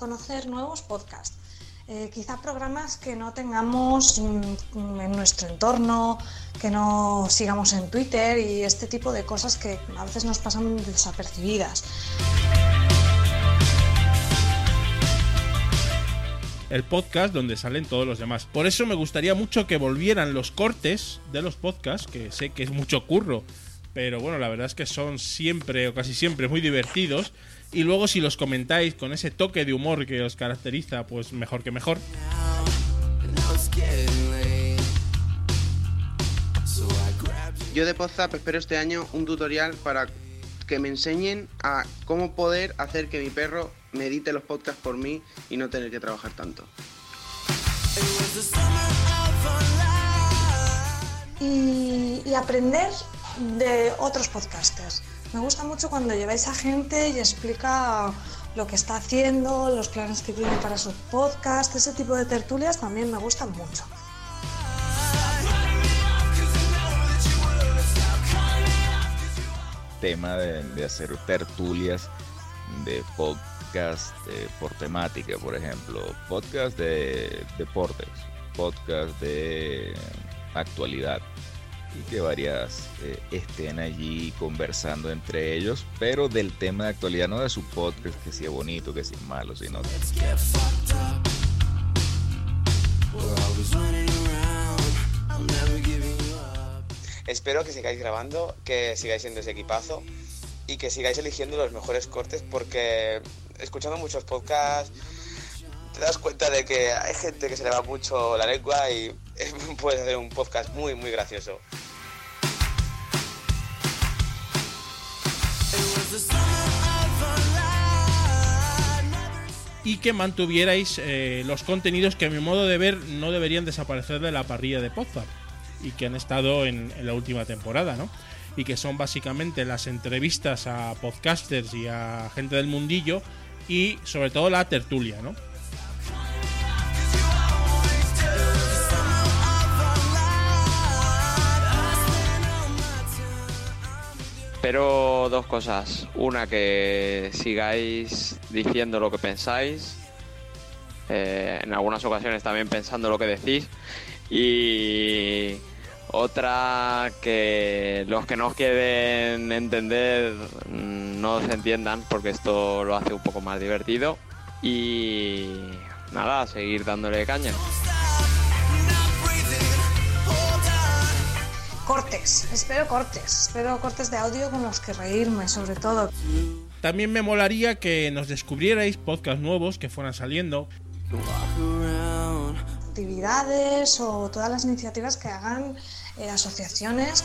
Conocer nuevos podcasts. Eh, quizá programas que no tengamos mm, en nuestro entorno, que no sigamos en Twitter y este tipo de cosas que a veces nos pasan desapercibidas. el podcast donde salen todos los demás. Por eso me gustaría mucho que volvieran los cortes de los podcasts, que sé que es mucho curro, pero bueno, la verdad es que son siempre o casi siempre muy divertidos. Y luego si los comentáis con ese toque de humor que os caracteriza, pues mejor que mejor. Yo de Podzap espero este año un tutorial para que me enseñen a cómo poder hacer que mi perro medite los podcasts por mí y no tener que trabajar tanto. Y, y aprender de otros podcasters. Me gusta mucho cuando lleváis a gente y explica lo que está haciendo, los planes que tiene para su podcast, ese tipo de tertulias también me gustan mucho. tema de, de hacer tertulias de podcast eh, por temática, por ejemplo, podcast de deportes, podcast de actualidad y que varias eh, estén allí conversando entre ellos, pero del tema de actualidad, no de su podcast, que si es bonito, que si es malo, sino... Espero que sigáis grabando, que sigáis siendo ese equipazo y que sigáis eligiendo los mejores cortes porque escuchando muchos podcasts te das cuenta de que hay gente que se le va mucho la lengua y puedes hacer un podcast muy, muy gracioso. Y que mantuvierais eh, los contenidos que a mi modo de ver no deberían desaparecer de la parrilla de Podzap y que han estado en la última temporada, ¿no? Y que son básicamente las entrevistas a podcasters y a gente del mundillo y sobre todo la tertulia, ¿no? Pero dos cosas. Una, que sigáis diciendo lo que pensáis. eh, en algunas ocasiones también pensando lo que decís. Y otra, que los que no os quieren entender mm, no se entiendan porque esto lo hace un poco más divertido. Y nada, seguir dándole caña. Cortes, espero cortes, espero cortes de audio con los que reírme, sobre todo. También me molaría que nos descubrierais podcasts nuevos que fueran saliendo. Actividades o todas las iniciativas que hagan eh, asociaciones.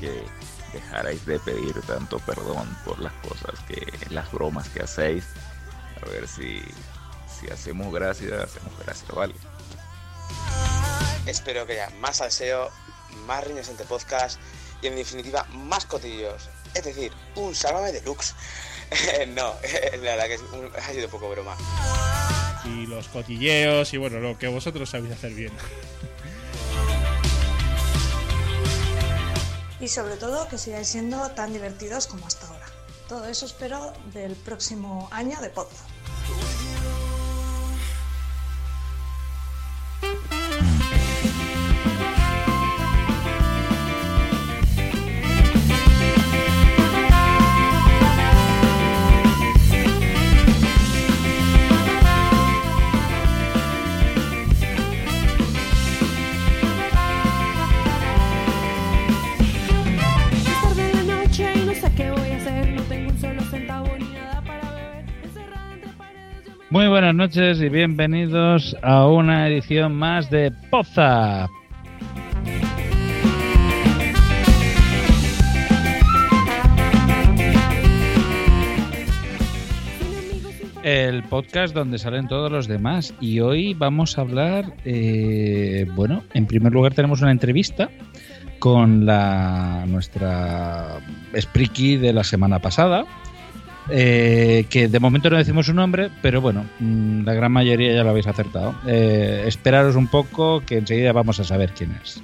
que dejarais de pedir tanto perdón por las cosas que, las bromas que hacéis. A ver si, si hacemos gracia, hacemos gracia, ¿vale? Espero que haya más salseo, más riñas entre podcast y en definitiva más cotillos. Es decir, un sálvame deluxe. no, la verdad que es un- ha sido poco broma. Y los cotilleos y bueno, lo que vosotros sabéis hacer bien. Y sobre todo que sigáis siendo tan divertidos como hasta ahora. Todo eso espero del próximo año de podcast. Buenas noches y bienvenidos a una edición más de Poza. El podcast donde salen todos los demás. Y hoy vamos a hablar, eh, bueno, en primer lugar tenemos una entrevista con la nuestra Spriki de la semana pasada, eh, que de momento no decimos su nombre, pero bueno, mm, la gran mayoría ya lo habéis acertado. Eh, esperaros un poco, que enseguida vamos a saber quién es.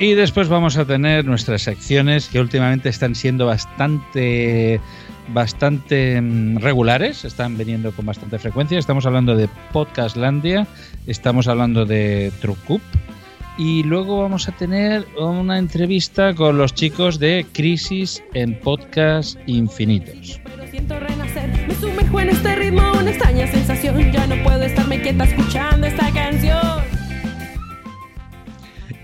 Y después vamos a tener nuestras secciones que últimamente están siendo bastante bastante mm, regulares, están viniendo con bastante frecuencia. Estamos hablando de Podcastlandia, estamos hablando de Trucup y luego vamos a tener una entrevista con los chicos de Crisis en Podcast Infinitos. Me sumerjo en este ritmo, una extraña sensación. Ya no puedo estarme quieta escuchando esta canción.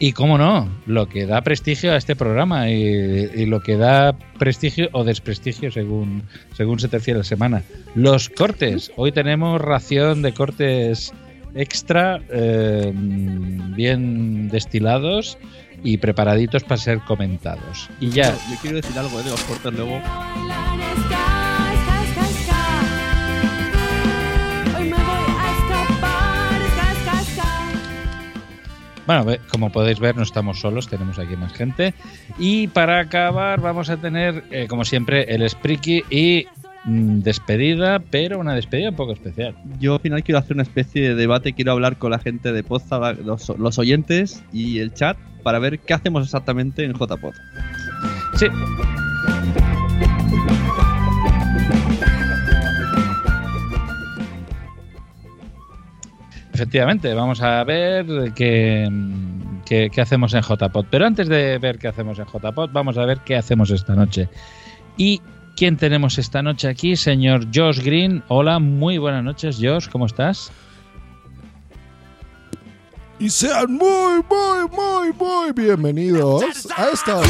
Y cómo no, lo que da prestigio a este programa y, y lo que da prestigio o desprestigio según, según se tercia la semana. Los cortes. Hoy tenemos ración de cortes extra, eh, bien destilados y preparaditos para ser comentados. Y ya, Yo quiero decir algo eh, de los cortes luego. Bueno, como podéis ver, no estamos solos, tenemos aquí más gente. Y para acabar, vamos a tener, eh, como siempre, el Spriki y mm, despedida, pero una despedida un poco especial. Yo al final quiero hacer una especie de debate, quiero hablar con la gente de Poza, los, los oyentes y el chat para ver qué hacemos exactamente en JPod. Sí. Efectivamente, vamos a ver qué, qué- hacemos en JPod. Pero antes de ver qué hacemos en JPod, vamos a ver qué hacemos esta noche. ¿Y quién tenemos esta noche aquí? Señor Josh Green. Hola, muy buenas noches, Josh. ¿Cómo estás? Y sean muy, muy, muy, muy bienvenidos a esta.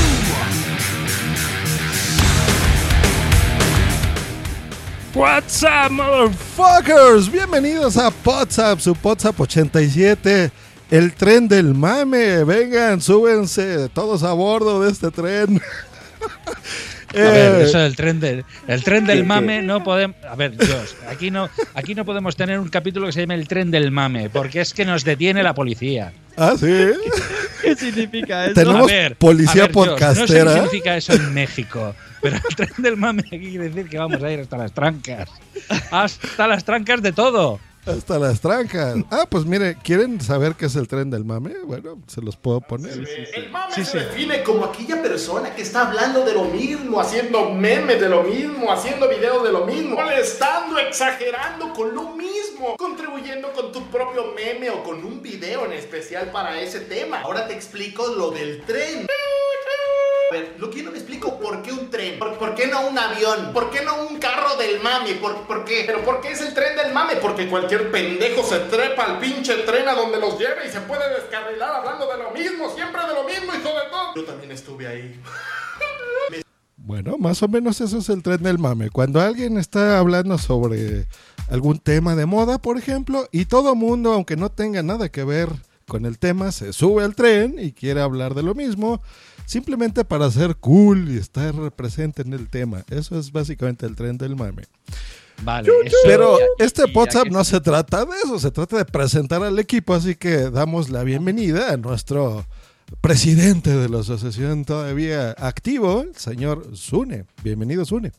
What's up, motherfuckers? Bienvenidos a WhatsApp, su WhatsApp 87. El tren del mame. Vengan, súbense todos a bordo de este tren. A ver, Eh, eso del tren del, el tren del mame no podemos. A ver, Josh, aquí no, aquí no podemos tener un capítulo que se llame el tren del mame, porque es que nos detiene la policía. Ah, sí. ¿Qué significa eso? Tenemos A ver, policía a ver, no sé qué significa eso en México, pero el tren del mame aquí quiere decir que vamos a ir hasta las trancas. Hasta las trancas de todo. Hasta las trancas. Ah, pues mire, ¿quieren saber qué es el tren del mame? Bueno, se los puedo poner. El mame se define como aquella persona que está hablando de lo mismo, haciendo memes de lo mismo, haciendo videos de lo mismo, molestando, exagerando con lo mismo, contribuyendo con tu propio meme o con un video en especial para ese tema. Ahora te explico lo del tren. A ver, lo que yo no me explico, ¿por qué un tren? ¿Por, por qué no un avión? ¿Por qué no un carro del mame? ¿Por, por qué? ¿Pero por qué es el tren del mame? Porque cualquier pendejo se trepa al pinche tren a donde los lleve y se puede descarrilar hablando de lo mismo, siempre de lo mismo, hijo de todo. Yo también estuve ahí. Bueno, más o menos eso es el tren del mame. Cuando alguien está hablando sobre algún tema de moda, por ejemplo, y todo mundo, aunque no tenga nada que ver con el tema, se sube al tren y quiere hablar de lo mismo, simplemente para ser cool y estar presente en el tema. Eso es básicamente el tren del mame. Vale, eso- Pero este WhatsApp no se trata de eso, se trata de presentar al equipo, así que damos la bienvenida a nuestro presidente de la asociación todavía activo, el señor Zune. Bienvenido, Zune.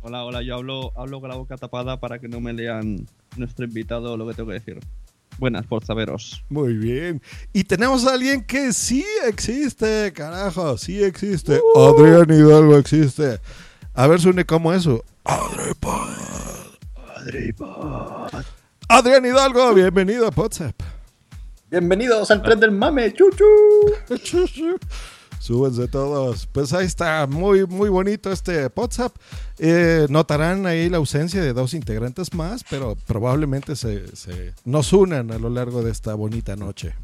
Hola, hola, yo hablo, hablo con la boca tapada para que no me lean nuestro invitado lo que tengo que decir. Buenas, por saberos. Muy bien. Y tenemos a alguien que sí existe, carajo, sí existe. Adrián Hidalgo existe. A ver, Zune, ¿cómo es eso? Adrián Hidalgo, bienvenido a WhatsApp. Bienvenidos al tren del mame, chuchu. Súbense todos. Pues ahí está, muy, muy bonito este WhatsApp. Eh, notarán ahí la ausencia de dos integrantes más, pero probablemente se, se nos unan a lo largo de esta bonita noche.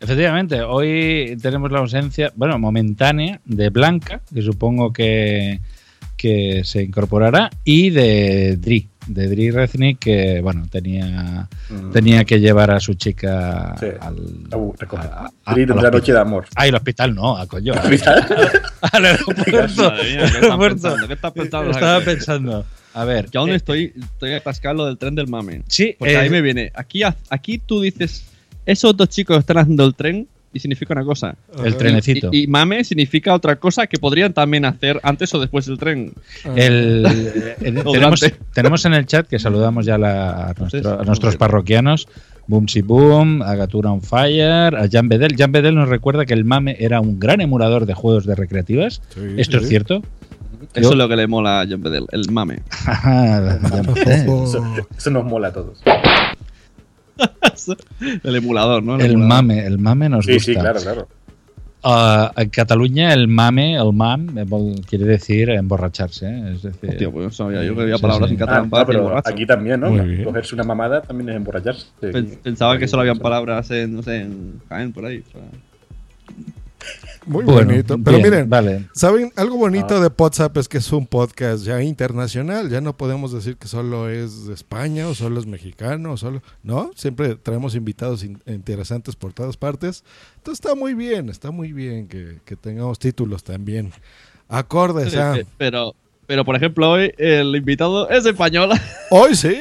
Efectivamente, hoy tenemos la ausencia, bueno, momentánea, de Blanca, que supongo que, que se incorporará, y de Dri, de Dri Reznik, que, bueno, tenía, Mm. tenía que llevar a su chica Sí. al... Uh, a- Dri al tendrá hospital. noche de amor. Ah, el hospital no, a coño. ¿Al hospital? Al aeropuerto. ¿qué estás pensando? Estaba pensando. A ver. Yo aún eh, estoy, estoy atascado lo del tren del mame. Sí, Porque eh, ahí me viene. Aquí, aquí tú dices, esos dos chicos están haciendo el tren y significa una cosa. El trenecito. Y, y mame significa otra cosa que podrían también hacer antes o después del tren. El- el- tenemos, tenemos en el chat que saludamos ya a, la- a nuestro- a Sí, nuestros parroquianos. Boom, a Gatura on Fire, a Jan Bedel. Jan Bedel nos recuerda que el MAME era un gran emulador de juegos de recreativas. ¿Esto sí. es cierto? Eso es lo que le mola a John Bedell, el mame. Jan Bedel. Eso, eso nos mola a todos. El emulador, ¿no? El mame, el mame nos Sí, gusta. sí, claro, claro. Ah, en Cataluña el mame, el mam, eh, vol- quiere decir emborracharse. ¿eh? Es decir, Hostia, pues no sabía yo que había palabras en Ah, catalán no, para pero aquí también, ¿no? Cogerse una mamada también es emborracharse. Pen- Pensaba que solo habían palabras en, no sé, en Jaén, por ahí. o sea. Muy Bueno, bonito. Pero bien, miren, vale. ¿saben? Algo bonito Ah. de WhatsApp es que es un podcast ya internacional. Ya no podemos decir que solo es de España o solo es mexicano o solo. No, siempre traemos invitados in- interesantes por todas partes. Entonces está muy bien, está muy bien que, que tengamos títulos también. Acordes a. Eh, Pero, pero, por ejemplo, hoy el invitado es español. Hoy sí,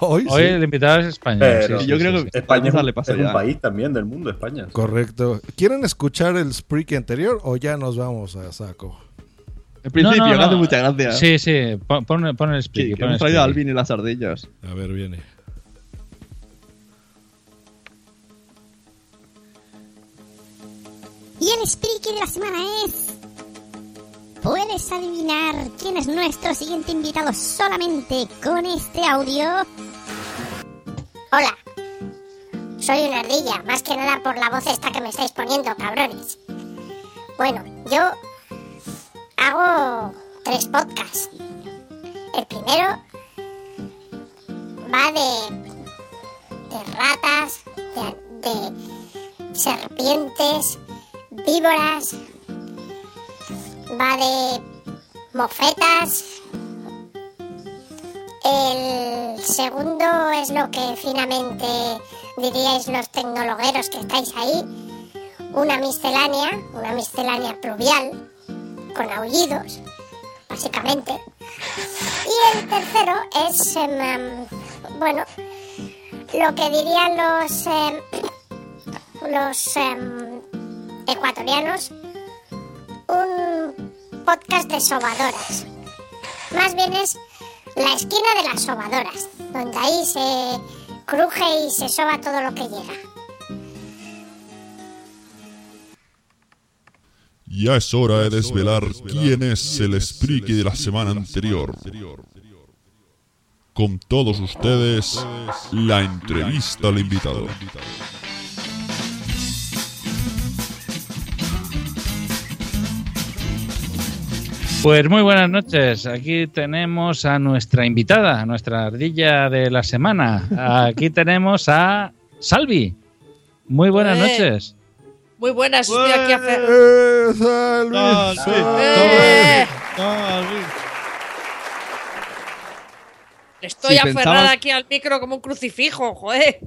hoy, Hoy sí. el invitado es español. Pero sí, sí, yo sí, creo sí. que España es, un, es país también del mundo, España. Correcto. ¿Quieren escuchar el Spreak anterior o ya nos vamos a saco? En principio, No, no, no. mucha gracia. Sí, sí, pon, pon- el el hemos traído a. Alvin y las ardillas. A ver, viene. Y el Spriki de la semana es... ¿Puedes adivinar quién es nuestro siguiente invitado solamente con este audio? Hola. Soy una ardilla, más que nada por la voz esta que me estáis poniendo, cabrones. Bueno, yo hago tres podcasts. El primero va de, de ratas, de, de serpientes, víboras, va de mofetas. El segundo es lo que finamente diríais los tecnologueros que estáis ahí. Una miscelánea, una miscelánea pluvial, con aullidos, básicamente. Y el tercero es, em, em, bueno, lo que dirían los, em, los ecuatorianos, un podcast de sobadoras. Más bien es la esquina de las sobadoras, donde ahí se cruje y se soba todo lo que llega. Ya es hora de desvelar quién es el Spriki de la semana anterior. Con todos ustedes, la entrevista al invitado. Pues muy buenas noches. Aquí tenemos a nuestra invitada, a nuestra ardilla de la semana. Aquí tenemos a Salvi. Muy buenas Eh. noches. Muy buenas, estoy aquí a hacer. ¡Eh, Salvi! Ah, ¡Eh! Estoy Si aferrada aquí al micro como un crucifijo, joder.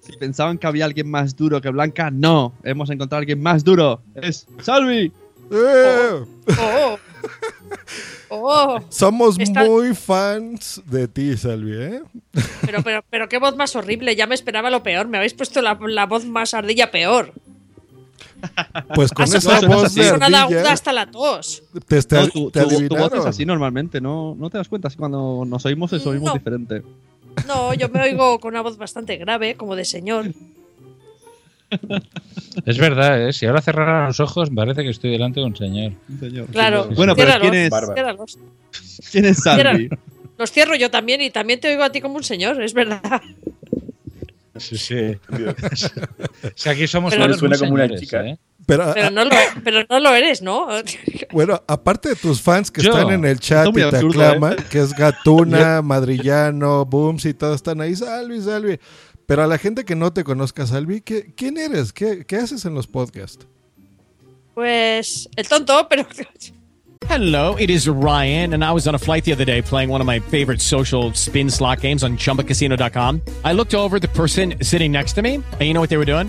Si pensaban que había alguien más duro que Blanca, no. Hemos encontrado a alguien más duro. Es Salvi. ¡Eh! Oh. Oh. Somos Está- muy fans de ti, Salvi, ¿eh? Pero, pero, pero qué voz más horrible, ya me esperaba lo peor. Me habéis puesto la, la voz más ardilla peor. Pues con esa voz de ardilla hasta la tos. te, te- No, tu, te tu- tu voz es así normalmente, ¿no? No te das cuenta. Así cuando nos oímos, nos oímos No. diferente. No, yo me oigo con una voz bastante grave, como de señor. Es verdad, ¿eh? si ahora cerrara los ojos parece que estoy delante de un señor. señor. Claro, Bueno, pero ¿quién es, ciérralos. ¿quién es? Ciérralos. Los cierro yo también y también te oigo a ti como un señor, es verdad. Sí, sí. Si aquí somos Pero suena como una chica. ¿eh? Pero, Pero no lo, pero no lo eres, ¿no? bueno, aparte de tus fans que Yo. están en el chat y te absurdo, aclaman, ¿eh? que es Gatuna, Madrillano, Booms y todos están ahí, Salvi, Salvi. Pero a la gente que no te conozca, Salvi, ¿qué- ¿quién eres? ¿Qué, qué haces en los podcasts? Pues el tonto, pero Hello, it is Ryan, and I was on a flight the other day playing one of my favorite social spin slot games on chumbacasino.com. I looked over at the person sitting next to me, and you know what they were doing?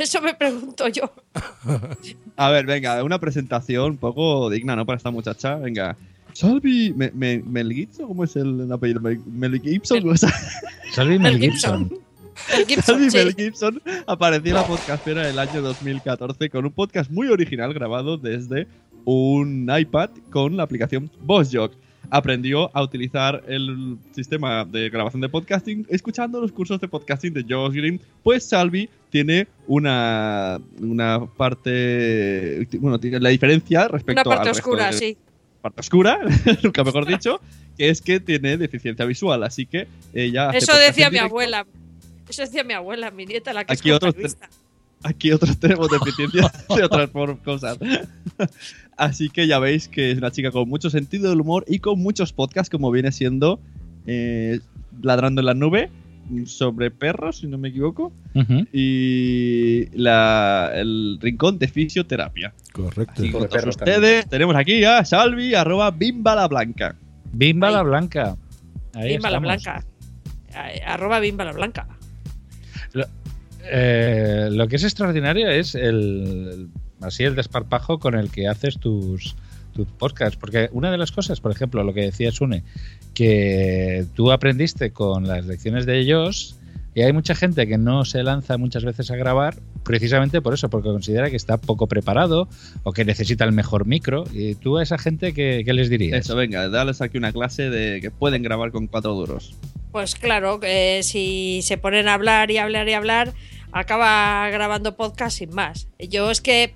Eso me pregunto yo. A ver, venga, una presentación un poco digna, ¿no? Para esta muchacha. Venga. Salvi, me, me, Mel Gibson, ¿cómo es el apellido? Mel, Mel Gibson. ¿cómo está? Salvi Mel Gibson. El Gibson, Salvi sí. Mel Gibson apareció en la podcastera en el año 2014 con un podcast muy original grabado desde un iPad con la aplicación VozJock. Aprendió a utilizar el sistema de grabación de podcasting escuchando los cursos de podcasting de Josh Green. Pues Salvi tiene una, una parte. Bueno, tiene la diferencia respecto Una parte al resto oscura, de- sí. parte oscura, nunca mejor dicho, que es que tiene deficiencia visual, así que ella Eso decía mi abuela. Eso decía mi abuela, mi nieta, la que Aquí es otros, aquí otros tenemos deficiencia de otras cosas. Así que ya veis que es una chica con mucho sentido del humor y con muchos podcasts, como viene siendo eh, Ladrando en la Nube, sobre perros, si no me equivoco, y la, el rincón de fisioterapia. Correcto. Y con todos ustedes tenemos aquí a Salvi, arroba Bimba la Blanca. Bimba la Blanca. Ahí Bimba la estamos. blanca. Eh, Arroba bimba la blanca. Lo, eh, lo que es extraordinario es el, así el desparpajo con el que haces tus, tus podcasts. Porque una de las cosas, por ejemplo, lo que decía Sune, que tú aprendiste con las lecciones de ellos. Y hay mucha gente que no se lanza muchas veces a grabar precisamente por eso, porque considera que está poco preparado o que necesita el mejor micro. ¿Y tú a esa gente qué, qué les dirías? Eso, venga, dales aquí una clase de que pueden grabar con cuatro duros. Pues claro, que si se ponen a hablar y hablar y hablar, acaba grabando podcast sin más. Yo es que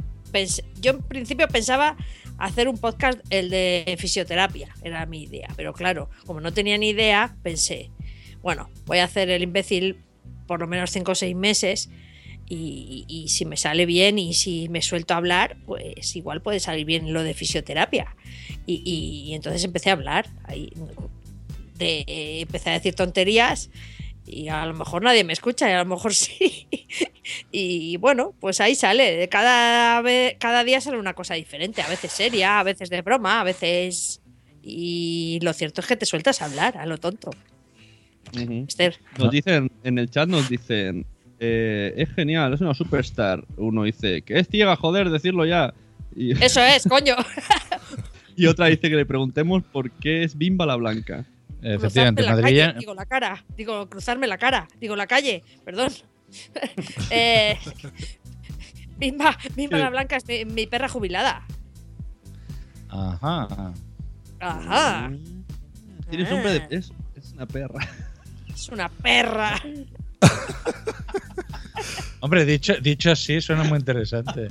yo en principio pensaba hacer un podcast el de fisioterapia, era mi idea, pero claro, como no tenía ni idea, pensé, bueno, voy a hacer el imbécil por lo menos 5 o 6 meses y, si me sale bien y si me suelto a hablar, pues igual puede salir bien lo de fisioterapia. Y, entonces empecé a hablar. De, empecé a decir tonterías y a lo mejor nadie me escucha y a lo mejor sí. y bueno, pues ahí sale. Cada, vez, cada día sale una cosa diferente. A veces seria, a veces de broma, a veces... Y lo cierto es que te sueltas a hablar, a lo tonto. Esther. Nos dicen, en el chat nos dicen, eh, es genial, es una superstar. Uno dice, que es ciega, joder, decirlo ya. Y, Eso es, coño. y otra dice que le preguntemos por qué es Bimba la Blanca. Cruzarme la calle, digo la cara, digo cruzarme la cara, digo la calle, perdón. eh, Bimba Sí. la Blanca es mi, mi perra jubilada. Ajá. Ajá. Tienes nombre de... Es, es una perra. Es una perra. Hombre, dicho, dicho así, suena muy interesante.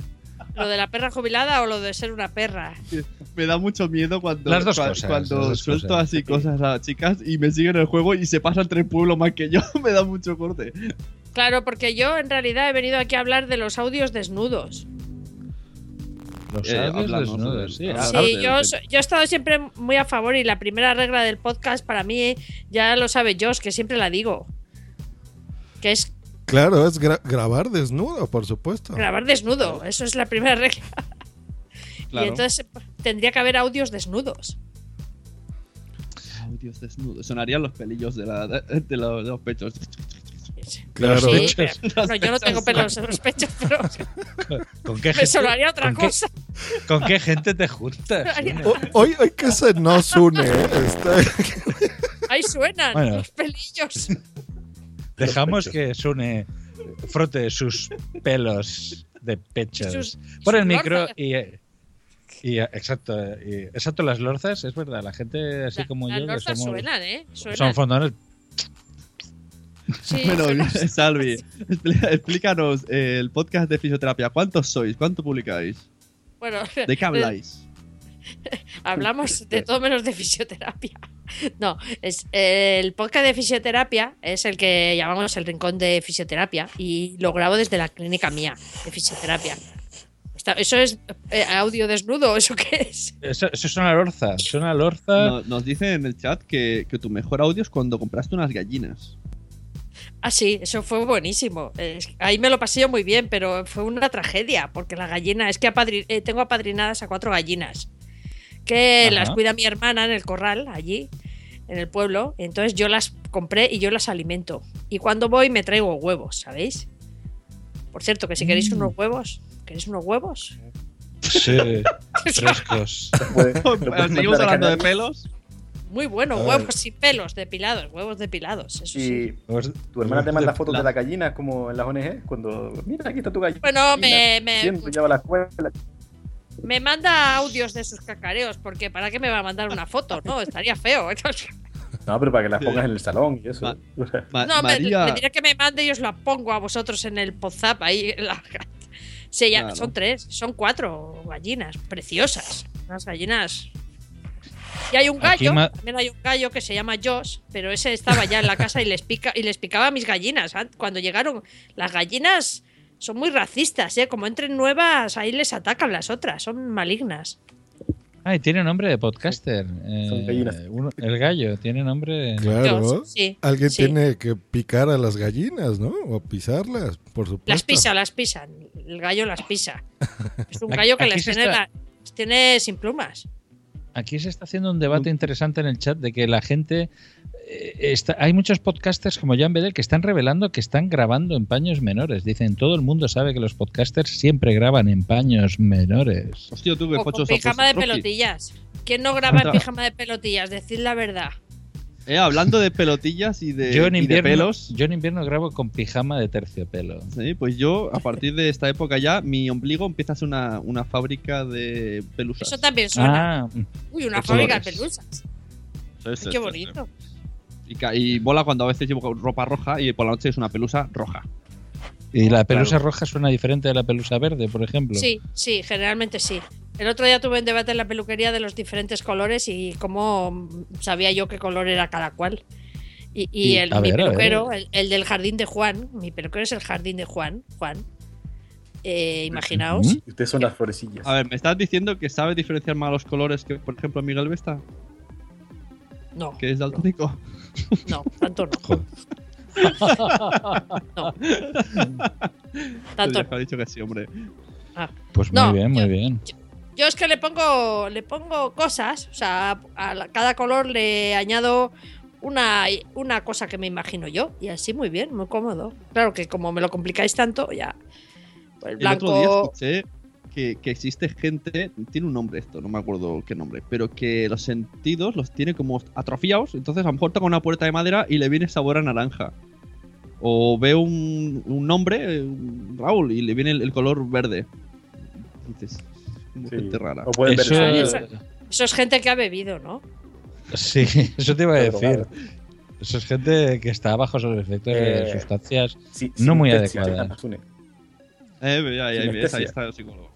¿Lo de la perra jubilada o lo de ser una perra? Me da mucho miedo cuando, Las dos cua- cosas, cuando las dos suelto cosas. así cosas a chicas y me siguen el juego y se pasan tres pueblos más que yo. me da mucho corte. Claro, porque yo en realidad he venido aquí a hablar de los audios desnudos. Los Eh, audios háblanos desnudos, sí. Sí, yo, yo he estado siempre muy a favor y la primera regla del podcast para mí, ya lo sabe Josh, que siempre la digo, que es Claro, es gra- grabar desnudo, por supuesto. grabar desnudo. Eso es la primera regla. Claro. Y entonces tendría que haber audios desnudos. Audios desnudos. Sonarían los pelillos de, la, de, los, de los pechos. Claro. Sí, pero- bueno, yo no tengo pelos en los pechos, pero ¿Con qué me gente, sonaría otra con qué- cosa. ¿Con qué gente te juntas? Hoy, hoy que se nos une, ¿eh? Está- Ahí suenan Bueno. los pelillos. Dejamos que Sune frote sus pelos de pechos Sus- por el micro lorzas. y, y exacto, y- exacto las lorzas, es verdad, la gente así como Las yo que lorzas somos, suenan, ¿eh? Suenan. son fondones. Sí, bueno, suenan. Salvi, explícanos eh, el podcast de fisioterapia. ¿Cuántos sois? ¿Cuánto publicáis? Bueno, ¿De qué habláis? Hablamos de todo menos de fisioterapia. No, es eh, el podcast de fisioterapia es el que llamamos el rincón de fisioterapia y lo grabo desde la clínica mía de fisioterapia. Está- ¿Eso es eh, audio desnudo o eso qué es? Eso, eso es una lorza, es una lorza. No- nos dicen en el chat que, que tu mejor audio es cuando compraste unas gallinas. Ah, sí, eso fue buenísimo. Ahí me lo pasé yo muy bien, pero fue una tragedia porque la gallina, es que apadri- eh, tengo apadrinadas a cuatro gallinas que Ajá. las cuida mi hermana en el corral allí en el pueblo. Entonces yo las compré y yo las alimento. Y cuando voy me traigo huevos, ¿sabéis? Por cierto, que si queréis Mm. unos huevos, ¿queréis unos huevos? Sí, frescos. Seguimos hablando de pelos. Muy buenos, Ay. huevos sin pelos, depilados, huevos depilados, eso sí. Y tu hermana te manda fotos de la gallina como en las ONG cuando mira aquí está tu gallina. Bueno, me- me- Siempre lleva a la escuela. Me manda audios de sus cacareos, porque ¿para qué me va a mandar una foto? No, estaría feo. No, pero para que las pongas en el salón y eso. no, me, me diré que me mande y os la pongo a vosotros en el WhatsApp ahí. en la- Se llama- Claro. Son tres, son cuatro gallinas preciosas. Unas gallinas. Y hay un gallo, ma- también hay un gallo que se llama Josh, pero ese estaba ya en la casa y les pica y les picaba a mis gallinas. An- Cuando llegaron, las gallinas son muy racistas, ¿eh? Como entren nuevas, ahí les atacan las otras, son malignas. Ay, tiene nombre de podcaster. eh, Son gallinas. uno- el gallo tiene nombre. Claro. Sí, Alguien sí. tiene que picar a las gallinas, ¿no? O pisarlas, por supuesto. Las pisa, las pisan. El gallo las pisa. Es un gallo que se tiene, está- la- les tiene sin plumas. Aquí se está haciendo un debate interesante en el chat de que la gente. Eh, está, hay muchos podcasters como Jan Bedel que están revelando que están grabando en paños menores. Dicen, todo el mundo sabe que los podcasters siempre graban en paños menores. Hostia, tú que O con pijama de pelotillas. ¿Quién no graba en pijama de pelotillas? Decid la verdad. Eh, hablando de pelotillas y de, yo, en y de invierno, pelos. yo en invierno grabo con pijama de terciopelo. Sí, pues yo, a partir de esta época ya, mi ombligo empieza a ser una, una fábrica de pelusas. Eso también suena. Ah, Uy, una fábrica de pelusas. Sí, Ay, sí, qué sí, bonito. sí. Y, y mola cuando a veces llevo ropa roja y por la noche es una pelusa roja. y la pelusa roja suena diferente de la pelusa verde, por ejemplo. Sí, sí, generalmente sí. El otro día tuve un debate en la peluquería de los diferentes colores y cómo sabía yo qué color era cada cual. Y, y Y, el, mi ver, peluquero, el, el del jardín de Juan, mi peluquero es el jardín de Juan, Juan. Eh, imaginaos. Ustedes son las florecillas. A ver, ¿me estás diciendo que sabes diferenciar más los colores que, por ejemplo, Miguel Vesta? No, ¿Que es daltónico? no, tanto no. no. Tanto haber dicho que sí, hombre. Ah. Pues muy No, bien, muy bien. Yo es que le pongo, le pongo cosas, o sea, a la- cada color le añado una, una cosa que me imagino yo, y así muy bien, muy cómodo. Claro que como me lo complicáis tanto, ya. Pues el El otro día blanco. escuché que, que existe gente, tiene un nombre esto, no me acuerdo qué nombre, pero que los sentidos los tiene como atrofiados, entonces a lo mejor toca una puerta de madera y le viene sabor a naranja. O ve un, un nombre, un Raúl, y le viene el, el color verde. Dices, como Sí. gente rara. O pueden ver Eso- Eso, eso es gente que ha bebido, ¿no? Sí, eso te iba a decir. claro. Eso es gente que está bajo los efectos de sustancias Sí, no muy adecuadas. Eh, ahí, ahí, ahí está el psicólogo.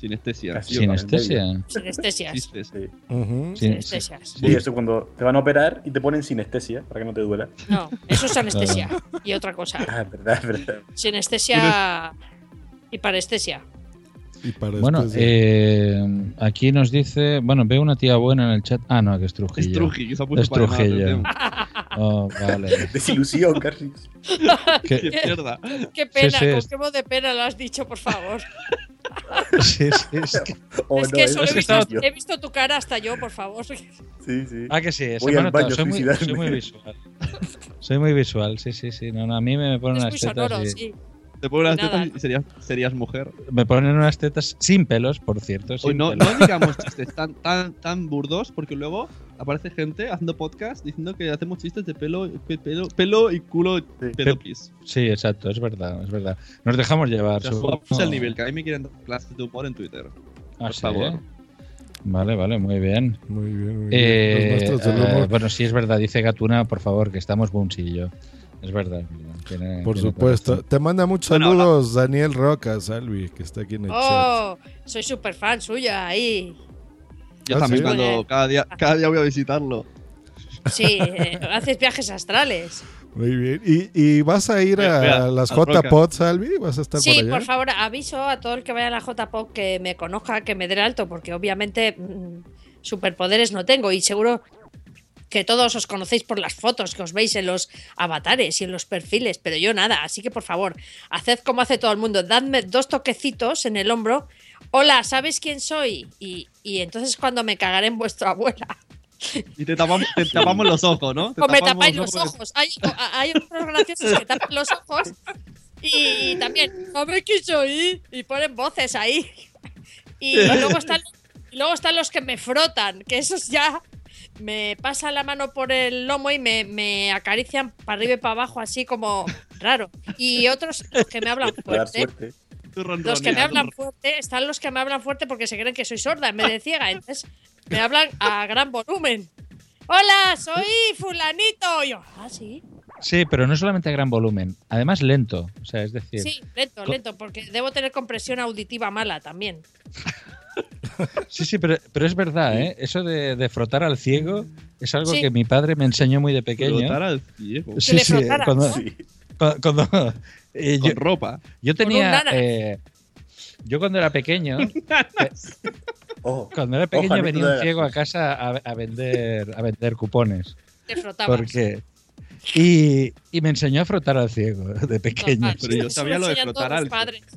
Sinestesia. Casi. Sinestesia. Sinestesias. Sí. Sí, Sinestesias. Sí, eso cuando te van a operar y te ponen sinestesia para que no te duela. No, eso es anestesia. Y otra cosa. Ah, es verdad, es verdad. Sinestesia y parestesia. Y para Bueno, eh, aquí nos dice, bueno, veo una tía buena en el chat. Ah, no, que es Trujillo. Es Trujillo, que se ha puesto Es Trujillo. Oh, vale. Desilusión, casi. Que- Qué mierda. Qué pena, sí, con es- qué voz de pena lo has dicho, por favor. sí, sí, es que- Oh, es no, que es solo he visto, estaba- he visto tu cara hasta yo, por favor. Sí, sí. Ah, que sí, Voy me al baño soy muy, suicidarme. soy muy visual. Soy muy visual, sí, sí, sí. No, no, a mí me ponen Es unas muy tetas. sonoro, y- sí. Te ponen Nada. tetas y serías, serías mujer. Me ponen unas tetas sin pelos, por cierto. Hoy sin no, pelos. no digamos chistes tan, tan, tan burdos, porque luego aparece gente haciendo podcast diciendo que hacemos chistes de pelo, pe- pelo, pelo y culo pedopis. Sí, exacto, es verdad, es verdad. Nos dejamos llevar. O sea, el nivel, que a mí me quieren dar clases de humor en Twitter. Ah, por sí, favor. ¿eh? Vale, vale, muy bien. Muy bien, muy bien. Eh, Los maestros del eh, bueno, sí es verdad, dice Gatuna, por favor, que estamos bunsillo. Es verdad. tiene- Por tiene supuesto. Te manda muchos Bueno, saludos Daniel Roca, Salvi, que está aquí en el chat. Oh, soy súper fan suya ahí. Yo Ah, también ¿sí? cuando cada día, cada día voy a visitarlo. Sí, eh, haces viajes astrales. Muy bien. ¿Y, y vas a ir Mira, a mira, las. JPod, Salvi? ¿Vas a estar Sí, por allá? por favor, aviso a todo el que vaya a la JPOC que me conozca, que me dé el alto, porque obviamente mm, superpoderes no tengo y seguro que todos os conocéis por las fotos que os veis en los avatares y en los perfiles, pero yo nada, así que por favor, haced como hace todo el mundo, dadme dos toquecitos en el hombro. Hola, ¿sabes quién soy? Y, y entonces cuando me cagaré en vuestra abuela. Y te tapamos, te tapamos los ojos, ¿no? Te O me tapáis los ojos. Hay, hay otros graciosos que tapan los ojos y también, ¿sabes quién soy? Y ponen voces ahí. Y luego están, luego están los que me frotan, que esos ya me pasan la mano por el lomo y me, me acarician para arriba y para abajo, así como raro. Y otros los que me hablan fuerte. Los que me hablan fuerte, están los que me hablan fuerte porque se creen que soy sorda en vez de ciega. Entonces me hablan a gran volumen. Hola, soy fulanito. Y yo, ah, sí. Sí, pero no solamente a gran volumen, además lento. O sea, es decir, Sí, lento, lento, porque debo tener compresión auditiva mala también. Sí, sí, pero, pero es verdad, ¿eh? Eso de, de frotar al ciego es algo Sí. que mi padre me enseñó muy de pequeño. Frotar al ciego. Sí, sí, frotaras, cuando, ¿no? cu- cuando- eh, Con yo, ropa. yo tenía... eh, yo cuando era pequeño, cuando era pequeño venía un ciego a casa a, a vender a vender cupones. Te frotabas. Porque y, y me enseñó a frotar al ciego de pequeño. Normal. Pero yo sabía lo de frotar al,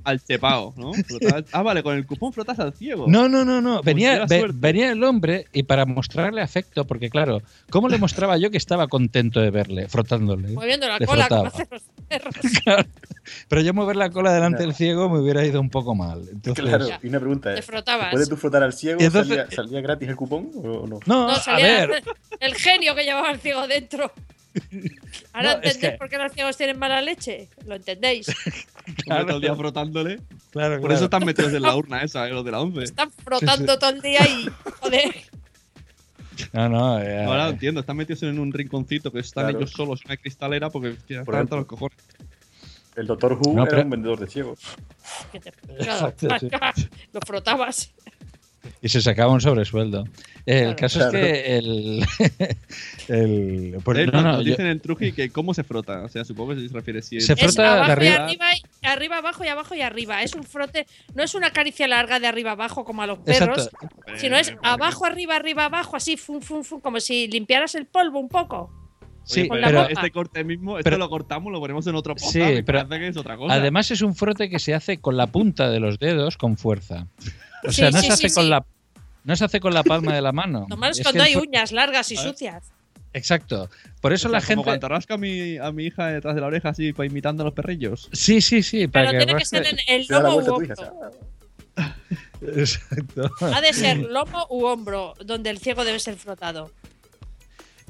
al chepao, ¿no? Frotar al- ah, vale, con el cupón frotas al ciego. No, no, no, no. Venía, ve- venía el hombre y para mostrarle afecto, porque claro, ¿cómo le mostraba yo que estaba contento de verle, frotándole? Moviendo la Le cola como frotaba. hacen los perros. Pero yo mover la cola delante del ciego me hubiera ido un poco mal. Entonces, Claro, y una pregunta frotabas. ¿puedes tú frotar al ciego? Y entonces- ¿Salía, salía gratis el cupón o no? No, No, a salía ver. el genio que llevaba el ciego dentro. Ahora No, es entendéis que- por qué los ciegos tienen mala leche. ¿Lo entendéis? Claro. Todo el día frotándole. Claro, Por claro. eso están metidos en la urna esa, eh, los de la 11. Están frotando todo el día y. Joder. No, no. eh, Ahora lo entiendo, están metidos en un rinconcito que están Claro. ellos solos en una cristalera porque ya Por están hasta los cojones. El doctor Who No, era pero- un vendedor de ciegos. Que te- claro, Exacto, sí. Lo frotabas. Y se sacaba un sobresueldo. El Claro. caso Claro. es que el. el pues Eh, no, no, nos yo- dicen en Truji que cómo se frota. O sea, supongo que se refiere si Se es- de y arriba- arriba, y arriba, abajo y abajo y arriba. Es un frote, no es una caricia larga de arriba abajo como a los perros, Exacto. sino es abajo, arriba, arriba, abajo, así, fum, fum, fum, como si limpiaras el polvo un poco. Sí, Oye, pero este corte mismo, esto pero- lo cortamos, lo ponemos en otro podcast. Sí, pero que es otra cosa. además es un frote que se hace con la punta de los dedos con fuerza. O sea, no sí, se hace sí, con sí. la no se hace con la palma de la mano. Lo malo es Es cuando hay uñas largas y sucias. Exacto. Por eso O sea, la como gente cuando rasca a mi, a mi hija detrás de la oreja así para imitando a los perrillos. Sí, sí, sí, para Pero que tiene que ser en el lomo u hombro. Exacto. Ha de ser lomo u hombro, donde el ciego debe ser frotado.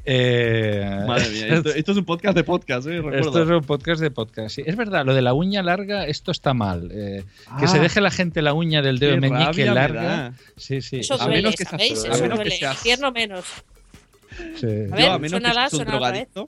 Eh, Madre mía, esto, esto es un podcast de podcast, ¿eh? Recuerda. Esto es un podcast de podcast. sí. Es verdad, lo de la uña larga, esto está mal. Eh, que Ah. se deje la gente la uña del dedo meñique me larga. da. Sí, sí. Eso A duele, menos que seas- ¿sabéis? a Eso menos que duele. seas- Infierno menos. sí. A Yo, ver, a menos que suénala, seas un drogadicto.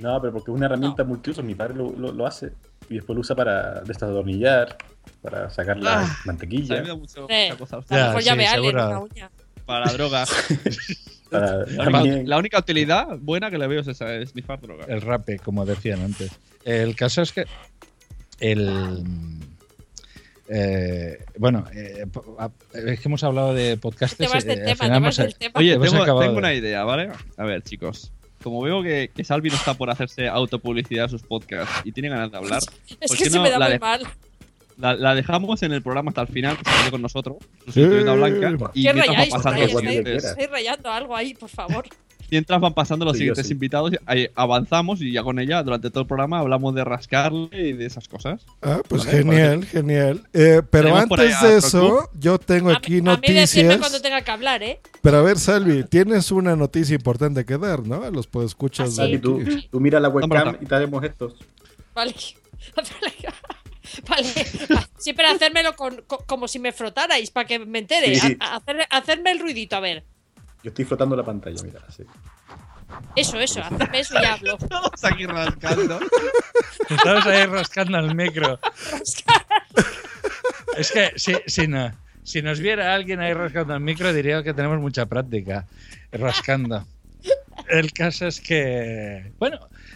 No, pero porque es una herramienta multiuso. Mi padre lo, lo, lo hace. Y después lo usa para destornillar, para sacar la Ah, A mí mantequilla, me da mucho- mucha cosa. A lo Ya, mejor sí, ya a seguro. una uña. Para la droga. para La única, también- la única utilidad buena que le veo es esa, es snifar droga. El rape, como decían antes. El caso es que el eh, bueno, eh, es que hemos hablado de podcastes. Te vas eh, del al tema, final te hemos- vas del tema. Oye, tengo, una idea, ¿vale? A ver, chicos. Como veo que, que Salvi no está por hacerse autopublicidad a sus podcasts y tiene ganas de hablar, Es ¿por que se me da muy mal. La- la dejamos en el programa hasta el final, que se quede con nosotros, a Blanca, y ¿Qué rayáis? Estáis rayando algo ahí, por favor. Mientras van pasando los Sí, siguientes sí. invitados, avanzamos y ya con ella, durante todo el programa, hablamos de rascarle y de esas cosas. Ah, pues Vale, genial, genial. Eh, pero antes de eso, yo tengo aquí A mí noticias. cuando tenga que hablar, ¿eh? Pero a ver, Salvi, tienes una noticia importante que dar, ¿no? A los podescuchas. Ah, Salvi, tú, tú mira la webcam y te haremos estos. Vale. Vale. Pero hacérmelo con, co- como si me frotarais para que me entere. Sí. Ha- hacer- hacerme el ruidito, a ver. Yo estoy flotando la pantalla, mira, así. Eso, eso, hacerme eso y ya hablo. Estamos aquí rascando. Estamos ahí rascando al micro. es que si, si, no, si nos viera alguien ahí rascando al micro, diría que tenemos mucha práctica rascando. El caso es que. Bueno,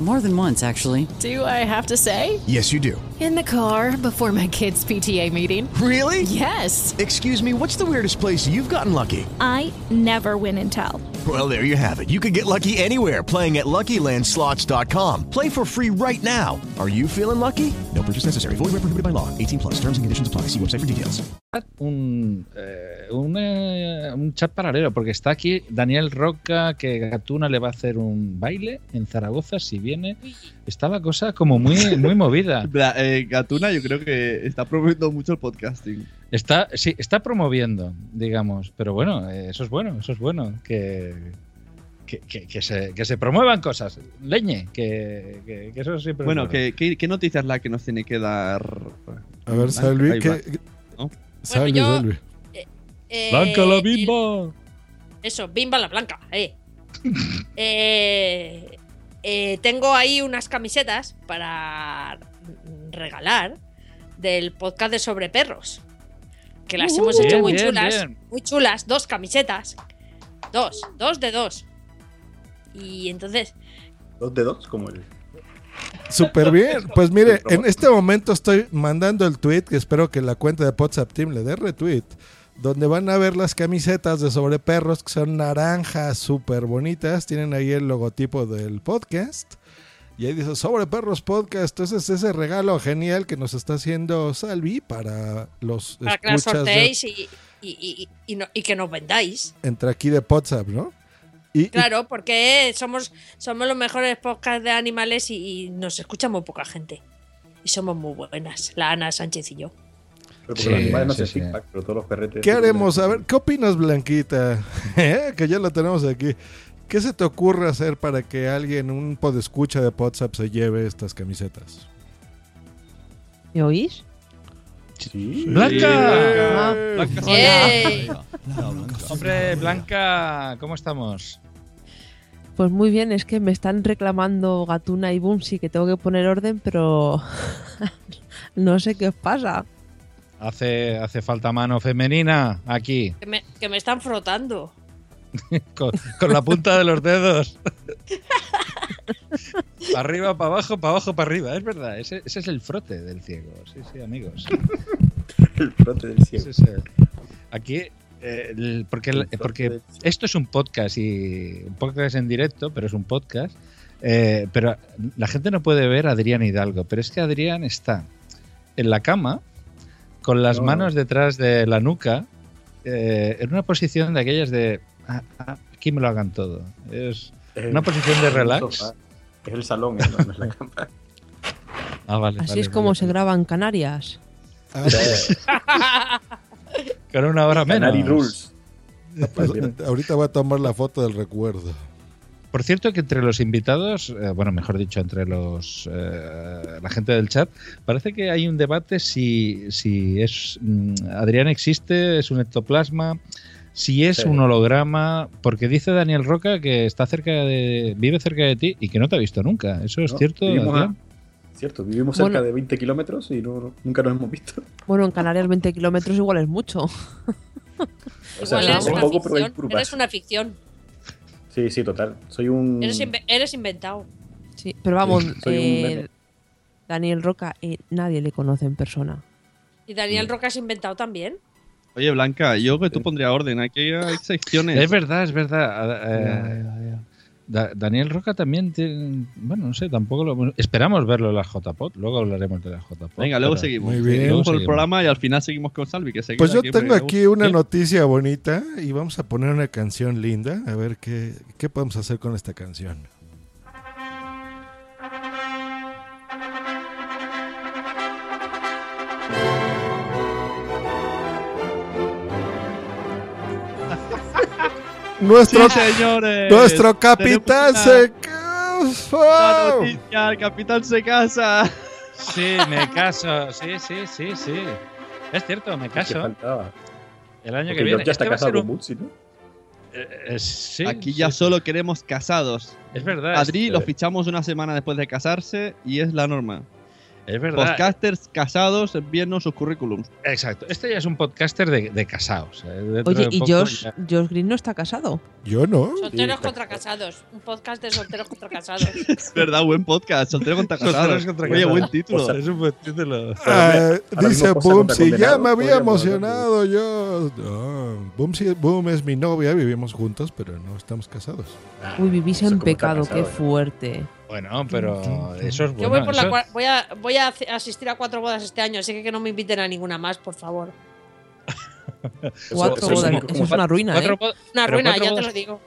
More than once, actually. Do I have to say? Yes, you do. In the car before my kids' PTA meeting. Really? Yes. Excuse me, what's the weirdest place you've gotten lucky? I never win and tell. Well, there you have it. You can get lucky anywhere playing at LuckyLandSlots.com. Play for free right now. Are you feeling lucky? No purchase necessary. Void where prohibited by law. 18 plus. Terms and conditions apply. See website for details. un, eh, un, eh, un chat paralelo, porque está aquí Daniel Roca, que Gatuna le va a hacer un baile en Zaragoza si viene. Está la cosa como muy, muy movida. Eh, Gatuna, yo creo que está promoviendo mucho el podcasting. Está, sí, está promoviendo, digamos. Pero bueno, eh, eso es bueno, eso es bueno. Que, que, que- que se, que se promuevan cosas. Leñe, que, que- que eso siempre es Bueno, ¿qué, qué, qué noticia es la que nos tiene que dar? A ver, Salvi, ¿qué- ¿No? Salvi, yo- Salvi. Eh, ¡Blanca la el- bimba! Eso, bimba la blanca, eh. Eh, eh, tengo ahí unas camisetas para regalar del podcast de sobre perros. Que las Uh, hemos hecho bien, muy bien, chulas. bien. Muy chulas, dos camisetas. Dos, dos de dos. Y entonces, Dos de dos, como el. Súper bien. Pues mire, en este momento estoy mandando el tweet que espero que la cuenta de WhatsApp Team le dé retweet. Donde van a ver las camisetas de sobre perros que son naranjas súper bonitas. Tienen ahí el logotipo del podcast. Y ahí dice sobre perros podcast. Entonces ese regalo genial que nos está haciendo Salvi para los para que sorteéis y, y- y- no- y que nos vendáis. entre aquí de WhatsApp, ¿no? Claro, porque somos, somos los mejores podcasts de animales y, y nos escucha muy poca gente. Y somos muy buenas, la Ana Sánchez y yo. Pero porque Sí, los animales no sí, hacen sí. feedback, pero todos los perretes. ¿Qué haremos? A ver, ¿qué opinas, Blanquita? ¿Eh? Que ya la tenemos aquí. ¿Qué se te ocurre hacer para que alguien, un podescucha de WhatsApp, se lleve estas camisetas? ¿Me oís? Sí. ¡Blanca! Blanca ¡Eh! Hombre, Blanca, ¿cómo estamos? Pues muy bien, es que me están reclamando Gatuna y Bumsy que tengo que poner orden, pero no sé qué os pasa. Hace, hace falta mano femenina aquí, Que me, que me están frotando. con, con la punta de los dedos. para arriba, para abajo, para abajo, para arriba. Es verdad, ese, ese es el frote del ciego. Sí, sí, amigos. El frote del. Sí, sí. Aquí, eh, el- porque, el- porque esto es un podcast y un podcast en directo, pero es un podcast. eh, pero la gente no puede ver a Adrián Hidalgo, pero es que Adrián está en la cama con las No. manos detrás de la nuca eh, en una posición de aquellas de "Ah, ah, aquí me lo hagan todo. Es una posición de el relax. Es el salón, eh, no es la cama. Ah, vale, Así vale, es como vale. se graba en Canarias. Con una hora menos. Canary Rules. Ahorita voy a tomar la foto del recuerdo. Por cierto, que entre los invitados, eh, bueno, mejor dicho, entre los eh, la gente del chat, parece que hay un debate si, si es mm, Adrián existe, es un ectoplasma, si es Sí. un holograma, porque dice Daniel Roca que está cerca de, vive cerca de ti y que no te ha visto nunca. ¿Eso es ¿no? cierto? Vivimos, cierto, vivimos cerca Bueno. de 20 kilómetros y no- nunca nos hemos visto. Bueno, en Canarias 20 kilómetros igual es mucho. O sea, Igual eres un una, poco, pero hay ficción, eres una ficción. Sí, sí, total. Soy un. Eres, inve- eres inventado. Sí, pero vamos, Sí, soy un eh. Daniel Roca, eh, nadie le conoce en persona. ¿Y Daniel Roca has inventado también? Oye, Blanca, yo que tú pondría orden. Aquí hay secciones. Es verdad, es verdad. Eh, Da- Daniel Roca también tiene. Bueno, no sé, tampoco lo. Esperamos verlo en la JPOT. Luego hablaremos de la JPOT. Venga, luego pero- seguimos. Muy bien. Seguimos por el seguimos. programa y al final seguimos con Salvi, que Pues yo aquí, tengo aquí una ¿Qué? noticia bonita y vamos a poner una canción linda. A ver qué, qué podemos hacer con esta canción. Nuestro, Sí, señores. nuestro capitán se. La noticia, el capitán se casa. Sí, me caso. Sí, sí, sí, sí. Es cierto, me ¿Qué caso. faltaba? El año Porque que viene. George ya está Este va a casado ser con un- Bootsy, ¿no? eh, eh, sí, Aquí ya sí. solo queremos casados. Es verdad. Adri es, lo fichamos una semana después de casarse y es la norma. Es verdad. Podcasters casados, envíennos sus currículums. Exacto. Este ya es un podcaster de, de casados. eh, Oye, de ¿y Josh, ya- Josh Green no está casado? Yo no. Solteros contra casados. Un podcast de solteros contra casados. Es verdad, buen podcast. Soltero contra casados. Solteros contra Oye, buen título. O sea, Es un buen título. Ah, dice si ya me había emocionado yo. No, Boom, sí- Boom es mi novia, vivimos juntos, pero no estamos casados. Uy, vivís en pecado, qué ¿eh? fuerte. Bueno, pero eso es bueno. Yo voy, por la eso- voy, a, voy a asistir a cuatro bodas este año, así que que no me inviten a ninguna más, por favor. Cuatro eso bodas, eso es una ruina, cuatro ¿eh? Una ruina, ya te lo digo.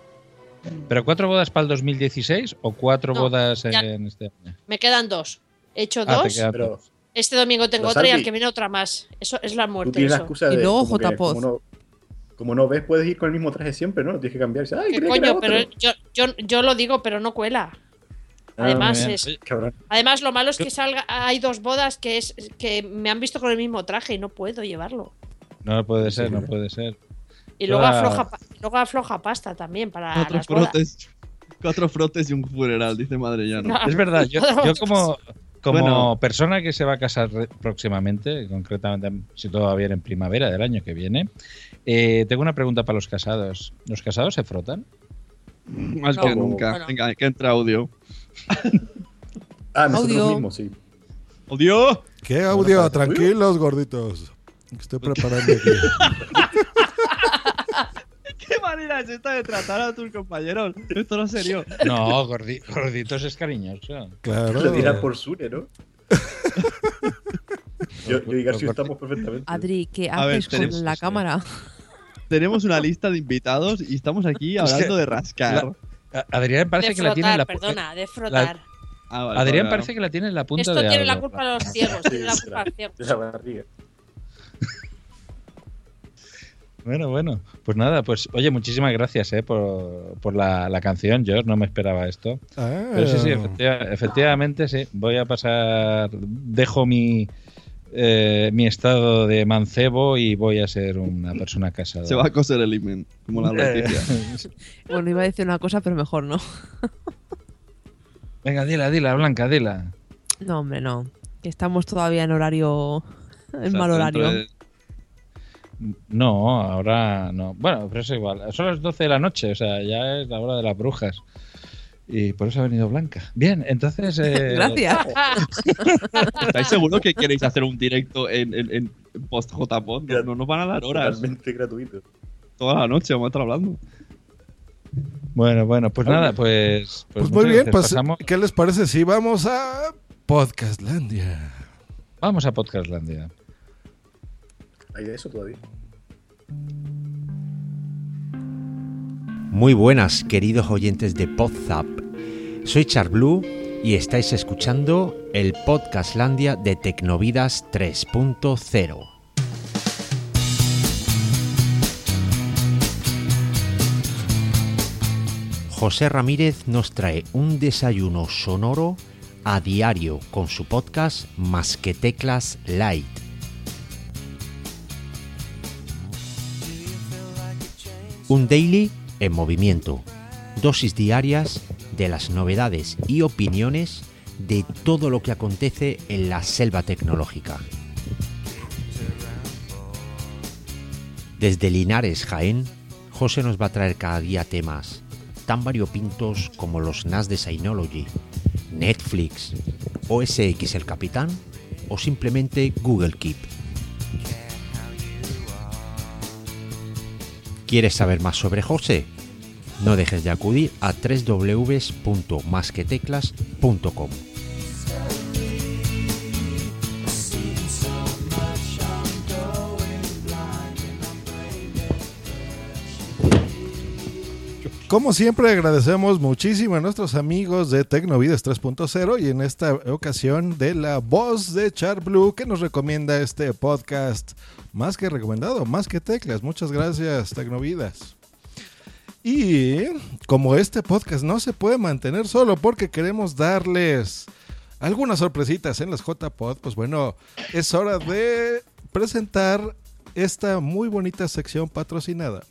¿Pero cuatro bodas para el 2016 o cuatro No, bodas en este año? Me quedan dos. He hecho Ah, dos. Pero. Este domingo tengo otra y al que viene otra más. Eso es la tú muerte. tienes la Eso. excusa Y de. luego JPOZ. Como no, como no ves, puedes ir con el mismo traje siempre, ¿no? Tienes que cambiar. Dices, Ay, ¿Qué creía que era coño? Pero otro". yo, yo, yo lo digo, pero no cuela. Ah, Además, es, además lo malo es que salga, hay dos bodas que es que me han visto con el mismo traje y no puedo llevarlo. No puede ser, no puede ser. Y luego afloja, luego afloja pasta también para Cuatro las bodas. frotes, cuatro frotes y un funeral, dice Madre. No. Es verdad, yo, yo como, como Bueno. persona que se va a casar próximamente, concretamente si todo va bien en primavera del año que viene, eh, tengo una pregunta para los casados. ¿Los casados se frotan? Más No. que nunca. Bueno. Venga, que entra audio. Ah, nosotros Audio. mismos, sí. ¡Audio! ¿Qué audio? Tranquilos, gorditos. Estoy preparando aquí. ¿Qué manera es esta de tratar a tus compañeros? Esto no es serio. No, gordi- gorditos es cariñoso. Claro. Lo por Sune, ¿no? yo, yo y García estamos perfectamente. Adri, ¿qué A ver, haces tenemos- con la cámara? Tenemos una lista de invitados y estamos aquí hablando de rascar. Adrián parece de que la tiene en la pu- perdona, de frotar. Ah, vale, Adrián vale, parece que la tiene en la punta Esto de tiene la algo. culpa los ciegos, tiene la culpa los ciegos. La barriga. Bueno, bueno. Pues nada, pues oye, muchísimas gracias eh, por, por la, la canción, George. No me esperaba esto. Ah. Pero sí, sí, efectiva- efectivamente, sí. Voy a pasar. Dejo mi. Eh, mi estado de mancebo y voy a ser una persona casada. Se va a coser el imen, como la Eh, noticia. Bueno, iba a decir una cosa, pero mejor no. Venga, dila, dila, Blanca, dila. No, hombre, no. Que estamos todavía en horario. En O sea, mal horario. de- No, ahora no. Bueno, pero es igual. Son las 12 de la noche, o sea, ya es la hora de las brujas. Y por eso ha venido Blanca. Bien, entonces. eh, Gracias. ¿Estáis seguros que queréis hacer un directo en, en, en post JPod? No, no nos van a dar horas. Totalmente gratuito. Toda la noche vamos a estar hablando. Bueno, bueno, pues nada, pues. Pues muchas muy bien, gracias. pues Pasamos- ¿qué les parece si vamos a Podcastlandia? Vamos a Podcastlandia. ¿Hay de eso todavía? Muy buenas, queridos oyentes de Podzap. Soy Charblue y estáis escuchando el Podcastlandia de Tecnovidas 3.0. José Ramírez nos trae un desayuno sonoro a diario con su podcast Más que Teclas Light. Un daily en movimiento. Dosis diarias de las novedades y opiniones de todo lo que acontece en la selva tecnológica. Desde Linares, Jaén, José nos va a traer cada día temas tan variopintos como los NAS de Synology, Netflix, OS X el Capitán o simplemente Google Keep. ¿Quieres saber más sobre José? No dejes de acudir a www.masqueteclas.com. Como siempre agradecemos muchísimo a nuestros amigos de Tecnovides 3.0 y en esta ocasión de la voz de Char Blue que nos recomienda este podcast más que recomendado, más que teclas. Muchas gracias Tecnovidas. Y como este podcast no se puede mantener solo porque queremos darles algunas sorpresitas en las JPod, pues bueno, es hora de presentar esta muy bonita sección patrocinada.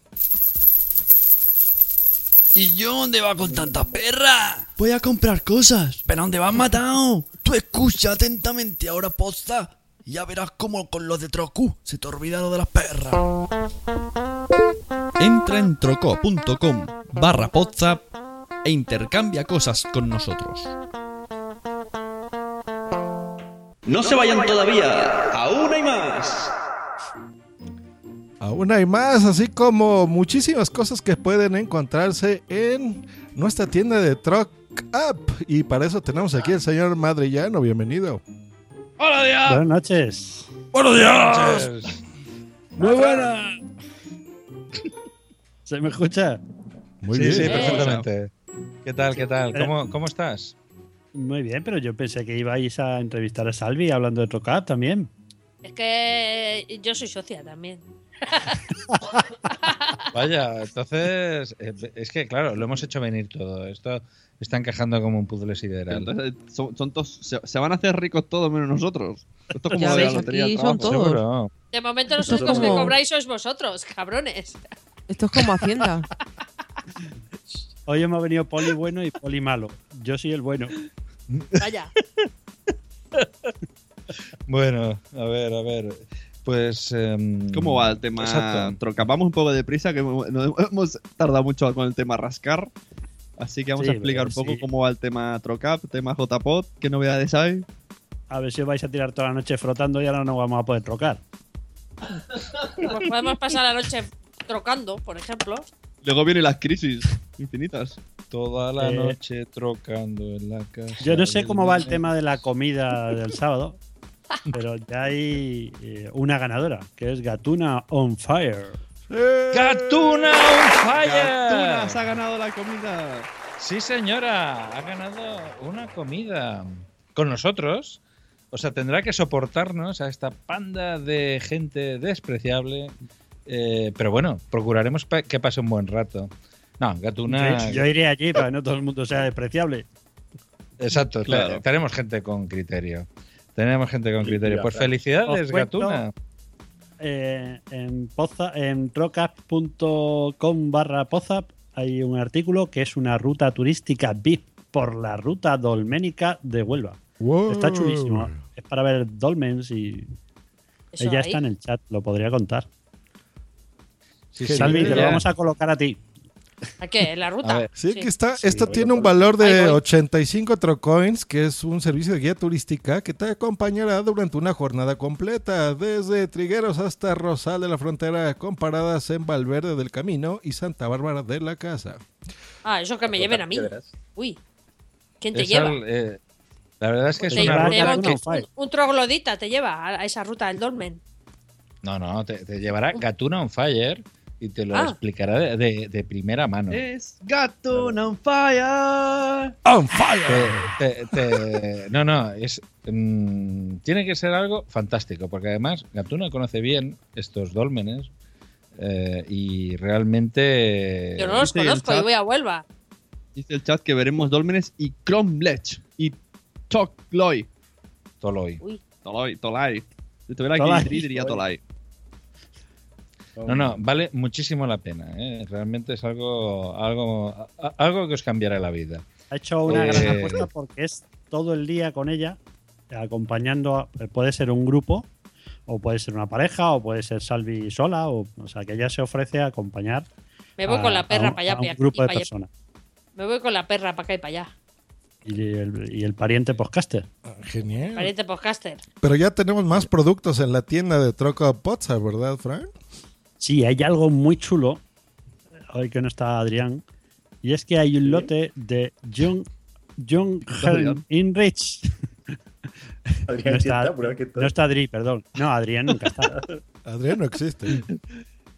¿Y yo dónde va con tanta perra? Voy a comprar cosas. ¿Pero dónde vas matado? Tú escucha atentamente ahora posta y ya verás cómo con los de Trocu se te olvida lo de las perras. Entra en troco.com barra WhatsApp e intercambia cosas con nosotros. No se vayan todavía, aún hay más. Aún hay más, así como muchísimas cosas que pueden encontrarse en nuestra tienda de Truck Up. Y para eso tenemos aquí al señor Madrillano. Bienvenido. ¡Hola, días! Buenas noches. ¡Buenos días! Muy buena. ¿Se me escucha? Muy sí, bien. sí, perfectamente. ¿Qué tal, qué tal? ¿Cómo, cómo estás? Muy bien, pero yo pensé que ibais a entrevistar a Salvi hablando de Trocap también. Es que yo soy socia también. Vaya, entonces, eh, es que claro, lo hemos hecho venir todo. Esto está encajando como un puzzle sideral. Entonces, son, son todos- se, se van a hacer ricos todos menos nosotros. Esto es como Ya de la lotería aquí son todos. Seguro. De momento los únicos que cobráis sois vosotros, cabrones. Esto es como Hacienda. Hoy hemos venido poli bueno y poli malo. Yo soy el bueno. Vaya. Bueno, a ver, a ver. Pues. em, ¿Cómo va el tema Exacto. troca? Vamos un poco deprisa, que hemos, no hemos tardado mucho con el tema rascar. Así que vamos Sí, a explicar un poco sí. cómo va el tema Trocap, tema JPod, qué novedades hay. A ver si os vais a tirar toda la noche frotando y ahora no vamos a poder trocar. Pues podemos pasar la noche trocando, por ejemplo. Luego vienen las crisis infinitas. Toda la Eh, noche trocando en la casa. Yo no sé cómo va el tema de la comida del sábado, pero ya hay eh, una ganadora, que es Gatuna on Fire. ¡Gatuna on fire! Gatuna se ha ganado la comida. Sí, señora, ha ganado una comida con nosotros. O sea, tendrá que soportarnos a esta panda de gente despreciable. Eh, pero bueno, procuraremos pa- que pase un buen rato. No, Gatuna. Yo, yo iré allí para que no todo el mundo sea despreciable. Exacto, Claro. tenemos gente con criterio. Tenemos gente con criterio. Pues felicidades, cuento, Gatuna. eh, en, poza- en trocap.com barra pozap hay un artículo que es una ruta turística VIP por la ruta dolménica de Huelva. Wow. Está chulísimo. Es para ver dolmens y ¿Eso ella está en el chat, lo podría contar. Sí, Salvi, te lo vamos a colocar a ti. ¿A qué? ¿En la ruta? Sí, que está, Sí, esta tiene un valor de voy. 85 trocoins, que es un servicio de guía turística que te acompañará durante una jornada completa, desde Trigueros hasta Rosal de la Frontera, con paradas en Valverde del Camino y Santa Bárbara de la Casa. Ah, eso que me lleven a mí. Uy. ¿Quién te Es lleva? al- eh, la verdad es que es Te una ruta un, troglodita, te lleva a a esa ruta del dolmen. No, no, te, te llevará Gatuna on Fire y te lo Ah. explicará de, de- de primera mano. Es Gatuna on fire. ¡On fire! Te- te- te- no, no, es, mm, tiene que ser algo fantástico, porque además Gatuna conoce bien estos dólmenes eh, y realmente... Yo no los conozco y chat. voy a Huelva. Dice el chat que veremos Dolmenes y Cromlech y Tokloy. Toloi. Uy. Tolai. Veré Tolai. aquí diría Tolai. No, no, vale muchísimo la pena. ¿eh? Realmente es algo, algo, algo que os cambiará la vida. Ha hecho una Eh, gran apuesta porque es todo el día con ella, acompañando. a- puede ser un grupo, o puede ser una pareja, o puede ser Salvi sola, o, o sea, que ella se ofrece a acompañar. Me voy a- con la a perra un- para allá a un grupo de personas. Me voy con la perra para acá y para allá. Y el, y el pariente podcaster. Genial. Pariente podcaster. Pero ya tenemos más productos en la tienda de Troca Pozza, ¿verdad, Frank? Sí, hay algo muy chulo, hoy que no está Adrián, y es que hay un lote de Young, Young Adrián? Inrich. Adrián, no, está, está, prueba que está. no está Adri, perdón. No, Adrián nunca está. Adrián no existe.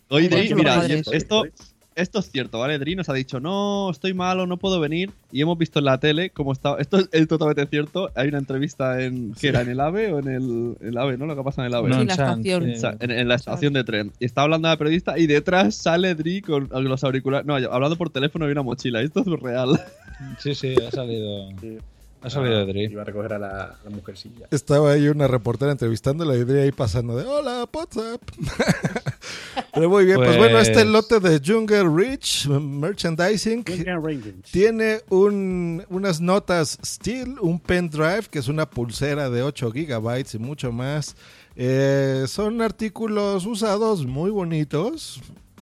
Oye, mira, esto, esto es cierto, ¿vale? Dri nos ha dicho, no, estoy malo, no puedo venir. Y hemos visto en la tele cómo está. Esto es, es totalmente cierto. Hay una entrevista en. ¿Qué era? ¿En el AVE o en el, el AVE, no? Lo que pasa en el AVE. No, Sí, en la estación. sí. En, en la estación de tren. Y está hablando la periodista y detrás sale Dri con los auriculares. No, hablando por teléfono y una mochila. Esto es real. Sí, sí, ha salido. Sí. Ha salido Ah, Dri. Iba a recoger a la, a la mujercilla. Estaba ahí una reportera entrevistándola y Adri ahí pasando de hola, WhatsApp. Pero muy bien, pues, Pues- bueno, este lote de Jungle Rich Merchandising tiene un- unas notas Steel, un pendrive, que es una pulsera de 8 gigabytes y mucho más. Eh, son artículos usados muy bonitos.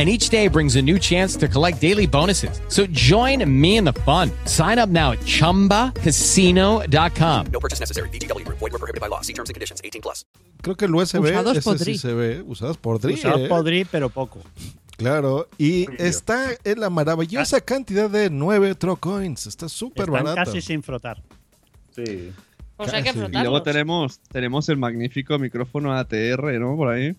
And each day brings a new chance to collect daily bonuses. So join me in the fun. Sign up now at chumbacasino.com. No purchase necessary. VGW Group. Void were prohibited by law. See terms and conditions. 18 plus. Creo que el USB Usados ese por sí Dri. se ve, usados por Dri. Usados ¿eh? por Dri, pero poco. Claro, y está en la maravillosa cantidad de 9 Trocoins. Está súper barato. casi sin frotar. Sí. Pues hay que. Y luego tenemos, tenemos el magnífico micrófono ATR, ¿no? Por ahí.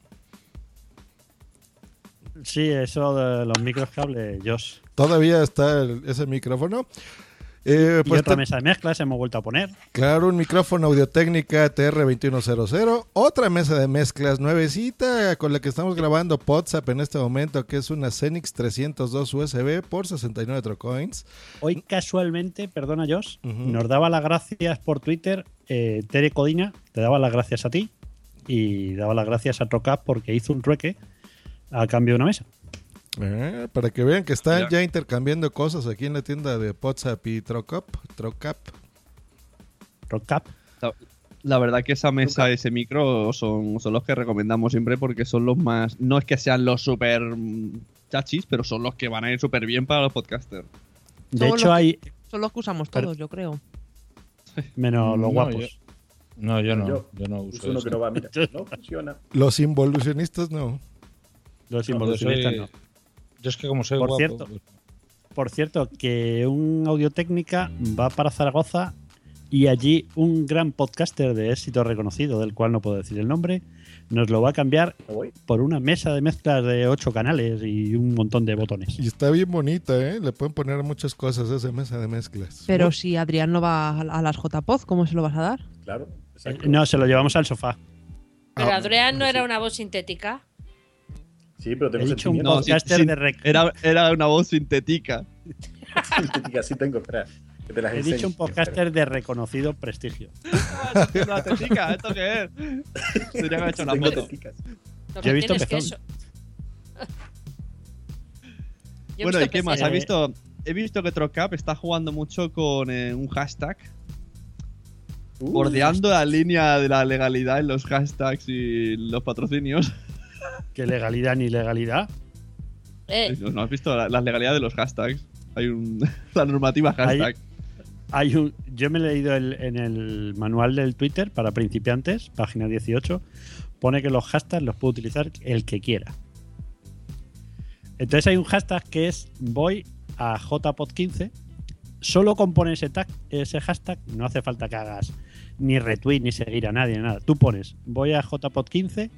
Sí, eso de los micros que hable Josh. Todavía está el- ese micrófono. Eh, y pues otra mesa de mezclas hemos vuelto a poner. Claro, un micrófono Audio-Técnica TR2100, otra mesa de mezclas nuevecita con la que estamos grabando WhatsApp en este momento, que es una Zenix 302 USB por 69 Trocoins. Hoy casualmente, perdona Josh, nos daba las gracias por Twitter eh, Tere Codina, te daba las gracias a ti y daba las gracias a Trocap porque hizo un trueque a cambio de una mesa. Eh, para que vean que están Ya. ya intercambiando cosas aquí en la tienda de WhatsApp y Trocap. Trocap. Trocap. La, la verdad que esa mesa, ese micro, son, son los que recomendamos siempre porque son los más. No es que sean los super chachis, pero son los que van a ir súper bien para los podcasters. De hecho, los- hay Son los que usamos Pero- todos, yo creo. menos los No, guapos. yo- No, yo no. Yo, Yo no uso Uso uno que no va, mira. No funciona. Los involucionistas no. Los No, yo, involucionistas soy- no. yo es que como soy Por guapo, cierto. pues- Por cierto, que un Audio-Técnica va para Zaragoza y allí un gran podcaster de éxito reconocido, del cual no puedo decir el nombre, nos lo va a cambiar por una mesa de mezclas de ocho canales y un montón de botones. Y está bien bonita, ¿eh? Le pueden poner muchas cosas a esa mesa de mezclas. Pero si Adrián no va a las JPod, ¿cómo se lo vas a dar? Claro. Eh, No, se lo llevamos al sofá. Pero Ah, Adrián no era una voz sintética. Sí, pero tengo He dicho un sentimientos. No, sí, podcaster de rec- era, era una voz sintética. Sintética, sí tengo, espera. Que te las He enseño. dicho un podcaster de reconocido prestigio. ¿Una tetica? ¿Esto qué es? Que haber hecho una foto. Yo he visto pezón. eso. Yo Bueno, ¿y qué más? ¿Has visto? He visto que Trocap está jugando mucho con eh, un hashtag. Uh, bordeando la línea de la legalidad en los hashtags y los patrocinios. ¿Qué legalidad ni legalidad? Eh, ¿No has visto la, la legalidad de los hashtags? Hay un, la normativa hashtag. Hay un, yo me he leído el- en el manual del Twitter para principiantes, página 18, pone que los hashtags los puede utilizar el que quiera. Entonces hay un hashtag que es voy a jpod15. Solo con poner ese, tag, ese hashtag no hace falta que hagas ni retweet ni seguir a nadie, ni nada. Tú pones voy a jpod15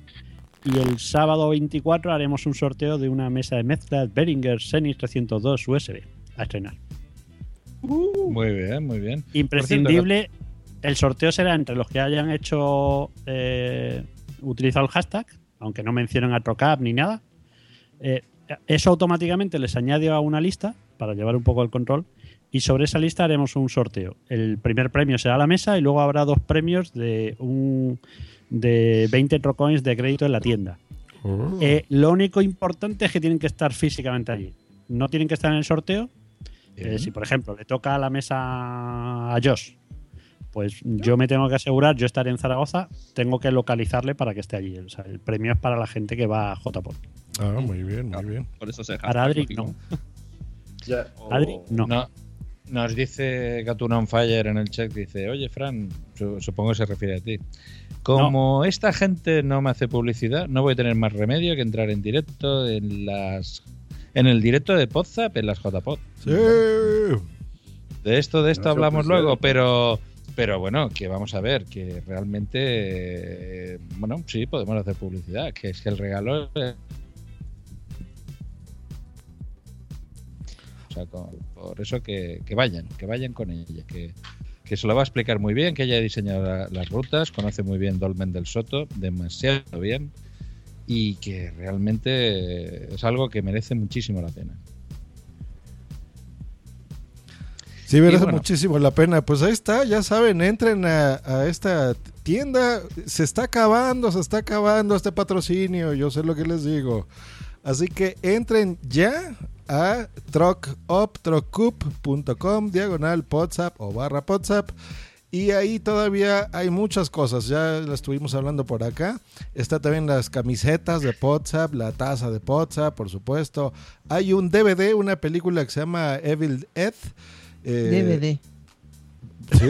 y el sábado 24 haremos un sorteo de una mesa de mezclas Behringer Xenix 302 USB a estrenar. Muy bien, muy bien. Imprescindible. El sorteo será entre los que hayan hecho eh, utilizado el hashtag, aunque no mencionen a Trocap ni nada. Eh, eso automáticamente les añade a una lista para llevar un poco el control. Y sobre esa lista haremos un sorteo. El primer premio será la mesa y luego habrá dos premios de un de 20 Trocoins de crédito en la tienda. Eh, lo único importante es que tienen que estar físicamente allí. No tienen que estar en el sorteo. Eh, si, por ejemplo, le toca a la mesa a Josh, pues yo me tengo que asegurar, yo estaré en Zaragoza, tengo que localizarle para que esté allí. O sea, el premio es para la gente que va a JPOD. Ah, muy bien, muy bien. Por eso se Para Adri, no. Adri, no. Nos dice Gatuna on Fire en el chat, dice, oye Fran, su- supongo que se refiere a ti. Como esta gente no me hace publicidad, no voy a tener más remedio que entrar en directo en las en el directo de Podzap en las JPod. Sí. De esto, de esto No, hablamos luego, pero pero bueno, que vamos a ver, que realmente, eh, bueno, sí, podemos hacer publicidad, que es que el regalo es- sea, con- por eso que, que vayan, que vayan con ella, que, que se lo va a explicar muy bien, que ella ha diseñado la- las rutas, conoce muy bien Dolmen del Soto, demasiado bien, y que realmente es algo que merece muchísimo la pena. Sí, merece bueno. muchísimo la pena. Pues ahí está, ya saben, entren a, a esta tienda. Se está acabando, se está acabando este patrocinio, yo sé lo que les digo. Así que entren ya a truckup, truckup.com, diagonal WhatsApp o barra WhatsApp. Y ahí todavía hay muchas cosas, ya las estuvimos hablando por acá. Está también las camisetas de WhatsApp, la taza de WhatsApp, por supuesto. Hay un DVD, una película que se llama Evil Ed. eh, DVD. ¿Sí?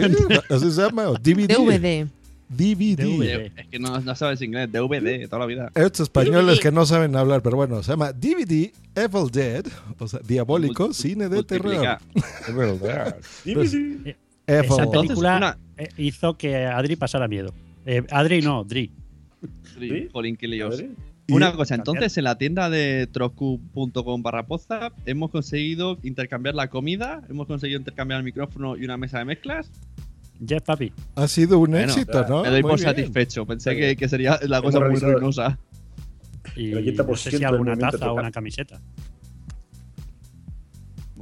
¿Así se llama? ¿O DVD? DVD. DVD. Es que no, no sabes inglés, DVD, toda la vida. Estos españoles que no saben hablar, pero bueno, se llama DVD Evil Dead, o sea, diabólico, cine de terror. multiplica. Pues, Eh, Evil. Esa película una- eh, hizo que Adri pasara miedo. Eh, Adri no, Dri. Sí, Jolín. Y- Una cosa, entonces en la tienda de trocu.com barra poza hemos conseguido intercambiar la comida, hemos conseguido intercambiar el micrófono y una mesa de mezclas. Jeff Papi. Ha sido un Bueno, éxito, ¿no? Me doy Muy por bien. satisfecho. Pensé que, que sería la cosa muy ruinosa. Y El 80% no sé si alguna taza o una camiseta.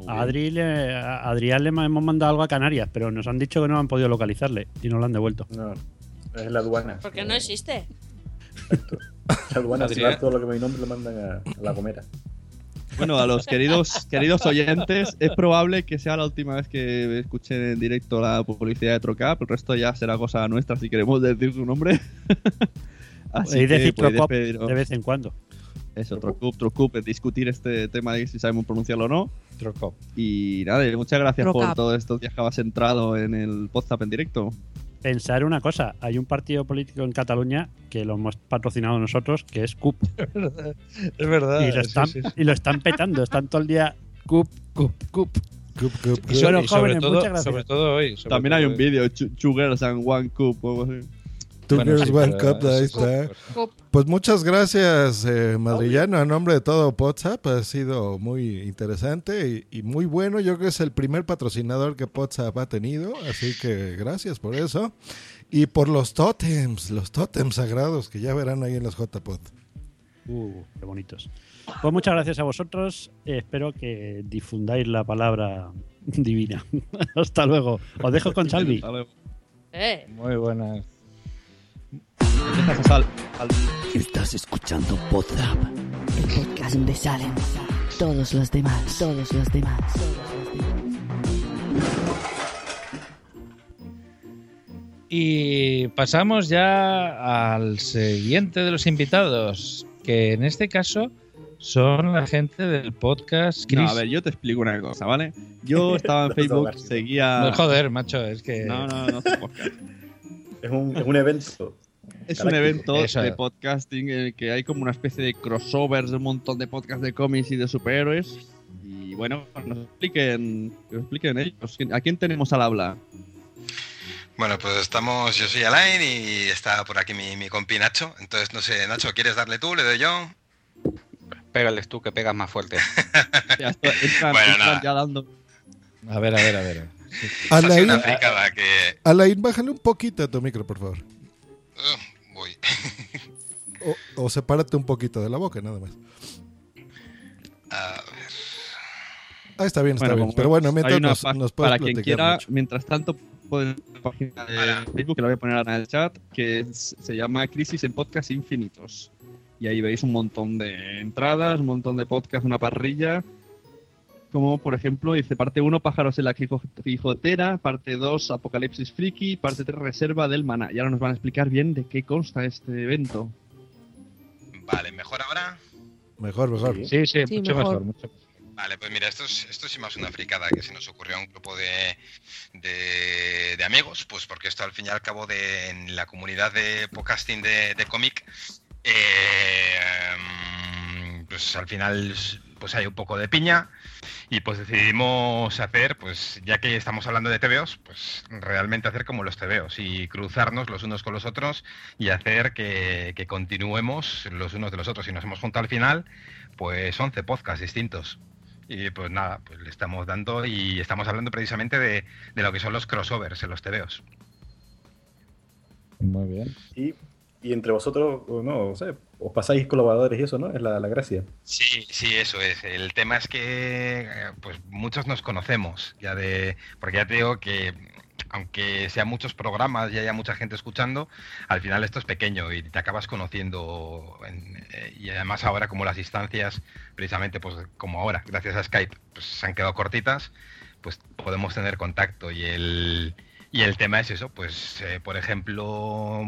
A Adri le, a Adrián le hemos mandado algo a Canarias, pero nos han dicho que no han podido localizarle y no lo han devuelto. No, es la aduana. Porque no existe. La aduana va todo lo que me nombre lo mandan a, a la gomera. Bueno, a los queridos, queridos oyentes, es probable que sea la última vez que escuchen en directo la publicidad de Trocap. El resto ya será cosa nuestra si queremos decir su nombre. Así Podéis decir podéis Trocop de vez en cuando. Eso, Trocup, Trocup, discutir este tema de si sabemos pronunciarlo o no. Trocop. Y nada, muchas gracias por todos estos días que has entrado en el WhatsApp en directo. Pensar una cosa, hay un partido político en Cataluña que lo hemos patrocinado nosotros, que es CUP. Es verdad. Y lo están, sí, sí. y lo están petando, están todo el día CUP, CUP, CUP. Y so- Bueno, y sobre jóvenes, todo- muchas gracias. sobre todo hoy, sobre También todo hay un vídeo, Girls and One Cup o algo así. Two Bueno, Girls, sí, One pero Cup, ahí está. Pues muchas gracias, eh, Madrillano, a nombre de todo WhatsApp. Ha sido muy interesante y, y muy bueno. Yo creo que es el primer patrocinador que WhatsApp ha tenido, así que gracias por eso. Y por los tótems, los tótems sagrados que ya verán ahí en los JPod. Uh, qué bonitos. Pues muchas gracias a vosotros. Espero que difundáis la palabra divina. Hasta luego. Os dejo con Salvi. Hasta luego. Eh. Muy buenas. Empiezas a sal- al- Estás escuchando Podzap, el podcast donde salen todos los demás, todos los demás. Y pasamos ya al siguiente de los invitados, que en este caso Son la gente del podcast. No, Chris. a ver, yo te explico una cosa, ¿vale? Yo estaba en Facebook, seguía. No, joder, macho, es que. No, no, no. hace podcast. Es un, es un evento. Es un evento Eso de podcasting en el que hay como una especie de crossovers de un montón de podcasts de cómics y de superhéroes. Y bueno, nos expliquen, que nos expliquen ellos. ¿A quién tenemos al habla? Bueno, pues estamos, yo soy Alain y está por aquí mi, mi compi Nacho. Entonces, no sé, Nacho, ¿quieres darle tú? ¿Le doy yo? Pégales tú, que pegas más fuerte. Ya está, entran- Bueno, nada. ya dando. A ver, a ver, a ver. Alain. Alain, bájale un poquito a tu micro, por favor. Uh, voy. O, o sepárate un poquito de la boca, nada más. Ah, está bien, está Bueno, bien. Pero bueno, mientras hay una nos, nos puedes Para quien platicar quiera, mucho. mientras tanto, pueden ir a la página de Facebook, que la voy a poner ahora en el chat, que es- se llama Crisis en Podcast Infinitos. Y ahí veis un montón de entradas, un montón de podcasts, una parrilla. Como por ejemplo, dice parte 1, Pájaros en la Quijo- Quijotera, parte 2, Apocalipsis Friki, parte 3, Reserva del Maná. Y ahora nos van a explicar bien de qué consta este evento. Vale, ¿mejor ahora? Mejor, mejor. Sí, sí, Sí, mucho mejor. mejor. mucho mejor. Vale, pues mira, esto es, esto es más una fricada que se nos ocurrió a un grupo de, de, de amigos, pues porque esto al fin y al cabo de en la comunidad de podcasting de, de cómic, eh, mm, pues al final pues hay un poco de piña y pues decidimos hacer, pues ya que estamos hablando de TVOs, pues realmente hacer como los TVOs y cruzarnos los unos con los otros y hacer que, que continuemos los unos de los otros. Y nos hemos juntado al final, pues 11 podcasts distintos. Y pues nada, pues le estamos dando y estamos hablando precisamente de, de lo que son los crossovers en los TVOs. Muy bien. Y, y entre vosotros, no, o sea, os pasáis colaboradores y eso, ¿no? Es la, la gracia. Sí, sí, eso es. El tema es que eh, pues muchos nos conocemos ya de, porque ya te digo que aunque sean muchos programas y haya mucha gente escuchando, al final esto es pequeño y te acabas conociendo en- eh, y además ahora como las distancias, precisamente pues como ahora, gracias a Skype, pues se han quedado cortitas, pues podemos tener contacto y el y el tema es eso, pues eh, por ejemplo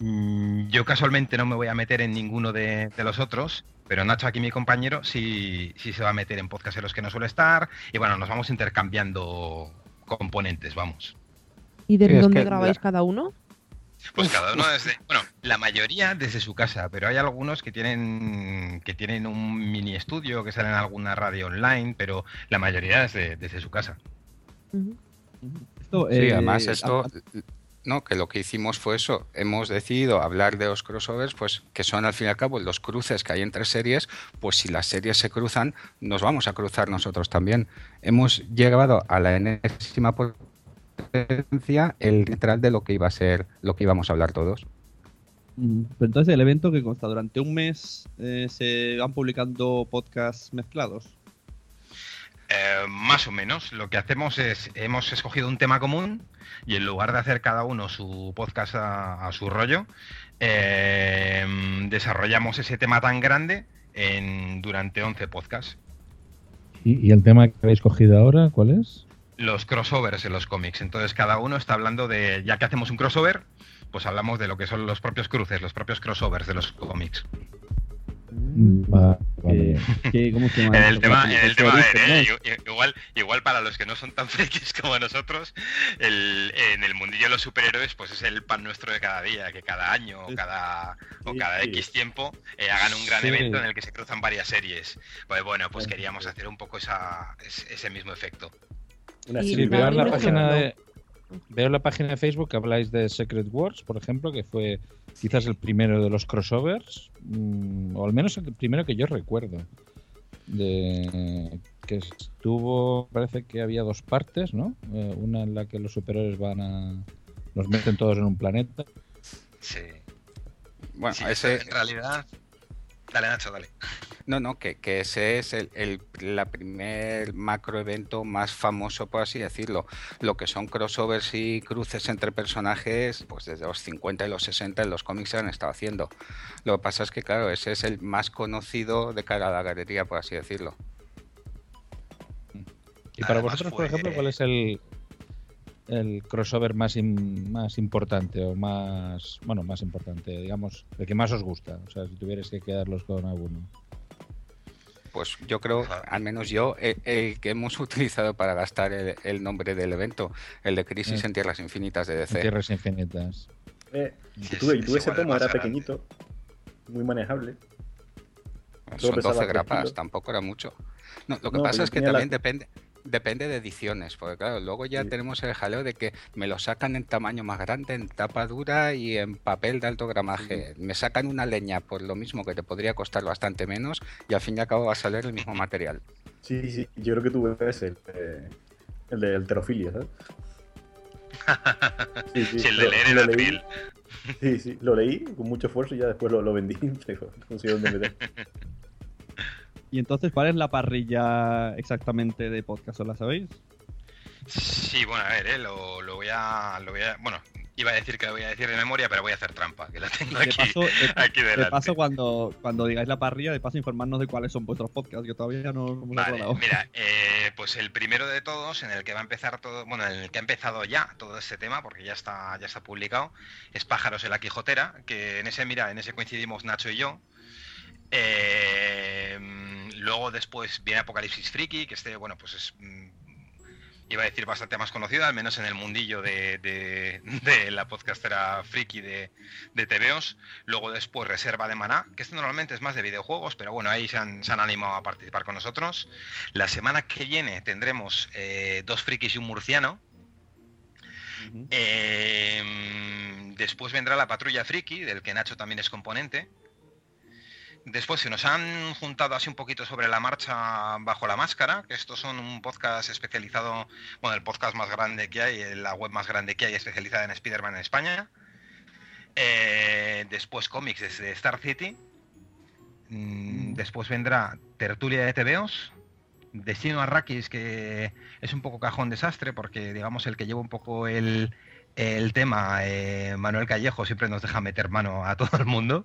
Yo casualmente no me voy a meter en ninguno de, de los otros, pero Nacho, aquí mi compañero, sí, sí se va a meter en podcast en los que no suele estar. Y bueno, nos vamos intercambiando componentes, vamos. ¿Y desde Sí, es dónde que grabáis la- cada uno? Pues cada uno desde, bueno, la mayoría desde su casa, pero hay algunos que tienen que tienen un mini estudio, que salen en alguna radio online, pero la mayoría desde, desde su casa. Esto, Sí, eh, además esto, a- no, que lo que hicimos fue eso. Hemos decidido hablar de los crossovers, pues que son al fin y al cabo los cruces que hay entre series. Pues si las series se cruzan, nos vamos a cruzar nosotros también. Hemos llegado a la enésima potencia el literal de lo que iba a ser, lo que íbamos a hablar todos. Mm, entonces el evento que consta durante un mes eh, se van publicando podcasts mezclados. Eh, más o menos. Lo que hacemos es, hemos escogido un tema común y en lugar de hacer cada uno su podcast a, a su rollo, eh, desarrollamos ese tema tan grande en, durante 11 podcasts. ¿Y, y el tema que habéis cogido ahora, cuál es? Los crossovers en los cómics. Entonces cada uno está hablando de, ya que hacemos un crossover, pues hablamos de lo que son los propios cruces, los propios crossovers de los cómics. Va- vale. ¿Qué- ¿Cómo se llama En el esto? tema, en el su tema a ver, origen, eh, ¿no? i- igual, igual para los que no son tan frikis como nosotros, el- en el mundillo de los superhéroes, pues es el pan nuestro de cada día, que cada año o cada, o cada sí. X tiempo eh, hagan un gran Sí. evento en el que se cruzan varias series. Pues bueno, pues queríamos hacer un poco esa, ese, mismo efecto. Una Sí, en la página de. Veo la página de Facebook que habláis de Secret Wars, por ejemplo, que fue quizás el primero de los crossovers, mm, o al menos el primero que yo recuerdo. De que estuvo, parece que había dos partes, ¿no? Eh, una en la que los superhéroes van a los meten todos en un planeta. Sí. Bueno, Sí, ese, en realidad. Dale, Nacho, dale. No, no, que, que ese es el, el la primer macroevento más famoso, por así decirlo. Lo que son crossovers y cruces entre personajes, pues desde los 50 y los 60 en los cómics se han estado haciendo. Lo que pasa es que, claro, ese es el más conocido de cara a la galería, por así decirlo. Y para Además vosotros, por ejemplo, ¿cuál es el, el crossover más, más importante o más, bueno, más importante, digamos, el que más os gusta? O sea, si tuvierais que quedarlos con alguno. Pues yo creo, al menos yo, el, el que hemos utilizado para gastar el, el nombre del evento, el de Crisis Eh. en Tierras Infinitas de DC. Tierras infinitas. Eh, Sí, tuve, sí, ese tomo, era pequeñito, muy manejable. Son pesaba 12 tres grapas, tampoco era mucho. No, lo que No, pasa es que la- también depende depende de ediciones, porque claro, luego ya tenemos el jaleo de que me lo sacan en tamaño más grande, en tapa dura y en papel de alto gramaje. Me sacan una leña por lo mismo que te podría costar bastante menos y al fin y al cabo va a salir el mismo material. Sí, sí, yo creo que tuve ese, el, de- el de alterofilia, ¿sabes? Sí, Sí, el de lo- leer lo. Sí, sí, lo leí con mucho esfuerzo y ya después lo, lo vendí. No sé dónde meter. Y entonces, ¿cuál es la parrilla exactamente de podcast? ¿Os la sabéis? Sí, bueno, a ver, eh, lo, lo voy a, lo voy a. Bueno, iba a decir que lo voy a decir de memoria, pero voy a hacer trampa, que la tengo De aquí, paso, de, aquí de delante. paso cuando, cuando digáis la parrilla, de paso informarnos de cuáles son vuestros podcasts, que todavía no no Vale, mira, eh, pues el primero de todos, en el que va a empezar todo, bueno, en el que ha empezado ya todo este tema, porque ya está, ya está publicado, es Pájaros en la Quijotera, que en ese, mira, en ese coincidimos Nacho y yo. Eh, luego después viene Apocalipsis Friki, que este, bueno, pues es, mm, iba a decir bastante más conocido, al menos en el mundillo de, de- de la podcastera friki de, de TVOs. Luego después Reserva de Maná, que este normalmente es más de videojuegos, pero bueno, ahí se han, se han animado a participar con nosotros. La semana que viene tendremos eh, dos frikis y un murciano. Eh, después vendrá la patrulla friki, del que Nacho también es componente. Después se nos han juntado así un poquito sobre la marcha bajo la máscara, que estos son un podcast especializado, bueno, el podcast más grande que hay, la web más grande que hay especializada en Spider-Man en España. Eh, después cómics desde Star City. Mm, Después vendrá Tertulia de TVOs. Destino Arrakis, que es un poco cajón desastre, porque digamos el que lleva un poco el, el tema, eh, Manuel Callejo, siempre nos deja meter mano a todo el mundo.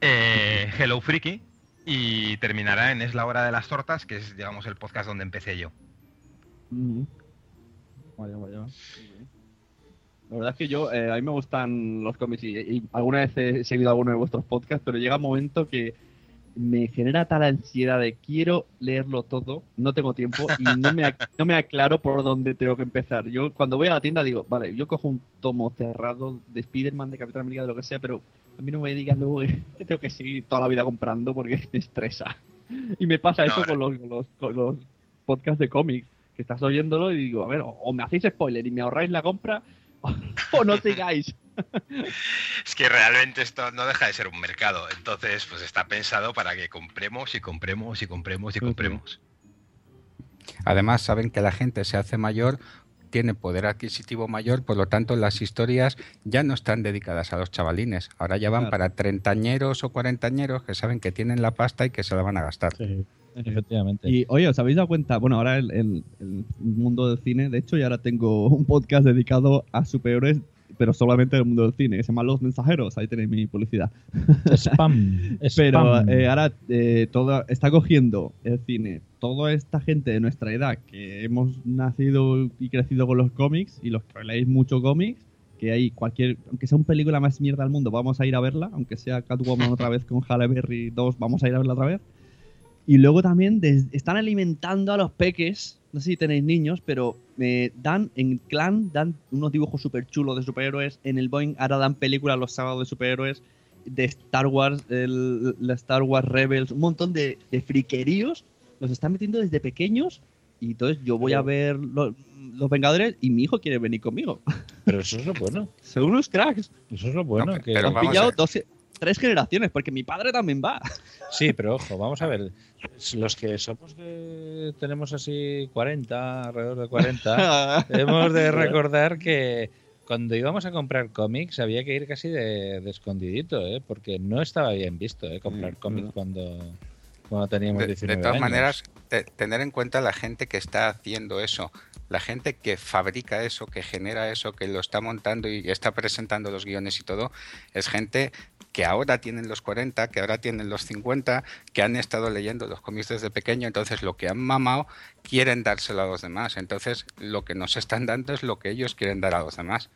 Eh, Hello Freaky. Y terminará en Es la hora de las tortas, que es, digamos, el podcast donde empecé yo. Vaya, vaya. La verdad es que yo, eh, a mí me gustan los cómics y, alguna vez he seguido alguno de vuestros podcasts, pero llega un momento que me genera tal ansiedad de quiero leerlo todo, no tengo tiempo y no me, no me aclaro por dónde tengo que empezar. Yo cuando voy a la tienda digo, vale, yo cojo un tomo cerrado de Spider-Man, de Capitán América, de lo que sea, pero a mí no me digas luego que tengo que seguir toda la vida comprando porque me estresa. Y me pasa eso con los, con los, con los podcasts de cómics, que estás oyéndolo y digo, a ver, o, o me hacéis spoiler y me ahorráis la compra, o, o no sigáis. Es que realmente esto no deja de ser un mercado. Entonces, pues está pensado para que compremos y compremos y compremos y compremos. Además, saben que la gente se hace mayor, tiene poder adquisitivo mayor, por lo tanto, las historias ya no están dedicadas a los chavalines. Ahora ya van Claro. para treintañeros o cuarentañeros que saben que tienen la pasta y que se la van a gastar. Efectivamente. Y oye, ¿os habéis dado cuenta? Bueno, ahora el, el- el mundo del cine, de hecho, y ahora tengo un podcast dedicado a superhéroes, pero solamente del mundo del cine, que se llama Los Mensajeros. Ahí tenéis mi publicidad. Spam. Pero spam. eh, ahora eh, todo, está cogiendo el cine toda esta gente de nuestra edad que hemos nacido y crecido con los cómics y los que leéis mucho cómics, que hay cualquier, aunque sea una película más mierda del mundo, vamos a ir a verla, aunque sea Catwoman otra vez con Halle Berry 2, vamos a ir a verla otra vez. Y luego también des- están alimentando a los peques. No sé si tenéis niños, pero me dan en Clan, dan unos dibujos súper chulos de superhéroes. En el Boeing ahora dan películas los sábados de superhéroes. de Star Wars, el- la Star Wars Rebels, un montón de, de friqueríos, los están metiendo desde pequeños y entonces yo voy a ver lo- los Vengadores y mi hijo quiere venir conmigo. Pero eso es lo bueno. Son unos cracks. Eso es lo bueno. No, que pero han pillado dos- tres generaciones, porque mi padre también va. Sí, pero ojo, vamos a ver. Los que somos de. tenemos así 40, alrededor de 40, hemos de recordar que cuando íbamos a comprar cómics había que ir casi de, de escondidito, ¿eh? porque no estaba bien visto ¿eh? comprar cómics cuando, cuando teníamos De, 19 de todas años. maneras, te- tener en cuenta la gente que está haciendo eso, la gente que fabrica eso, que genera eso, que lo está montando y está presentando los guiones y todo, es gente que ahora tienen los 40, que ahora tienen los 50, que han estado leyendo los cómics desde pequeño, entonces lo que han mamado quieren dárselo a los demás. Entonces lo que nos están dando es lo que ellos quieren dar a los demás.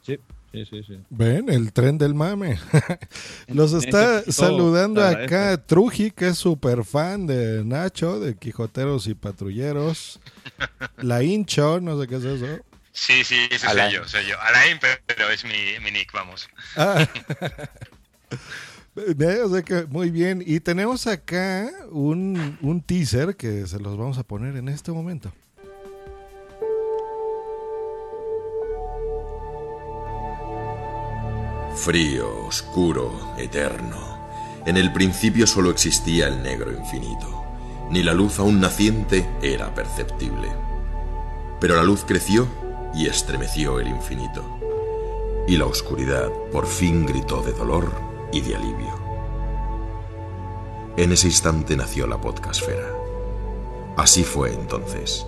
Sí, sí, sí. sí. Ven, el tren del mame. Los está saludando todo, acá Truji, que es súper fan de Nacho, de Quijoteros y Patrulleros. La Incho, no sé qué es eso. Sí, sí, ese Alain. soy yo, soy yo. Alain, pero, pero es mi, mi nick, vamos. Ah. Muy bien. Y tenemos acá un, un teaser que se los vamos a poner en este momento. Frío, oscuro, eterno. En el principio solo existía el negro infinito. Ni la luz aún naciente era perceptible. Pero la luz creció y estremeció el infinito. Y la oscuridad por fin gritó de dolor y de alivio. En ese instante nació la podcastfera. Así fue entonces.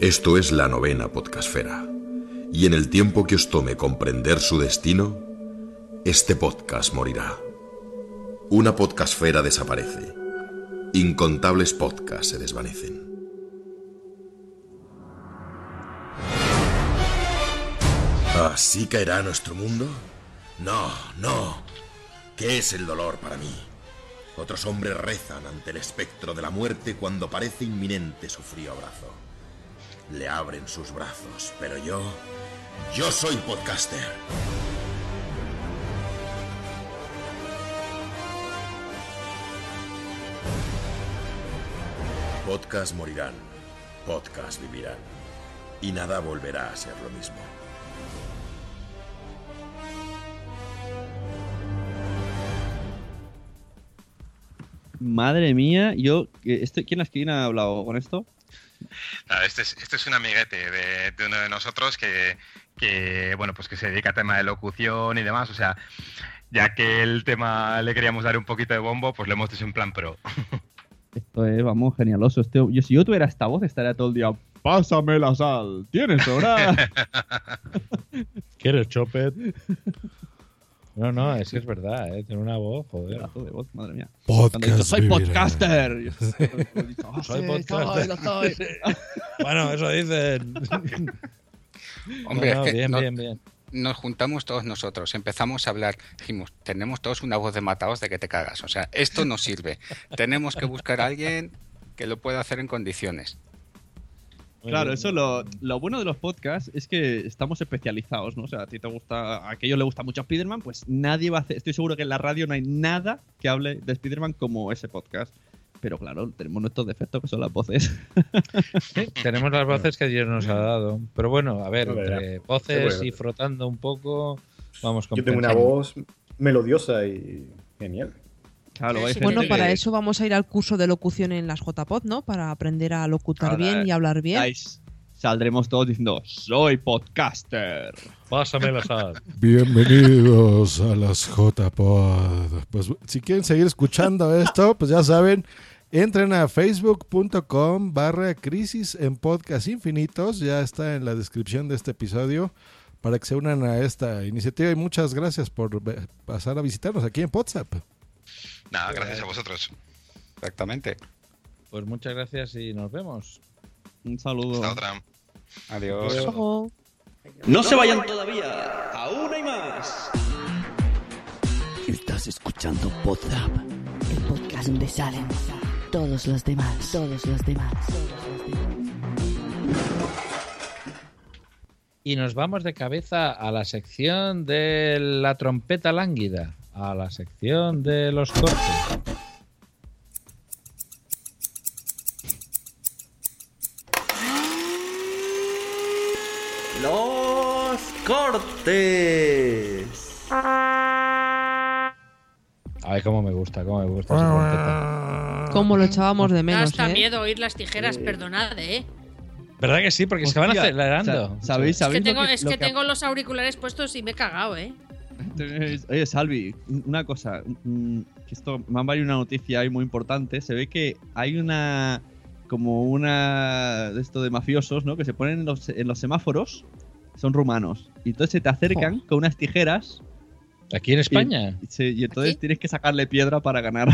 Esto es la novena podcastfera. Y en el tiempo que os tome comprender su destino, este podcast morirá. Una podcastfera desaparece. Incontables podcasts se desvanecen. ¿Así caerá nuestro mundo? No, no. ¿Qué es el dolor para mí? Otros hombres rezan ante el espectro de la muerte cuando parece inminente su frío abrazo. Le abren sus brazos, pero yo... Yo soy podcaster. Podcast morirán, podcast vivirán. Y nada volverá a ser lo mismo. Madre mía, yo. eh, Esto, ¿quién, es- ¿Quién ha hablado con esto? Nada, este es, este es un amiguete de, de uno de nosotros que, que, bueno, pues que se dedica a tema de locución y demás. O sea, ya que el tema le queríamos dar un poquito de bombo, pues lo hemos hecho en plan pro. Esto es, vamos, genialoso. Este, yo, si yo tuviera esta voz, estaría todo el día. Pásame la sal. ¿Tienes hora? ¿Quieres chopet? No, no, es que es verdad, ¿eh? tiene una voz, joder. de voz, madre mía. Podcast dicho, soy vivirá". podcaster. Yo he dicho, "Ah, Soy sí, podcaster. soy, lo soy". bueno, eso dicen. Hombre, No, no, es que bien, no- bien, bien. nos juntamos todos nosotros, empezamos a hablar, dijimos, tenemos todos una voz de matados de que te cagas. O sea, esto no sirve. Tenemos que buscar a alguien que lo pueda hacer en condiciones. Claro, eso lo, lo bueno de los podcasts es que estamos especializados, ¿no? O sea, a ti te gusta, a aquello le gusta mucho Spider-Man, pues nadie va a hacer, estoy seguro que en la radio no hay nada que hable de Spider-Man como ese podcast. Pero claro, tenemos nuestros defectos que son las voces. Sí, tenemos las voces que Dios nos ha dado. Pero bueno, a ver, entre Es voces y frotando un poco, vamos Yo tengo una voz melodiosa y genial. Claro, Bueno, para eso vamos a ir al curso de locución en las JPod, ¿no? Para aprender a locutar Ahora, bien y hablar bien. ahí Saldremos todos diciendo, soy podcaster. Pásame la sal. Bienvenidos a las JPod. Pues si quieren seguir escuchando esto, pues ya saben, entren a facebook.com barra crisis en podcast infinitos. Ya está en la descripción de este episodio para que se unan a esta iniciativa. Y muchas gracias por pasar a visitarnos aquí en WhatsApp. Nada, gracias a vosotros. Exactamente. Pues muchas gracias y nos vemos. Un saludo. Hasta otra. Adiós. No se vayan todavía. Aún hay más. Estás escuchando Podzap, el podcast donde salen todos los demás, todos los demás. Y nos vamos de cabeza a la sección de la trompeta lánguida, a la sección de los cortes. Los cortes. A ver cómo me gusta, cómo me gusta esa trompeta. Como lo echábamos de Da menos, hasta ¿eh? miedo oír las tijeras, perdonad, ¿eh? ¿Verdad que sí? Porque se van acelerando. sa- ¿Sabéis, Es que, sabéis lo tengo, que- es lo que que- tengo los auriculares puestos y me he cagado, ¿eh? Oye, Salvi, una cosa. mm, Que esto me ha valido una noticia ahí muy importante. Se ve que hay una. Como una. De esto de mafiosos, ¿no? Que se ponen en los, en los semáforos. Son rumanos. Y entonces se te acercan con unas tijeras. ¿Aquí en España? Y, sí, y entonces tienes que sacarle piedra para ganar.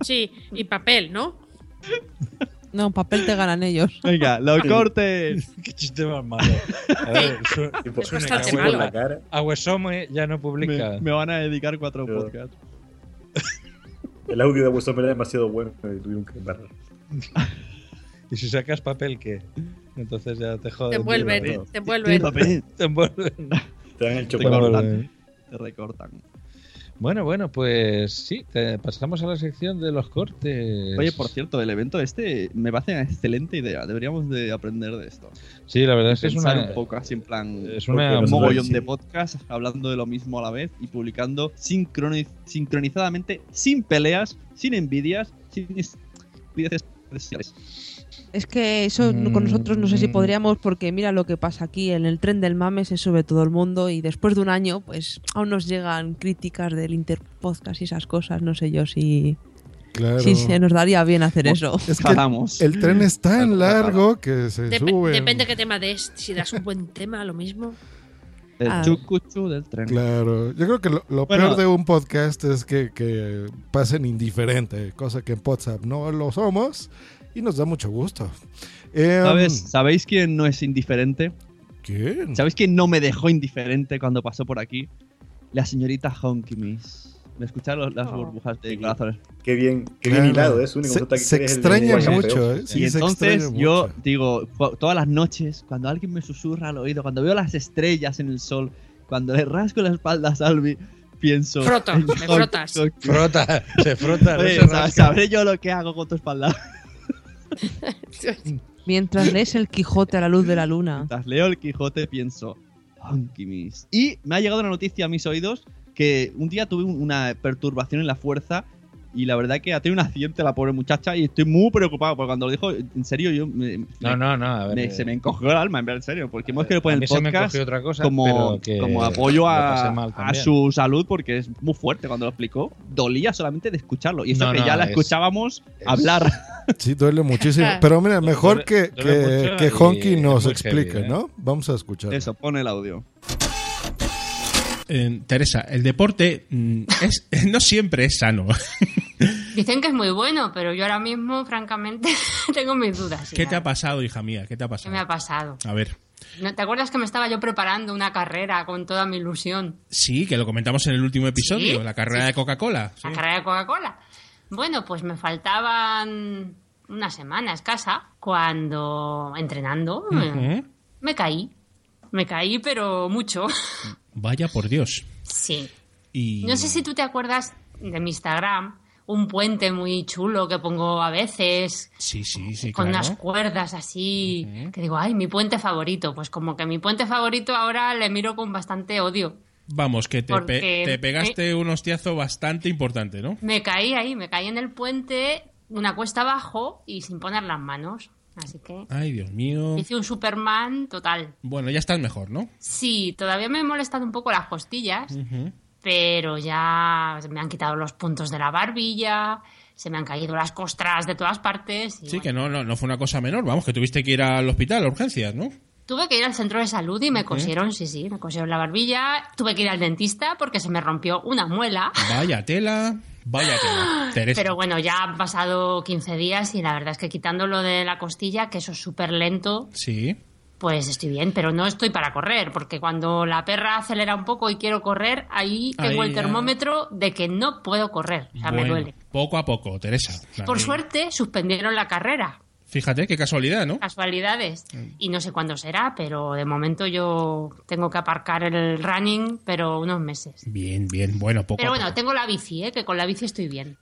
Sí, y papel, ¿no? No, papel te ganan ellos. Venga, los cortes. Qué chiste más malo. A ver, su- que malo. Agüe- la cara. Agüesome ya no publica. Me, me van a dedicar cuatro Pero- podcasts. El audio de Wilson era demasiado bueno y tuvieron que barrar. Y si sacas papel, ¿qué? Entonces ya te joden. Te envuelven, te envuelven. Te envuelven. Te dan el Te chocolate. Te recortan. Bueno, bueno, pues sí, te- pasamos a la sección de los cortes. Oye, por cierto, el evento este me parece una excelente idea. Deberíamos de aprender de esto. Sí, la verdad es que es una. un poco así en plan es una- un mogollón sí. de podcasts hablando de lo mismo a la vez y publicando sincroni- sincronizadamente, sin peleas, sin envidias, sin estupideces sociales. Es que eso con nosotros no sé si Mm. podríamos, porque mira lo que pasa aquí. En el tren del mame se sube todo el mundo y después de un año, pues aún nos llegan críticas del Interpodcast y esas cosas. No sé yo si, Claro. si se nos daría bien hacer eso. Es que el tren es tan largo que se Dep- sube. depende qué tema des. Si das un buen tema, lo mismo. El Ah. chucuchu del tren. Claro, yo creo que lo, lo Bueno. peor de un podcast es que, que pasen indiferente, cosa que en WhatsApp no lo somos y nos da mucho gusto. Em, ¿Sabes, ¿Sabéis quién no es indiferente? ¿Quién? ¿Sabéis quién no me dejó indiferente cuando pasó por aquí? La señorita Honky Miss. ¿Me escucharon los- las Oh. burbujas de corazones? Qué bien, qué bien hilado, es único. Se- nota que se el- extraña el mucho, ¿eh? Sí, y se entonces yo mucho. digo, todas las noches, cuando alguien me susurra al oído, cuando veo las estrellas en el sol, cuando le rasco la espalda a Salvi, pienso. Froto, me frotas. Frota, se frota. no Oye, se sabré yo lo que hago con tu espalda. Mientras lees el Quijote a la luz de la luna. Mientras leo el Quijote pienso, Miss. Y me ha llegado una noticia a mis oídos que un día tuve un- una perturbación en la fuerza y la verdad que ha tenido un accidente la pobre muchacha y estoy muy preocupado porque cuando lo dijo, en serio, yo me, No, no, no. A ver, me- eh, se me encogió el alma, en verdad, en serio, porque hemos querido poner el podcast encogió otra cosa, como, como apoyo a, a su salud porque es muy fuerte cuando lo explicó. Dolía solamente de escucharlo y eso No, que no, ya la es- escuchábamos es- hablar. Sí, duele muchísimo. Pero mira, mejor Duele- que, duele que, Honky nos explique, heavy, ¿eh? ¿no? Vamos a escuchar. Eso, pone el audio. Eh, Teresa, el deporte mm, es, no siempre es sano. Dicen que es muy bueno, pero yo ahora mismo, francamente, tengo mis dudas. ¿Qué te ha pasado, hija mía? ¿Qué te ha ¿Qué pasado? me ha pasado? A ver. ¿No ¿Te acuerdas que me estaba yo preparando una carrera con toda mi ilusión? Sí, que lo comentamos en el último episodio, Sí, la carrera sí. de Coca-Cola. La carrera de Coca-Cola. Bueno, pues me faltaban una semana escasa cuando, entrenando, eh, me caí. Me caí, pero mucho. Vaya por Dios. sí. Y... No sé si tú te acuerdas de mi Instagram, un puente muy chulo que pongo a veces, Sí, sí, sí, con claro. unas cuerdas así, que digo, ay, mi puente favorito. Pues como que mi puente favorito ahora le miro con bastante odio. Vamos, que te, pe- Porque- te pegaste un hostiazo bastante importante, ¿no? Me caí ahí, me caí en el puente, una cuesta abajo y sin poner las manos. Así que Ay, Dios mío. hice un Superman total. Bueno, ya estás mejor, ¿no? Sí, todavía me he molestado un poco las costillas, pero ya se me han quitado los puntos de la barbilla, se me han caído las costras de todas partes. y Sí, que no, no, no fue una cosa menor. Vamos, que tuviste que ir al hospital, a urgencias, ¿no? Tuve que ir al centro de salud y me cosieron, sí, sí, me cosieron la barbilla. Tuve que ir al dentista porque se me rompió una muela. Vaya tela, vaya tela. Teresa. Pero bueno, ya han pasado 15 días y la verdad es que quitando lo de la costilla, que eso es súper lento, Sí. pues estoy bien, pero no estoy para correr, porque cuando la perra acelera un poco y quiero correr, ahí tengo Ahí el termómetro de que no puedo correr, o sea, me duele. Poco a poco, Teresa. Por Ahí. suerte, suspendieron la carrera. Fíjate, qué casualidad, ¿no? Casualidades. Mm. Y no sé cuándo será, pero de momento yo tengo que aparcar el running, pero unos meses. Bien, bien, bueno, poco. Pero a bueno, poco. tengo la bici, ¿eh? que con la bici estoy bien.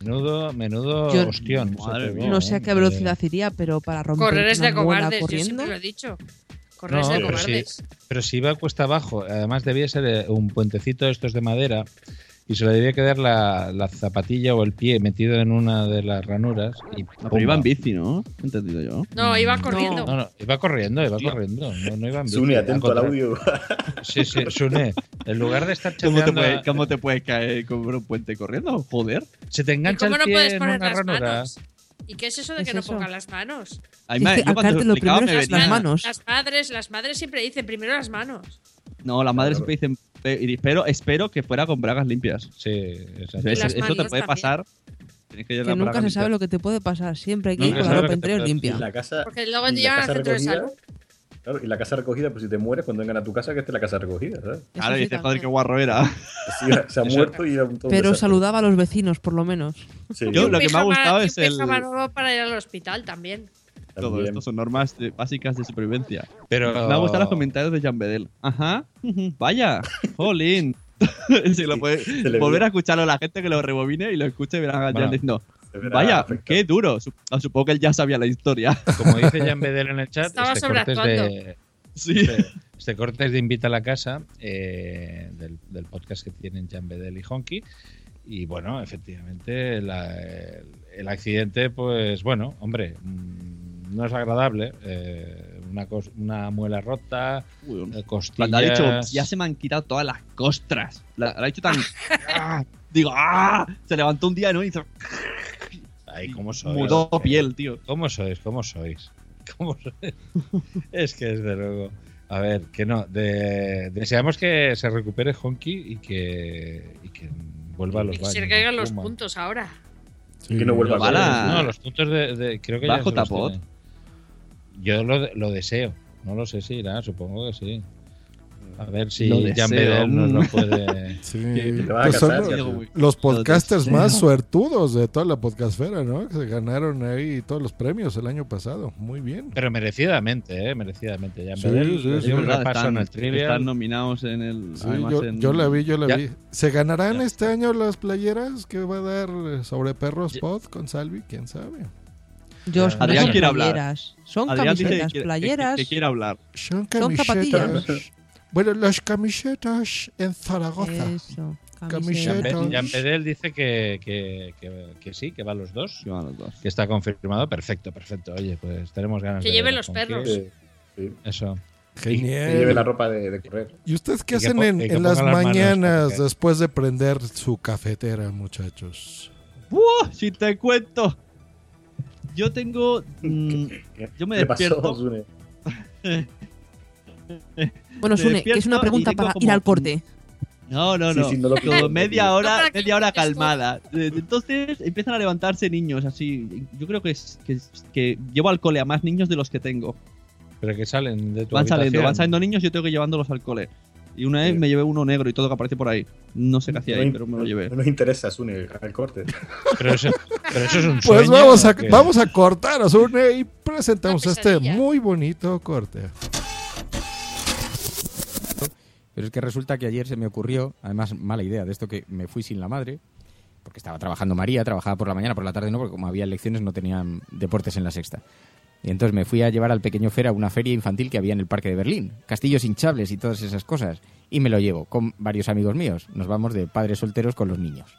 Menudo, menudo Yo ostión. Madre se pegó, No sé a ¿eh? qué velocidad iría, pero para romper Correr es de cobardes, yo corriendo. siempre lo he dicho. Correr es No, de pero cobardes. si, pero si iba cuesta abajo, además debía ser eh, un puentecito de estos de madera y se le debía quedar la, la zapatilla o el pie metido en una de las ranuras. Y No, pero iba en bici, ¿no? He entendido yo. No, iba corriendo. No, no, iba corriendo, iba corriendo. No, no iba en bici. Sune, atento al audio. Sí, sí, Sune. En lugar de estar ¿Cómo te, chateando, puede- cómo te puedes caer con un puente corriendo? Joder. se te ¿Y engancha cómo el no pie puedes en poner una las ranura. manos? ¿Y qué es eso de ¿Qué que no pongan las manos? A mí Es me- que yo cuando lo primero las venía- manos. Las madres, las madres siempre dicen primero las manos. No, las madres siempre dicen, "Pe- y espero, espero que fuera con bragas limpias. Sí, exacto. Eso, eso te puede también. pasar. Tienes que Que nunca se sabe lo que te puede pasar. Siempre hay que ir con la ropa interior te- limpia. La casa, Porque luego y la llegan al casa centro de recogida, salud. Claro, y la casa recogida, pues si te mueres, cuando vengan a tu casa, que esté la casa recogida, ¿sabes? Claro, y sí dices, joder, qué guarro era. Sí, se ha muerto y era un todo Pero desastre. saludaba a los vecinos, por lo menos. Sí, Yo lo que me ha gustado es el. para ir al hospital también. Todo esto son normas de- básicas de supervivencia. Pero Me ha gustado los comentarios de Jan Bedel. Ajá. Vaya. Jolín. Si lo puede- volver ve. a escucharlo la gente que lo rebobine y lo escuche y verán a Jan Bueno, diciendo. Verá Vaya, afectado. qué duro. Ah, Supongo que él ya sabía la historia. Como dice Jan Bedel en el chat, Estaba este corte es sobreactuando. de, Sí. Este, este corte es de Invita a la Casa, eh, del, del podcast que tienen Jan Bedel y Honky. Y bueno, efectivamente, la- el, el accidente, pues bueno, hombre, mm, no es agradable. eh, una, cos- una muela rota, Uy, eh, Cuando ha dicho, ya se me han quitado todas las costras. La, la ha dicho tan. ¡Ah! Digo, ¡ah! Se levantó un día, ¿no? Y hizo. Ay, ¿cómo sois? Mudó piel, tío. ¿Cómo sois? ¿Cómo sois? ¿Cómo sois? es que desde luego. A ver, que no. de- deseamos que se recupere Honky y que, y que vuelva a los Y que baños. se caigan los puntos ahora. Y que no vuelva a. No, los puntos de. de- creo que ¿Va ya se los JPod? tiene. Yo lo, lo deseo. No lo sé si irá, supongo que sí. A ver si Jan. Bedel nos lo puede. Sí, a pues son los- podcasters más suertudos de toda la podcastfera, ¿no? Que se ganaron ahí todos los premios el año pasado. Muy bien. Pero merecidamente, ¿eh? Merecidamente. Jan Sí, Bedel sí, sí, un repaso están, en el trivial. están nominados en el. Yo, en- yo la vi, yo la Ya. vi. ¿Se ganarán Ya. este año las playeras que va a dar eh, sobre Perros Pod con Salvi? ¿Quién sabe? Yo, Adrián no son quiere hablar. playeras. Son Adrián dice camisetas, que, que- playeras. que- que quiere hablar. Son camisetas. bueno, las camisetas en Zaragoza. Eso, Camisetas. Pe- Jan Pedel dice que, que, que, que sí, que van los dos. Que van los dos. Que está confirmado. Perfecto, perfecto. Oye, pues tenemos ganas Que de lleven ver los perros. Sí, sí. Eso. Que lleve Genial. la ropa de, de correr. ¿Y ustedes qué Y que hacen en, que las las mañanas después de prender su cafetera, muchachos? ¡Buah! Si te cuento. Yo tengo. mm, yo me ¿Qué pasó, despierto. Sune? Bueno, Sune, que es despierto una pregunta para como- ir al corte. No, no, no. sí, no lo Como pido. media hora, media hora calmada. Entonces empiezan a levantarse niños así. Yo creo que, es, que, llevo al cole a más niños de los que tengo. Pero que salen de tu Van saliendo, van saliendo niños, yo tengo que llevándolos al cole. Y una vez Sí. me llevé uno negro y todo que aparece por ahí. No sé qué hacía No ahí, pero me lo llevé. No nos interesa, Sune, el corte. Pero eso, pero eso es un Pues sueño, vamos a, vamos a cortar, Osune, y presentamos este muy bonito corte. Pero es que resulta que ayer se me ocurrió, además mala idea, de esto que me fui sin la madre, porque estaba trabajando María, trabajaba por la mañana, por la tarde no, porque como había elecciones no tenían deportes en la sexta. Y entonces me fui a llevar al pequeño Fer a una feria infantil que había en el parque de Berlín, castillos hinchables y todas esas cosas. Y me lo llevo con varios amigos míos. Nos vamos de padres solteros con los niños.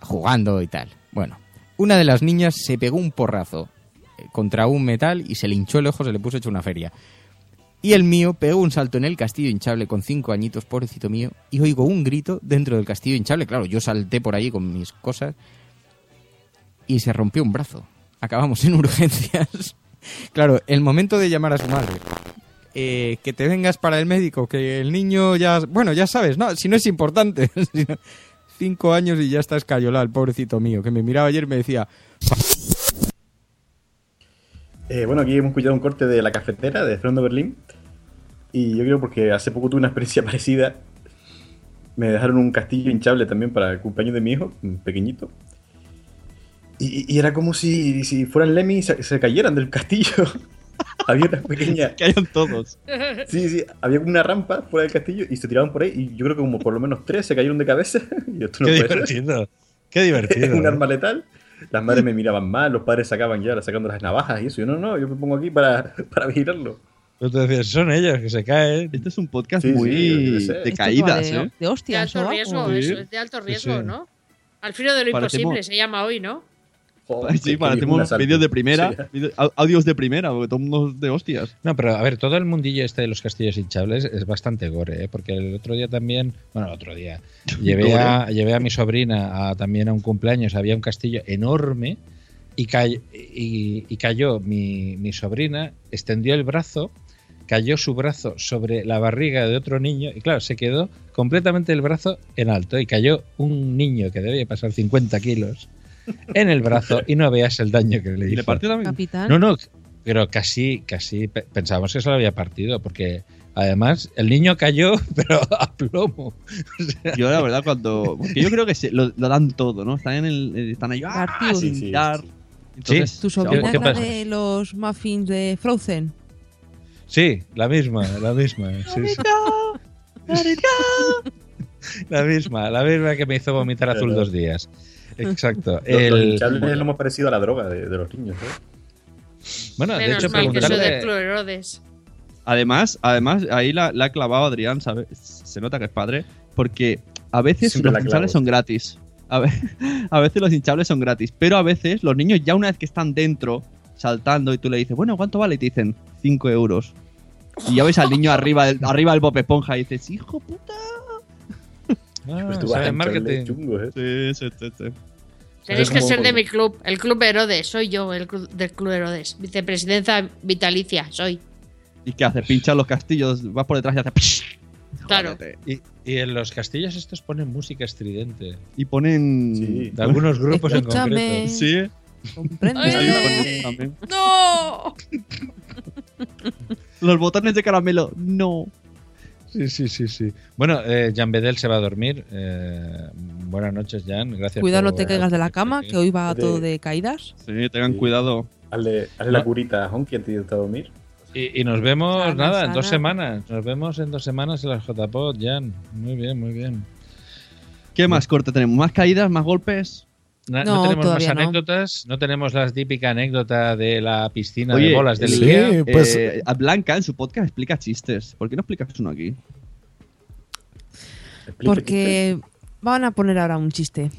Jugando y tal. Bueno, una de las niñas se pegó un porrazo eh, contra un metal y se le hinchó el ojo, se le puso hecho una feria. Y el mío pegó un salto en el castillo hinchable con cinco añitos, pobrecito mío, y oigo un grito dentro del castillo hinchable. Claro, yo salté por allí con mis cosas y se rompió un brazo. Acabamos en urgencias. claro, el momento de llamar a su madre. eh, que te vengas para el médico, que el niño ya... Bueno, ya sabes, no, si no es importante. Cinco años y ya está escayolado, el pobrecito mío, que me miraba ayer y me decía... Eh, bueno, aquí hemos escuchado un corte de La Cafetera de Fernando Berlín. Y yo creo porque hace poco tuve una experiencia parecida. Me dejaron un castillo hinchable también para el cumpleaños de mi hijo, pequeñito. Y, y era como si, si fueran Lemmy y se, se cayeran del castillo. había una pequeña. Caían todos. Sí, sí, había como una rampa fuera del castillo y se tiraban por ahí. Y yo creo que como por lo menos tres se cayeron de cabeza. Y esto no Qué puede ser. divertido. Qué divertido. Es un arma letal. Las madres me miraban mal, los padres sacaban ya, sacando las navajas y eso. Yo no, no, yo me pongo aquí para, para vigilarlo. Pero tú decías, son ellos que se caen. Este es un podcast Sí, sí, muy sé. de Esto va caídas, de, ¿eh? de De hostias o alto riesgo, Sí. eso es de alto Sí, riesgo, sí. ¿no? Al filo de lo Parecemos- imposible se llama hoy, ¿no? Joder, Sí, un asalto. vídeos de primera, Sí. audios de primera, porque todo el mundo de hostias. No, pero a ver, todo el mundillo este de los castillos hinchables es bastante gore, ¿eh? porque el otro día también, bueno, el otro día, llevé a, llevé a mi sobrina a, también a un cumpleaños, había un castillo enorme y, cay- y, y cayó mi, mi sobrina, extendió el brazo, cayó su brazo sobre la barriga de otro niño y claro, se quedó completamente el brazo en alto y cayó un niño que debía pasar 50 kilos en el brazo y no veas el daño que le hizo. ¿Y le partió también? Capitán. No, no, pero casi, casi pe- pensábamos que se lo había partido, porque además el niño cayó, pero a plomo. O sea, Yo, la verdad, cuando. Porque yo creo que se- lo, lo dan todo, ¿no? Están, en el, están ahí. ¡ah! Partido. sin Sí, ¿Tu sobrina de los muffins de Frozen? sí, la misma, la misma. sí, sí. La misma, la misma que me hizo vomitar azul dos días. Exacto. El- hinchables es lo más parecido a la droga de, de los niños. ¿eh? bueno, de Menos hecho, mal que soy de preguntarle. Club Herodes. Además, además, ahí la, la ha clavado Adrián, ¿sabes? Se nota que es padre, porque a veces Siempre los hinchables son gratis. A, ve- a veces los hinchables son gratis, pero a veces los niños ya una vez que están dentro, saltando, y tú le dices, bueno, ¿cuánto vale? Y te dicen, 5 euros. Y ya ves al niño arriba del, arriba del Bob Esponja y dices, hijo puta. Ah, Pues tú sabe vas a marketing. hincharle chungos, ¿eh? Sí, sí, sí, sí. Tenéis que ser de mi club, el Club Herodes. Soy yo, el club, del Club Herodes. Vicepresidenta vitalicia, soy. ¿Y qué haces? Pinchas los castillos, vas por detrás y haces... Claro. Y, y en los castillos estos ponen música estridente. Y ponen... Sí. De algunos grupos en concreto. Sí. ¿Comprende? ¡No! Los botones de caramelo, no. Sí, sí, sí, sí. Bueno, eh, Jan Bedel se va a dormir. Eh, buenas noches, Jan. Gracias Cuidado, por- no te caigas de la cama, que hoy va De- todo de caídas. Sí, tengan Sí. cuidado. Hazle, hazle No. la curita a Honky antes de irte a dormir. Y, y nos vemos, Sana, nada, en dos semanas. Nos vemos en dos semanas en las JPod, Jan. Muy bien, muy bien. ¿Qué más corte tenemos? ¿Más caídas? ¿Más golpes? No, No, tenemos más no. anécdotas. No tenemos la típica anécdota de la piscina Oye, de bolas del sí. Ikea. pues- eh, a Blanca en su podcast explica chistes. ¿Por qué no explicas uno aquí? Explica, Porque van a poner ahora un chiste.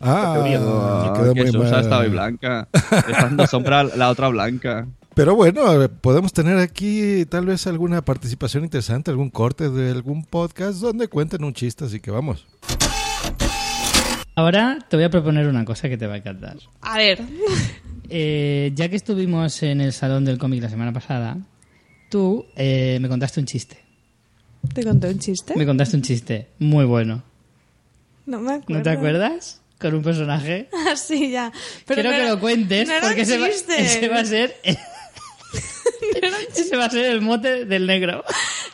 Ah, teoría, quedó que muy hoy blanca. Está dando sombra la otra blanca. Pero bueno, podemos tener aquí tal vez alguna participación interesante, algún corte de algún podcast donde cuenten un chiste, así que vamos. Ahora te voy a proponer una cosa que te va a encantar. A ver. Eh, ya que estuvimos en el salón del cómic la semana pasada, tú eh, me contaste un chiste. ¿Te conté un chiste? Me contaste un chiste muy bueno. No me acuerdo. ¿No te acuerdas? Con un personaje. Ah, sí, ya. Pero Quiero no que era- lo cuentes no porque ese va, ese va a ser ese va a ser el mote del negro.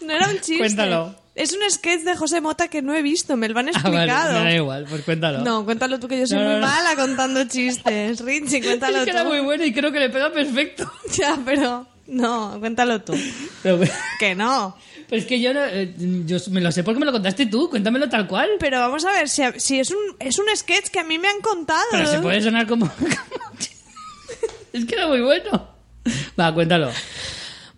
No era un chiste. Cuéntalo. Es un sketch de José Mota que no he visto, me lo han Ah, vale, explicado. me da igual, pues cuéntalo. No, cuéntalo tú que yo soy No, muy no. mala contando chistes. Richie, cuéntalo es que tú. era muy bueno y creo que le pega perfecto. Ya, pero no, cuéntalo tú. Pero, Que no. pero es que yo, eh, yo me lo sé porque me lo contaste tú, cuéntamelo tal cual. Pero vamos a ver, si, si es, un, es un sketch que a mí me han contado. Pero se puede sonar como... como- es que era muy bueno. Va, cuéntalo.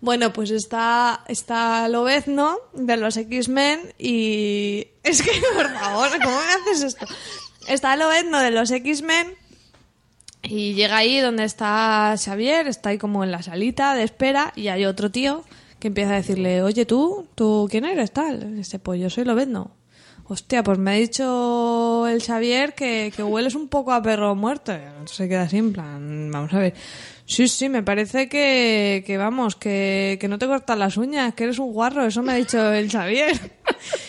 Bueno, pues está, está Lobezno de los X-Men y... Es que, por favor, ¿cómo me haces esto? Está Lobezno de los X-Men y llega ahí donde está Xavier, está ahí como en la salita de espera y hay otro tío que empieza a decirle, oye tú, ¿tú quién eres tal? Y dice, pues yo soy Lobezno. Hostia, pues me ha dicho el Xavier que, que hueles un poco a perro muerto. Entonces se queda así en plan, vamos a ver. Sí, sí, me parece que, que vamos, que, que no te cortas las uñas, que eres un guarro, eso me ha dicho el Xavier.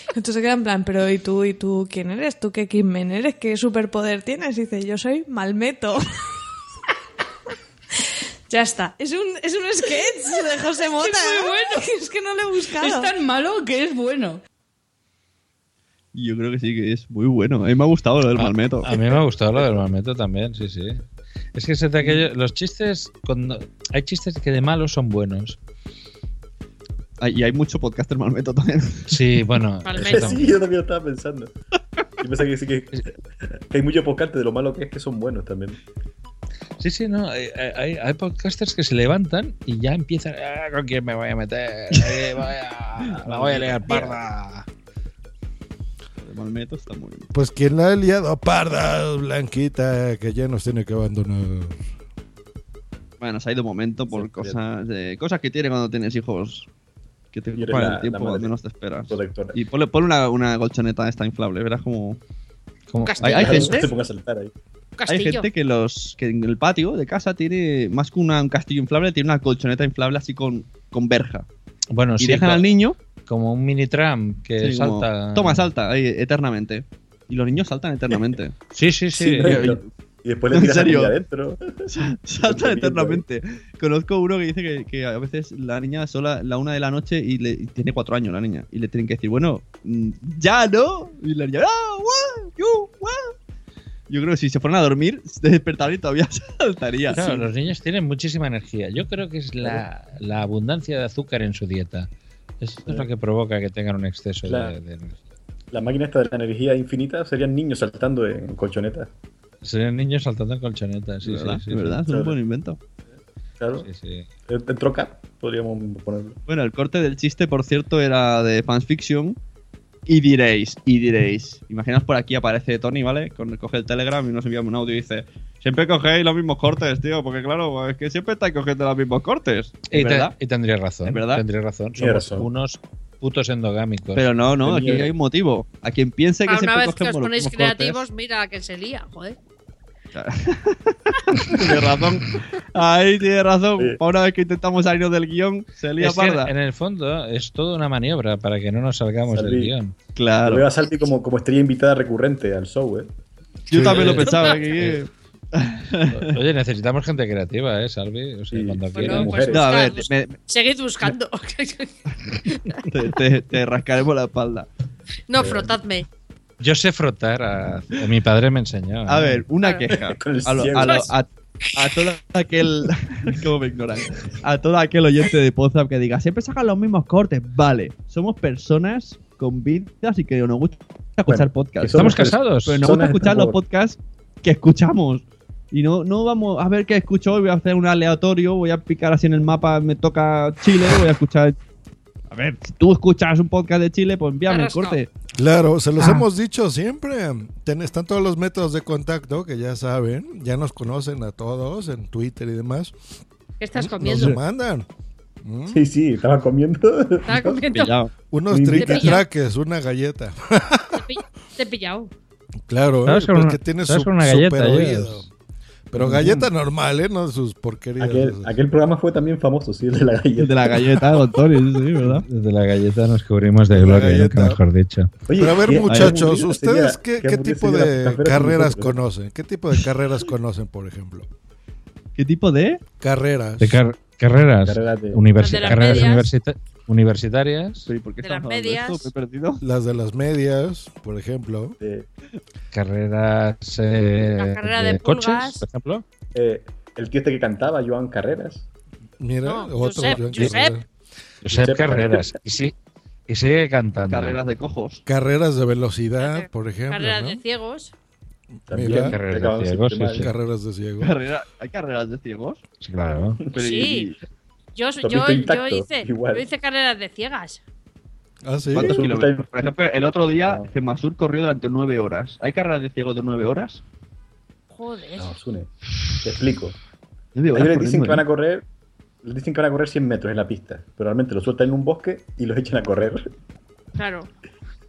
Entonces se queda en plan, pero ¿y tú, y tú quién eres? ¿Tú qué X-Men eres? ¿Qué superpoder tienes? Y dice, yo soy Malmeto. ya está. Es un, es un sketch de José Mota. muy ¿no? bueno. Es que no lo he buscado. Es tan malo que es bueno. Y yo creo que sí, que es muy bueno. A mí me ha gustado lo del Malmeto. A mí me ha gustado lo del Malmeto también, sí, sí. Es que es de aquello, los chistes, cuando hay chistes que de malos son buenos. Ay, Y hay mucho podcaster malmeto también. Sí, bueno. sí, yo también lo estaba pensando. Yo pensaba que sí que, que hay muchos podcasts de lo malo que es que son buenos también. Sí, sí, no. Hay, hay- hay podcasters que se levantan y ya empiezan. "Ah, ¿Con quién me voy a meter? Ahí voy a- la voy a liar parda. Malmeto está muy bien. Pues quien la ha liado parda, Blanquita, que ya nos tiene que abandonar. Bueno, se ha ido momento por cosas de cosas que tiene cuando tienes hijos que te ocupan el tiempo menos te esperas. protectora. Y ponle, ponle una, una colchoneta esta inflable, verás como... como Hay, hay gente, te pongas a saltar ahí. hay gente que los que en el patio de casa tiene más que una- un castillo inflable, tiene una colchoneta inflable así con, con verja. Bueno, y sí, dejan al niño Como un mini tram que sí, como, salta. Toma, salta ahí, eternamente. Y los niños saltan eternamente. Sí, sí, sí. Sí, Y- Y después le ¿En tiras a serio? niña adentro. Saltan eternamente. Conozco uno que dice que, que a veces la niña sola la una de la noche y, le, y tiene cuatro años la niña. Y le tienen que decir, bueno, mm, ya no. Y la niña, "Ah, guau, yu, guau". Yo creo que si se fueran a dormir, se despertarían y todavía saltaría. Claro, Sí. los niños tienen muchísima energía. Yo creo que es la, la abundancia de azúcar en su dieta. Esto es lo que provoca que tengan un exceso Claro. de, de energía. La máquina esta de la energía infinita serían niños saltando en colchonetas. Serían niños saltando en colchonetas. Sí, ¿verdad? sí, sí, Es verdad, sí. es un buen invento. Claro. Sí, sí. En en troca podríamos ponerlo. Bueno, el corte del chiste, por cierto, era de fanfiction. Y diréis, y diréis. Imaginaos por aquí aparece Tony, ¿vale? Con, coge el Telegram y nos envía un audio y dice: Siempre cogéis los mismos cortes, tío, porque claro, es que siempre estáis cogiendo los mismos cortes. Y, ¿Es te- verdad? y tendría razón. ¿Es verdad? Tendría razón. Somos razón. unos putos endogámicos. Pero no, no, aquí hay un motivo. A quien piense que una siempre vez que os ponéis mismos cortes- creativos, mira que se lía, joder. Tiene razón. Ahí tiene razón. Una vez que intentamos salirnos del guion, se lía Es que parda. en el fondo es toda una maniobra para que no nos salgamos del guion. Lo Claro. veo a Salvi como, como estrella invitada recurrente al show, ¿eh? Yo también lo pensaba. que- Oye, necesitamos gente creativa, ¿eh, Salvi? O sea, Sí. cuando Bueno, quieras. pues- No, a ver, buscar, me- Seguid buscando. te, te- te rascaremos la espalda. no, frotadme. Yo sé frotar, a, a mi padre me enseñó. A ¿eh? ver, una queja. A, lo- ciego. a, lo- a- a todo aquel. ¿Cómo me ignoran? A todo aquel oyente de WhatsApp que diga, siempre sacan los mismos cortes. Vale, somos personas con vidas y que nos gusta escuchar Bueno, podcasts. Estamos casados. Pero nos gusta escuchar los podcasts que escuchamos. Y no, no vamos a ver qué escucho hoy. Voy a hacer un aleatorio. Voy a picar así en el mapa. Me toca Chile. Voy a escuchar. A ver, si tú escuchas un podcast de Chile, pues envíame el corte. Claro, se los Ah. hemos dicho siempre. Ten- están todos los métodos de contacto que ya saben, ya nos conocen a todos en Twitter y demás. ¿Qué estás Nos comiendo? lo mandan. ¿Mm? Sí, sí, estaba comiendo. Estaba comiendo. Pillado. Unos traques, una galleta. Te he pillado. Claro, ¿Sabes ¿eh? con Pues una- que tiene sabes su una galleta, super ellos? oído. Pero galleta normal, ¿eh? No sus porquerías. Aquel, programa fue también famoso, sí, el de la El galleta. de la galleta, don Tony, sí, ¿verdad? Desde la galleta nos cubrimos de De la gloria, nunca mejor dicho. Oye, Pero a ver, qué- muchachos, ¿ustedes sería- qué, qué tipo de carreras conocen? ¿Qué tipo de carreras conocen, por ejemplo? ¿Qué tipo de? Carreras. De car- carreras, Carreras de- universi- De carreras medias. Universita- universitarias, Sí, ¿por qué De las de esto? medias. Me he perdido. Las de las medias, por ejemplo. de- carreras eh, La carrera de coches, pulgas. por ejemplo. eh, el tío este que cantaba, Joan Carreras. Mira, No, otro. Josep, Joan Josep. Carreras. Josep Carreras. Y, sí, y sigue cantando. Carreras de cojos. Carreras de velocidad, por ejemplo. Carreras ¿no? de ciegos. También, Mira. Carreras de ciegos, sí, sí. De. Carrera- ¿Hay carreras de ciegos? Sí, claro. Pero Sí. y- Yo, yo, yo, hice, igual. yo hice carreras de ciegas. Ah, sí. ¿Cuántos kilómetros? Por ejemplo, el otro día Gemasur corrió durante nueve horas. ¿Hay carreras de ciegos de nueve horas? Joder. No, Sune. Te explico. Ellos les dicen que van a correr. Les dicen que van a correr 100 metros en la pista. Pero realmente los sueltan en un bosque y los echan a correr. Claro.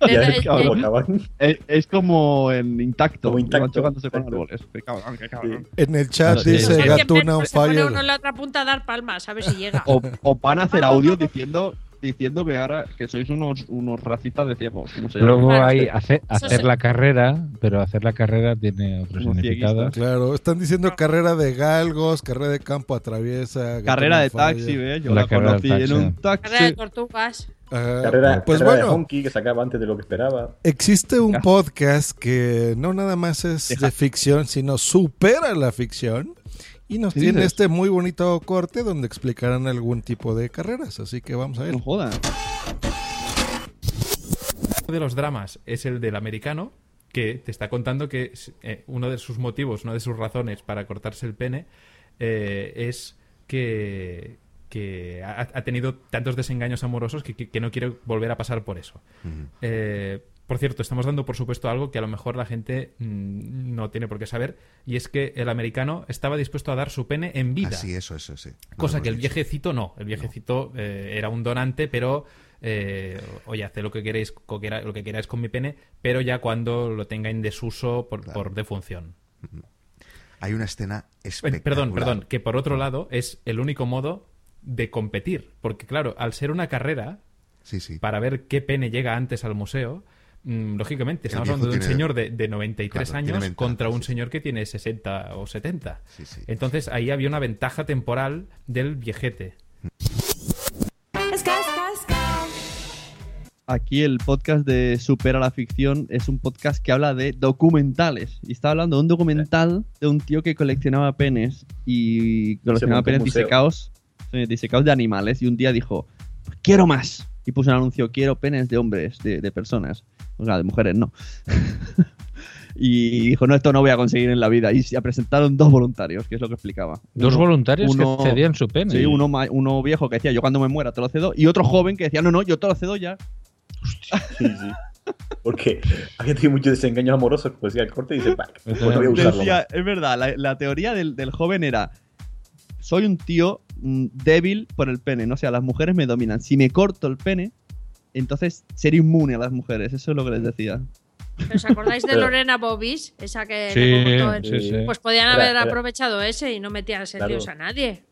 Y a ver Eh, cómo eh, acaban. Es, es como en intacto. Como intacto, Van chocándose con árboles. Qué cabrón, qué cabrón. En el chat Sí. dice Sí. Gatuna on se pone fire. uno en la otra punta a dar palmas, a ver si llega. O, o van a hacer audio diciendo diciendo que ahora que sois unos, unos racistas de ciegos. Luego Claro. hay hace- hacer sí. la carrera, pero hacer la carrera tiene otro Como significado. Claro, están diciendo carrera de galgos, carrera de campo atraviesa. Carrera de fire. taxi, ¿ves? Yo La la, carrera conocí en un taxi. Carrera de tortugas. Ajá. Carrera, pues carrera de bueno, honky que sacaba antes de lo que esperaba. existe un Ya. podcast que no nada más es Deja. de ficción, sino supera la ficción. Y nos ¿Qué tiene dices? este muy bonito corte donde explicarán algún tipo de carreras. Así que vamos a ver. No joda. de los dramas es el del americano, que te está contando que eh, uno de sus motivos, una de sus razones para cortarse el pene eh, es que, que ha, ha tenido tantos desengaños amorosos que, que- que no quiere volver a pasar por eso. Eh, por cierto, estamos dando por supuesto algo que a lo mejor la gente mm, no tiene por qué saber, y es que el americano estaba dispuesto a dar su pene en vida. Ah, sí, eso, eso, sí. Cosa que el dicho. viejecito no. El viejecito eh, era un donante, pero eh, oye, haced lo que queréis, lo que queráis con mi pene, pero ya cuando lo tenga en desuso por, por defunción. Hay una escena espectacular. Perdón, perdón, que por otro lado es el único modo de competir, porque claro, al ser una carrera para ver qué pene llega antes al museo, mm, lógicamente estamos hablando de un tiene- señor de, de 93 Claro, tiene años ventaja, contra un señor que tiene 60 o 70. Entonces ahí había una ventaja temporal del viejete. Aquí el podcast de Supera la Ficción es un podcast que habla de documentales. Y está hablando de un documental de un tío que coleccionaba penes y coleccionaba penes disecados, sí, disecados de animales. Y un día dijo, quiero más. Y puso un anuncio, quiero penes de hombres, de, de personas. O sea, de mujeres no. y dijo, no, esto no voy a conseguir en la vida. Y se presentaron dos voluntarios, que es lo que explicaba. Dos voluntarios que cedían su pene. Sí, uno, viejo que decía, yo cuando me muera te lo cedo. Y otro joven que decía, no, no, yo te lo cedo ya. Sí, sí. Porque había tenido muchos desengaños amorosos, como decía el corte, y dice, "Bah, pues no voy a usarlo Decía, más". es verdad, la, la teoría del, del joven era: soy un tío mm, débil por el pene, no o sea, las mujeres me dominan. Si me corto el pene, entonces seré inmune a las mujeres. Eso es lo que les decía. ¿Pero ¿Os acordáis de Lorena Bobis? Esa que Sí, sí, sí. Pues podían haber era- aprovechado ese y no metían Claro. líos a nadie.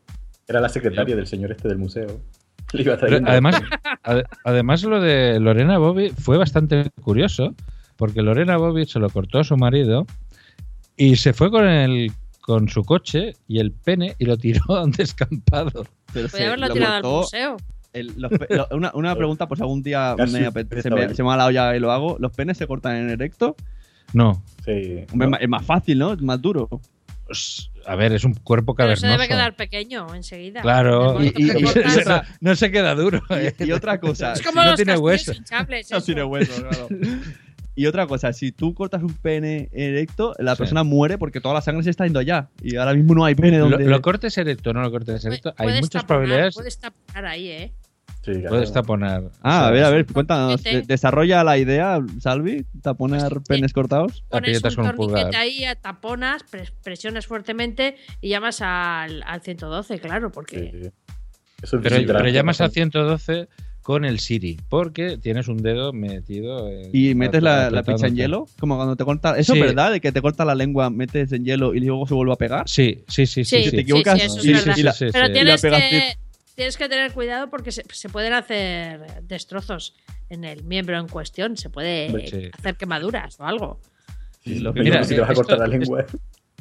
Era la secretaria del señor este del museo. Le iba además, ade- además, lo de Lorena Bobby fue bastante curioso, porque Lorena Bobby se lo cortó a su marido y se fue con el con su coche y el pene y lo tiró a un descampado. Pero Podía haberlo tirado al museo. El- los pe- lo- una, una pregunta, pues algún día me se, me, estaba se me ha la olla y lo hago. ¿Los penes se cortan en erecto? No. Sí. Hombre, Es más fácil, ¿no? Es más duro. A ver, es un cuerpo Pero se cavernoso. debe quedar pequeño enseguida. Claro, y, no se queda duro. ¿eh? Y, y otra cosa. Es como no los tiene hueso. No tiene hueso, claro. Y otra cosa, si tú cortas un pene erecto, la Sí. persona muere porque toda la sangre se está yendo allá. Y ahora mismo no hay pene donde. lo cortes erecto o no lo cortes erecto, hay muchas taponar, probabilidades. Puedes taponar ahí, ¿eh? Puedes taponar. Ah, a ver, a ver, cuéntanos. De- desarrolla la idea, Salvi, taponar penes cortados. Pones un torniquete ahí, taponas, pres- presionas fuertemente y llamas al, al 112, claro, porque... Pero, pero llamas a 112 con el Siri, porque tienes un dedo metido. en- Y metes la, pizza en hielo, como cuando te corta. ¿Eso Sí. es verdad? De que te corta la lengua, metes en hielo y luego se vuelve a pegar. Sí, sí, sí, Sí, Si te sí, equivocas, sí, eso es y- la- Pero tienes pegas que, tienes que tener cuidado porque se, se pueden hacer destrozos en el miembro en cuestión. Se puede sí. hacer quemaduras o algo. Sí, lo Mira, que- si te vas a cortar la lengua.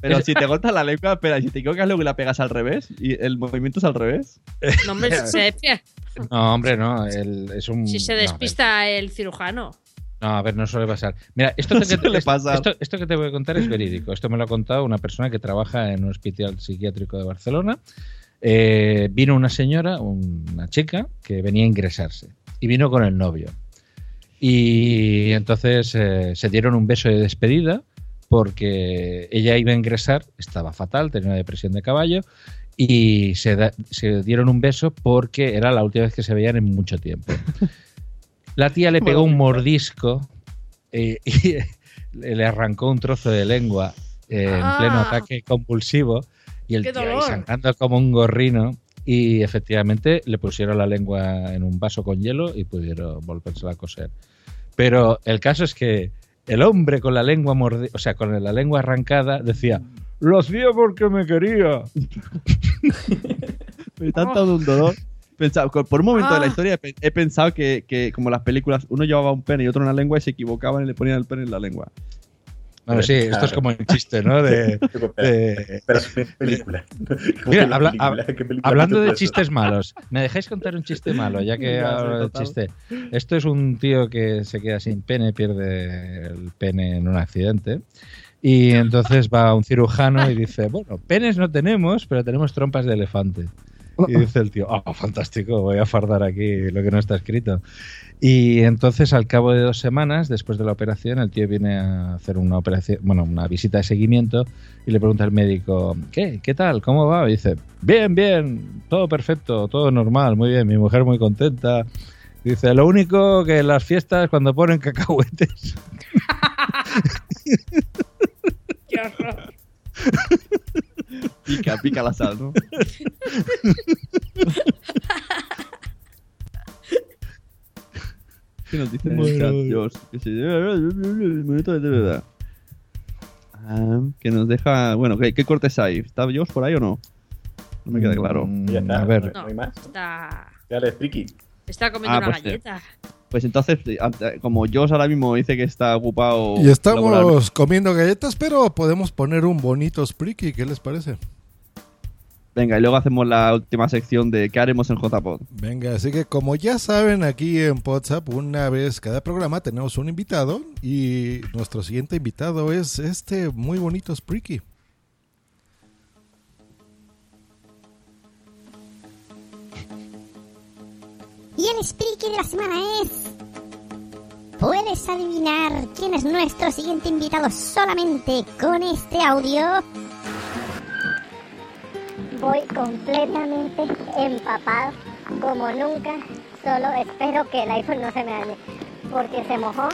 Pero si te cortas la lengua, espera, si te equivocas luego y la pegas al revés, y el movimiento es al revés. No, hombre, si se, No, hombre, no. el- es un, si se no, despista el cirujano. No, a ver, no suele pasar. Mira, esto, que, Suele esto- pasar. Esto, esto que te voy a contar es verídico. Esto me lo ha contado una persona que trabaja en un hospital psiquiátrico de Barcelona. Eh, vino una señora, una chica, que venía a ingresarse. Y vino con el novio. Y entonces eh, se dieron un beso de despedida porque ella iba a ingresar, estaba fatal, tenía una depresión de caballo. Y se, da- se dieron un beso porque era la última vez que se veían en mucho tiempo. La tía le pegó un mordisco eh, y le arrancó un trozo de lengua eh, en Ah. pleno ataque convulsivo y el ¡Qué tío ahí sangrando como un gorrino y efectivamente le pusieron la lengua en un vaso con hielo y pudieron volvérsela a coser. Pero el caso es que el hombre con la lengua mordi- o sea, con la lengua arrancada decía, lo hacía porque me quería. Me tanto de un dolor. Pensaba- por un momento de la Ah. historia he pe- he pensado que, que, como las películas, uno llevaba un pene y otro una lengua y se equivocaban y le ponían el pene en la lengua. Bueno, sí, esto es como un chiste, ¿no? De, de- Pero es una película. ¿Cómo Mira, habla- película? hab- ¿Qué película hablando de chistes malos, ¿me dejáis contar un chiste malo? Ya que hablo de total. chiste. Esto es un tío que se queda sin pene, pierde el pene en un accidente. Y entonces va un cirujano y dice, bueno, penes no tenemos, pero tenemos trompas de elefante. Y dice el tío, ah, fantástico, voy a fardar aquí lo que no está escrito. Y entonces al cabo de dos semanas, después de la operación, el tío viene a hacer una operación, bueno, una visita de seguimiento y le pregunta al médico, ¿qué? ¿Qué tal? ¿Cómo va? Y dice, bien, bien, todo perfecto, todo normal, muy bien, mi mujer muy contenta. Dice, lo único que en las fiestas cuando ponen cacahuetes. Horror. Pica, pica la sal, ¿no? ¿Qué nos dicen en el Bueno. Dios? Que se Momento de verdad. Ah, que nos deja. Bueno, ¿qué, qué cortes hay? ¿Está Dios por ahí o no? No me queda claro. Ya está, a ver. no hay más. Está, Dale, friki. está comiendo Ah, una pues sí. Pues entonces, eh, ante- como Josh ahora mismo dice que está ocupado. Y estamos comiendo galletas, pero podemos poner un bonito spriki. ¿Qué les parece? Venga, y luego hacemos la última sección de ¿qué haremos en JPod? Venga, así que como ya saben, aquí en WhatsApp, una vez cada programa tenemos un invitado. Y nuestro siguiente invitado es este muy bonito spriki. Y el Spriki de la semana es. ¿Puedes adivinar quién es nuestro siguiente invitado solamente con este audio? Voy completamente empapado, como nunca. Solo espero que el iPhone no se me dañe, porque se mojó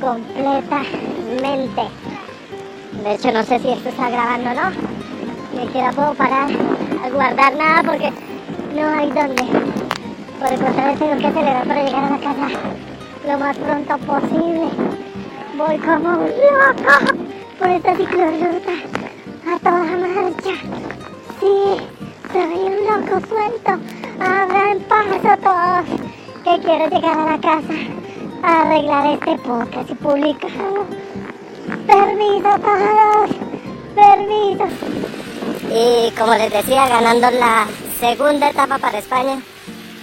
completamente. De hecho, no sé si esto está grabando o no. Ni siquiera puedo parar a guardar nada porque no hay dónde. Por el contrario, tengo que acelerar para llegar a la casa lo más pronto posible. Voy como un loco por esta ciclorruta a toda marcha. Sí, soy un loco suelto. Abran paso todos que quiero llegar a la casa a arreglar este podcast y publicarlo. Permiso todos, permiso. Y como les decía, ganando la segunda etapa para España,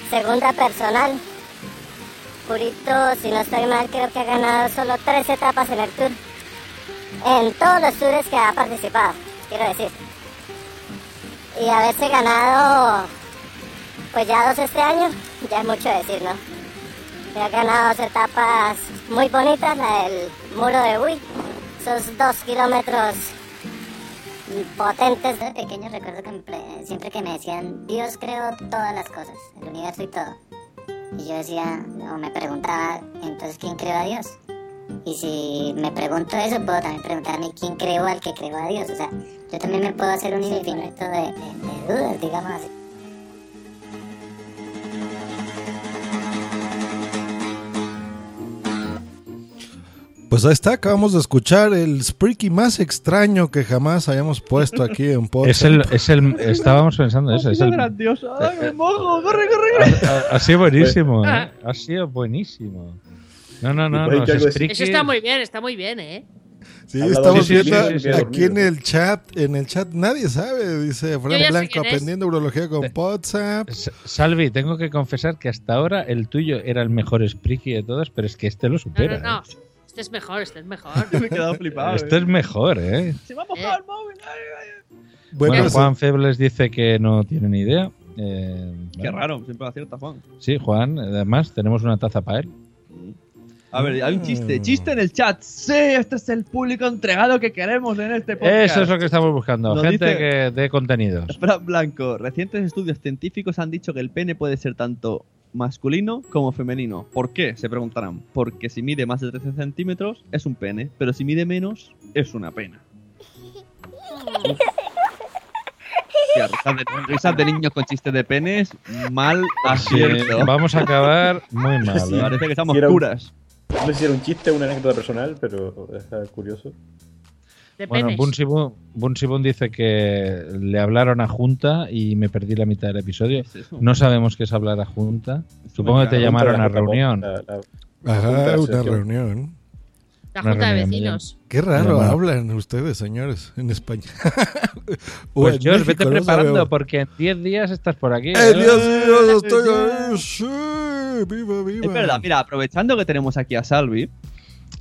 segunda personal. Purito, si no estoy mal, creo que ha ganado solo tres etapas en el tour. En todos los tours que ha participado, quiero decir. Y haberse ganado, pues ya dos este año, ya es mucho decir, ¿no? Y ha ganado dos etapas muy bonitas, la del muro de Uy, esos dos kilómetros potentes. De pequeño recuerdo queempre- siempre que me decían, Dios creó todas las cosas, el universo y todo. Y yo decía, o me preguntaba, entonces, ¿quién creó a Dios? Y si me pregunto eso, puedo también preguntarme quién creó al que creó a Dios. O sea, yo también me puedo hacer un infinito de, de- de dudas, digamos así. Pues ahí está, acabamos de escuchar el spriki más extraño que jamás hayamos puesto aquí en WhatsApp. Es el, es el, estábamos pensando eso. Es el, grandioso. ¡Ay, me mojo! ¡Corre, corre, corre! ha, ha sido buenísimo, ¿eh? Ha sido buenísimo. No, no, no, no. ese Spriki- Eso está muy bien, está muy bien, ¿eh? Sí, estamos de- sí, sí, viendo sí, sí, aquí en el chat, en el chat nadie sabe, dice Fran Blanco es. aprendiendo urología con WhatsApp. S- Salvi, tengo que confesar que hasta ahora el tuyo era el mejor Spriki de todos, pero es que este lo No, supera. no, no. ¿eh? Este es mejor, este es mejor. me he quedado flipado. Este es mejor, ¿eh? Se me ha mojado el móvil. ay, ay, ay. Bueno, Juan Febles dice que no tiene ni idea. Eh, Qué bueno. raro, siempre acierta Juan. Sí, Juan, además tenemos una taza para él. A ver, hay un chiste. Chiste en el chat. Sí, este es el público entregado que queremos en este podcast. Eso es lo que estamos buscando, Nos gente dice- que dé contenidos. Fran Blanco, recientes estudios científicos han dicho que el pene puede ser tanto masculino como femenino. ¿Por qué? Se preguntarán. Porque si mide más de 13 centímetros es un pene, pero si mide menos es una pena. Risas, de, risas de niños con chistes de penes, mal Sí, acierto. vamos a acabar muy mal. Sí, ¿eh? Parece que estamos un- puras. No sé si era un chiste o una anécdota personal, pero está curioso. De Bueno, penes. Bunsi Bun- Bunsi Bun dice que le hablaron a Junta y me perdí la mitad del episodio. No sabemos qué es hablar a Junta. Supongo que te La llamaron a reunión. la- la- la Ajá, junta una reunión. La Una Junta de reunión, Vecinos. Qué raro hablan ustedes, señores, en España. Pues en George, México, vete no preparando sabemos. porque en 10 días estás por aquí. ¡Eh, ¿eh? Dios mío, estoy ahí! ¡Sí! ¡Viva, viva! Es verdad, mira, aprovechando que tenemos aquí a Salvi,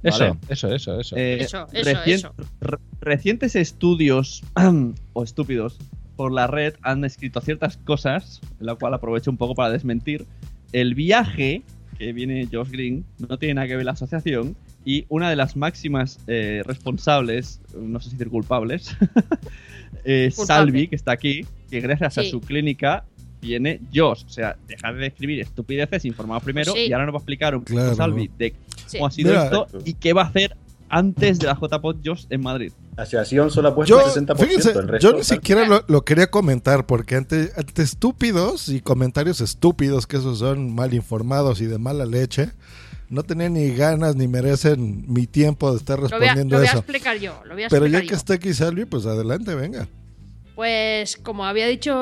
Eso, eso, eso, eso. Eh, Eso, eso, recien- eso. re- recientes estudios o estúpidos por la red han escrito ciertas cosas, en la cual aprovecho un poco para desmentir. El viaje que viene Josh Green no tiene nada que ver la asociación y una de las máximas eh, responsables, no sé si decir culpables, es Culpable. Salvi, que está aquí, que gracias a su clínica viene Josh. O sea, dejar de escribir estupideces, informar primero Pues sí. y ahora nos va a explicar un poco Claro. Salvi de Sí. cómo ha sido Mira. esto y qué va a hacer antes de la JPod Josh en Madrid. Asociación solo ha puesto Yo, el 60%. fíjense, el resto, yo ni siquiera lo, lo quería comentar porque ante, ante estúpidos y comentarios estúpidos que esos son mal informados y de mala leche, no tenía ni ganas ni merecen mi tiempo de estar Lo voy, a, respondiendo lo voy a eso. explicar yo. Lo voy a Pero explicar ya que yo. está aquí Salvi, pues adelante, venga. Pues como había dicho,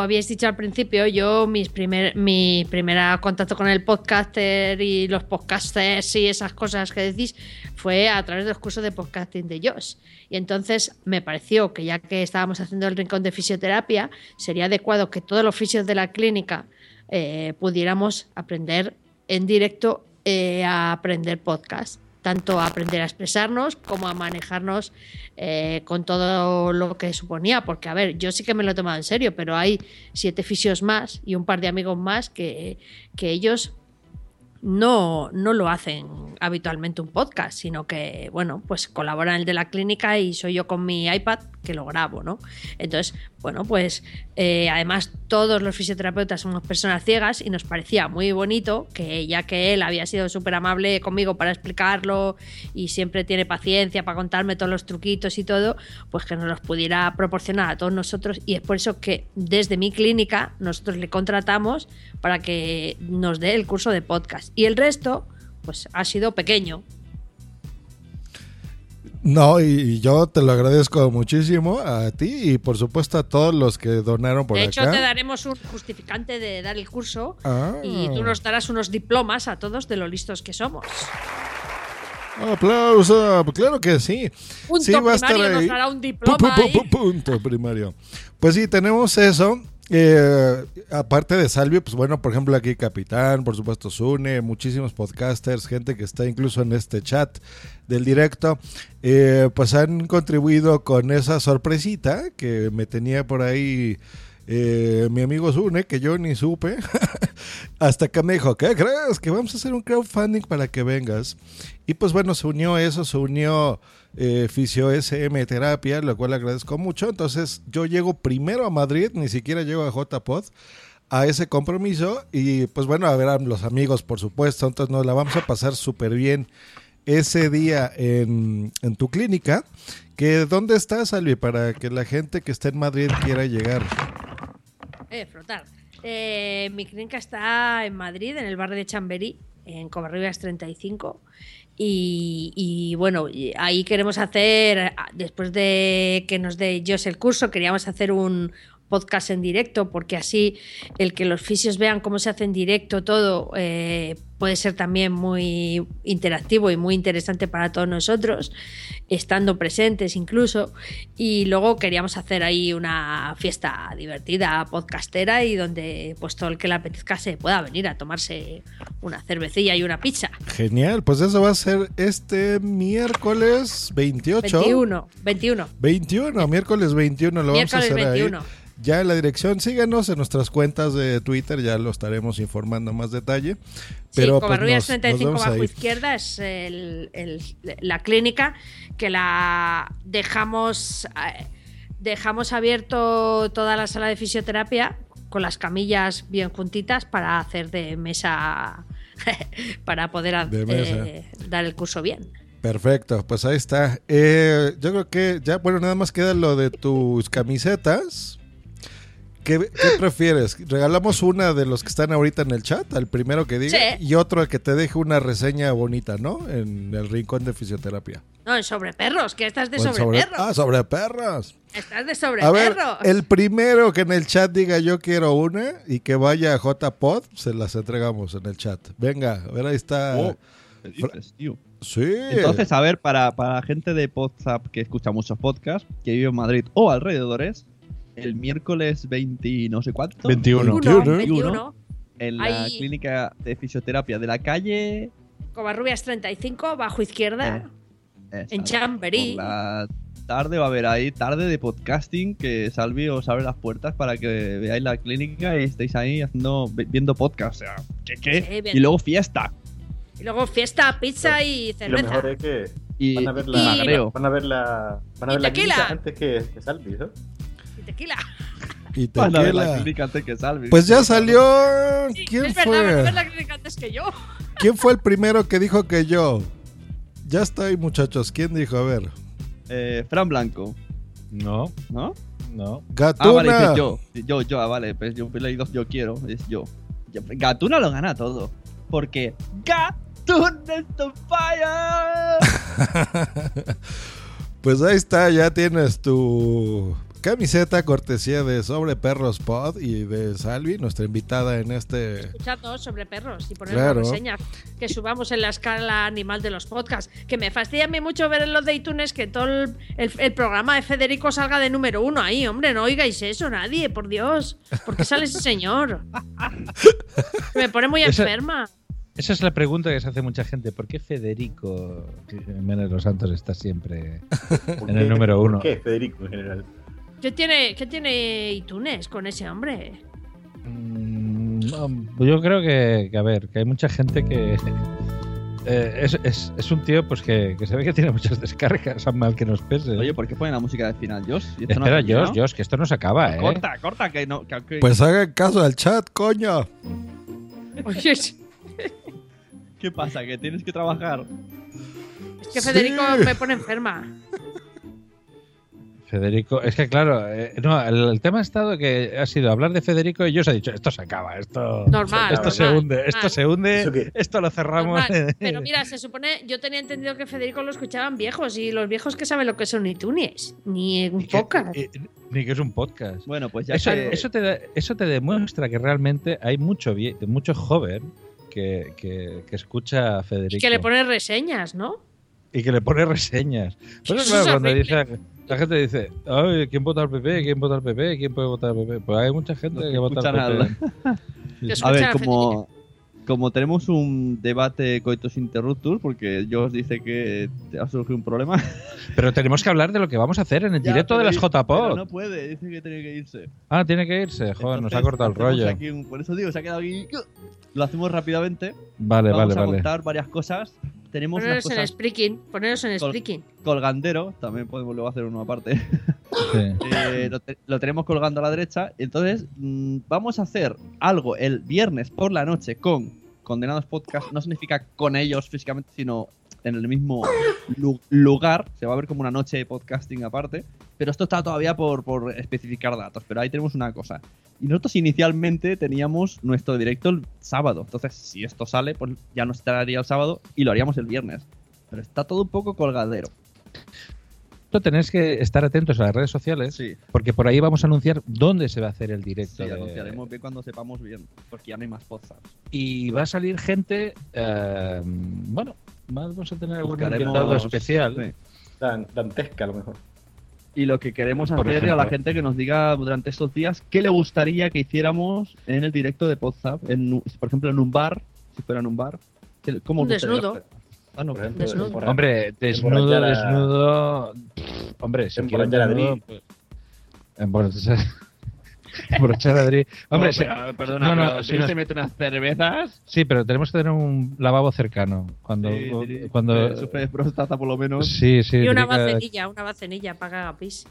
habíais dicho al principio, yo mis primer, mi primer contacto con el podcaster y los podcasters y esas cosas que decís fue a través de los cursos de podcasting de Josh. Y entonces me pareció que ya que estábamos haciendo el rincón de fisioterapia, sería adecuado que todos los fisios de la clínica eh, pudiéramos aprender en directo eh, a aprender podcast. Tanto a aprender a expresarnos como a manejarnos eh, con todo lo que suponía. Porque, a ver, yo sí que me lo he tomado en serio, pero hay siete fisios más y un par de amigos más que, que ellos no, no lo hacen habitualmente un podcast, sino que, bueno, pues colabora el de la clínica y soy yo con mi iPad que lo grabo, ¿no? Entonces, bueno, pues eh, además todos los fisioterapeutas somos personas ciegas y nos parecía muy bonito que ya que él había sido súper amable conmigo para explicarlo y siempre tiene paciencia para contarme todos los truquitos y todo, pues que nos los pudiera proporcionar a todos nosotros y es por eso que desde mi clínica nosotros le contratamos para que nos dé el curso de podcast y el resto pues ha sido pequeño. No, y, yo te lo agradezco muchísimo a ti y por supuesto a todos los que donaron por de hecho acá. te daremos un justificante de dar el curso Ah. y tú nos darás unos diplomas a todos de lo listos que somos. Aplauso, claro que sí. Punto sí, va a estar nos dará un diploma pu- punto primario. Pues sí, tenemos eso. Eh, aparte de Salvi, pues bueno, por ejemplo aquí Capitán, por supuesto Sune, muchísimos podcasters, gente que está incluso en este chat del directo, eh, pues han contribuido con esa sorpresita que me tenía por ahí eh, mi amigo Sune, que yo ni supe, hasta que me dijo, ¿qué crees? Que vamos a hacer un crowdfunding para que vengas. Y pues bueno, se unió eso, se unió eh, Fisio SM Terapia, lo cual agradezco mucho. Entonces yo llego primero a Madrid, ni siquiera llego a JPod, a ese compromiso. Y pues bueno, a ver a los amigos, por supuesto. Entonces nos la vamos a pasar súper bien ese día en, en tu clínica. Que, ¿Dónde estás, Albi? Para que la gente que está en Madrid quiera llegar. Eh, frotar. Eh, mi clínica está en Madrid, en el barrio de Chamberí, en Covarrubias 35. Y, bueno, ahí queremos hacer, después de que nos dé Jos el curso, queríamos hacer un podcast en directo, porque así el que los fisios vean cómo se hace en directo todo eh, puede ser también muy interactivo y muy interesante para todos nosotros, estando presentes incluso. Y luego queríamos hacer ahí una fiesta divertida, podcastera, y donde pues todo el que le apetezca se pueda venir a tomarse una cervecilla y una pizza. Genial, pues eso va a ser este miércoles 28. 21, 21. 21, miércoles 21 lo Miércoles vamos a hacer 21. ahí. Ya en la dirección, síganos en nuestras cuentas de Twitter, ya lo estaremos informando más detalle. Pero sí, pues, Covarrubias nos- nos 35 vemos bajo ahí. izquierda es el- el- la clínica que la dejamos eh, dejamos abierto toda la sala de fisioterapia con las camillas bien juntitas para hacer de mesa para poder ha- De mesa. eh, dar el curso bien. Perfecto, pues ahí está. Eh, yo creo que ya, bueno, nada más queda lo de tus camisetas. ¿Qué, qué prefieres? ¿Regalamos una de los que están ahorita en el chat, al primero que diga? Sí. Y otro al que te deje una reseña bonita, ¿no? En el rincón de fisioterapia. No, sobre perros, que estás de sobre, sobre- perros. Ah, sobre perros. Estás de sobre A ver, perros. el primero que en el chat diga yo quiero una y que vaya a JPod, se las entregamos en el chat. Venga, a ver, ahí está. Oh, ¿qué dices, tío? Sí. Entonces, a ver, para, para la gente de WhatsApp que escucha muchos podcasts, que vive en Madrid o alrededores, el miércoles 20 y no sé cuánto. 21. 21, 21. en la Hay- clínica de fisioterapia de la calle Covarrubias 35, bajo izquierda, Eh, en Chamberí. la tarde va a haber ahí tarde de podcasting que Salvi os abre las puertas para que veáis la clínica y estéis ahí haciendo viendo podcast. O sea, ¿qué qué? Sí, y luego fiesta. Y luego fiesta, pizza y Y lo cerveza. mejor es que Y- van a ver y la, magreo. van a ver la, van a Y ver la antes que, que Salvi, ¿no? Tequila. Y Van a ver la tequila. clínica antes que Salvi. Pues ya salió. ¿Quién fue? ver la clínica antes que yo. ¿Quién fue el primero que dijo que yo? Ya está ahí, muchachos. ¿Quién dijo? A ver. Eh, Fran Blanco. No. ¿No? No. Gatuna. Ah, vale, dice yo. Yo, yo, ah, vale. Pues yo he leído yo quiero. Es yo. Yo- Gatuna lo gana todo. Porque Gatuna is the fire. Pues ahí está, ya tienes tu camiseta cortesía de Sobre Perros Pod y de Salvi, nuestra invitada en este. Escuchando sobre perros y poner Claro. reseñas que subamos en la escala animal de los podcasts. Que me fastidia a mí mucho ver en los de iTunes que todo el, el- el programa de Federico salga de número uno ahí, hombre. No oigáis eso, nadie, por Dios. ¿Por qué sale ese señor? Me pone muy Esa- enferma. Esa es la pregunta que se hace mucha gente. ¿Por qué Federico Jiménez Los Santos está siempre ¿Por en el número uno? ¿Por qué Federico en general? ¿Qué tiene, ¿Qué tiene iTunes con ese hombre? Mm, Yo creo que, que, a ver, que hay mucha gente que eh, es, es- es un tío pues que, que se ve que tiene muchas descargas, a mal que nos pese. Oye, ¿por qué ponen la música del final, Josh? ¿Y esto no Espera? Josh, Josh, que esto no se acaba, ¿eh? Corta, corta, que no. que- que- Pues hagan caso al chat, coño. Oye, ¿Qué pasa? ¿Que tienes que trabajar? es que Sí. Federico me pone enferma. Federico, es que claro, eh, no, el, el tema ha estado que ha sido hablar de Federico y yo os he dicho, esto se acaba, esto, Normal, esto se normal, hunde, esto se hunde, esto lo cerramos. Pero mira, se supone, yo tenía entendido que Federico lo escuchaban viejos y los viejos que saben lo que son iTunes, ni un podcast. Ni que es un podcast. Bueno, pues ya Eso, que- eso, te da- eso te demuestra que realmente hay mucho, vie- mucho joven que, que- que escucha a Federico. Y que le pone reseñas, ¿no? y que le pone reseñas. Pues claro, cuando dice, la gente dice, Ay, ¿quién vota al PP? ¿Quién vota al PP? ¿Quién puede votar al PP? Pues hay mucha gente que vota al PP. A ver, a como, como tenemos un debate coitus interruptus, porque Josh dice que te ha surgido un problema. Pero tenemos que hablar de lo que vamos a hacer en el Ya, directo de las JPod. No puede, dice que tiene que irse. Ah, tiene que irse. Joder, nos ha cortado el rollo. aquí un- por eso digo, se ha quedado aquí. Lo hacemos rápidamente. Vale, Vamos vale, a vale. contar varias cosas. Tenemos Poneros en cosas Spreaking, poneros en Col- colgandero, también podemos luego hacer uno aparte. Sí. Eh, lo, te- lo tenemos colgando a la derecha. Entonces, mm, vamos a hacer algo el viernes por la noche con Condenados Podcast. No significa con ellos físicamente, sino en el mismo lu- lugar. Se va a ver como una noche de podcasting aparte. Pero esto está todavía por, por especificar datos. Pero ahí tenemos una cosa. Y nosotros inicialmente teníamos nuestro directo el sábado. Entonces, si esto sale, pues ya no estaría el sábado y lo haríamos el viernes. Pero está todo un poco colgadero. Esto tenéis que estar atentos a las redes sociales, porque por ahí vamos a anunciar dónde se va a hacer el directo. Sí, de- anunciaremos bien cuando sepamos bien. Porque ya no hay más podcasts. Y va a salir gente, eh, bueno, vamos a tener algún invitado especial. sí. Dan- dantesca a lo mejor. Y lo que queremos Por hacer a la ejemplo. gente que nos diga durante estos días qué le gustaría que hiciéramos en el directo de Podzap, en, por ejemplo en un bar, si fuera en un bar. ¿qué- ¿Cómo Un desnudo. Ah, no, ejemplo, Desnudo. Hombre, desnudo, desnudo. pff, Hombre, si quieren Emborrachar a desnudo, pues, emborrachar. Emborrachar a Adri. Hombre, No, si- pero, perdona, no, no, pero si nos- se mete unas cervezas. Sí, pero tenemos que tener un lavabo cercano. Cuando, Sí, cuando Eh, sufre de próstata por lo menos. Sí, sí. Y una bacenilla, una bacenilla para pis.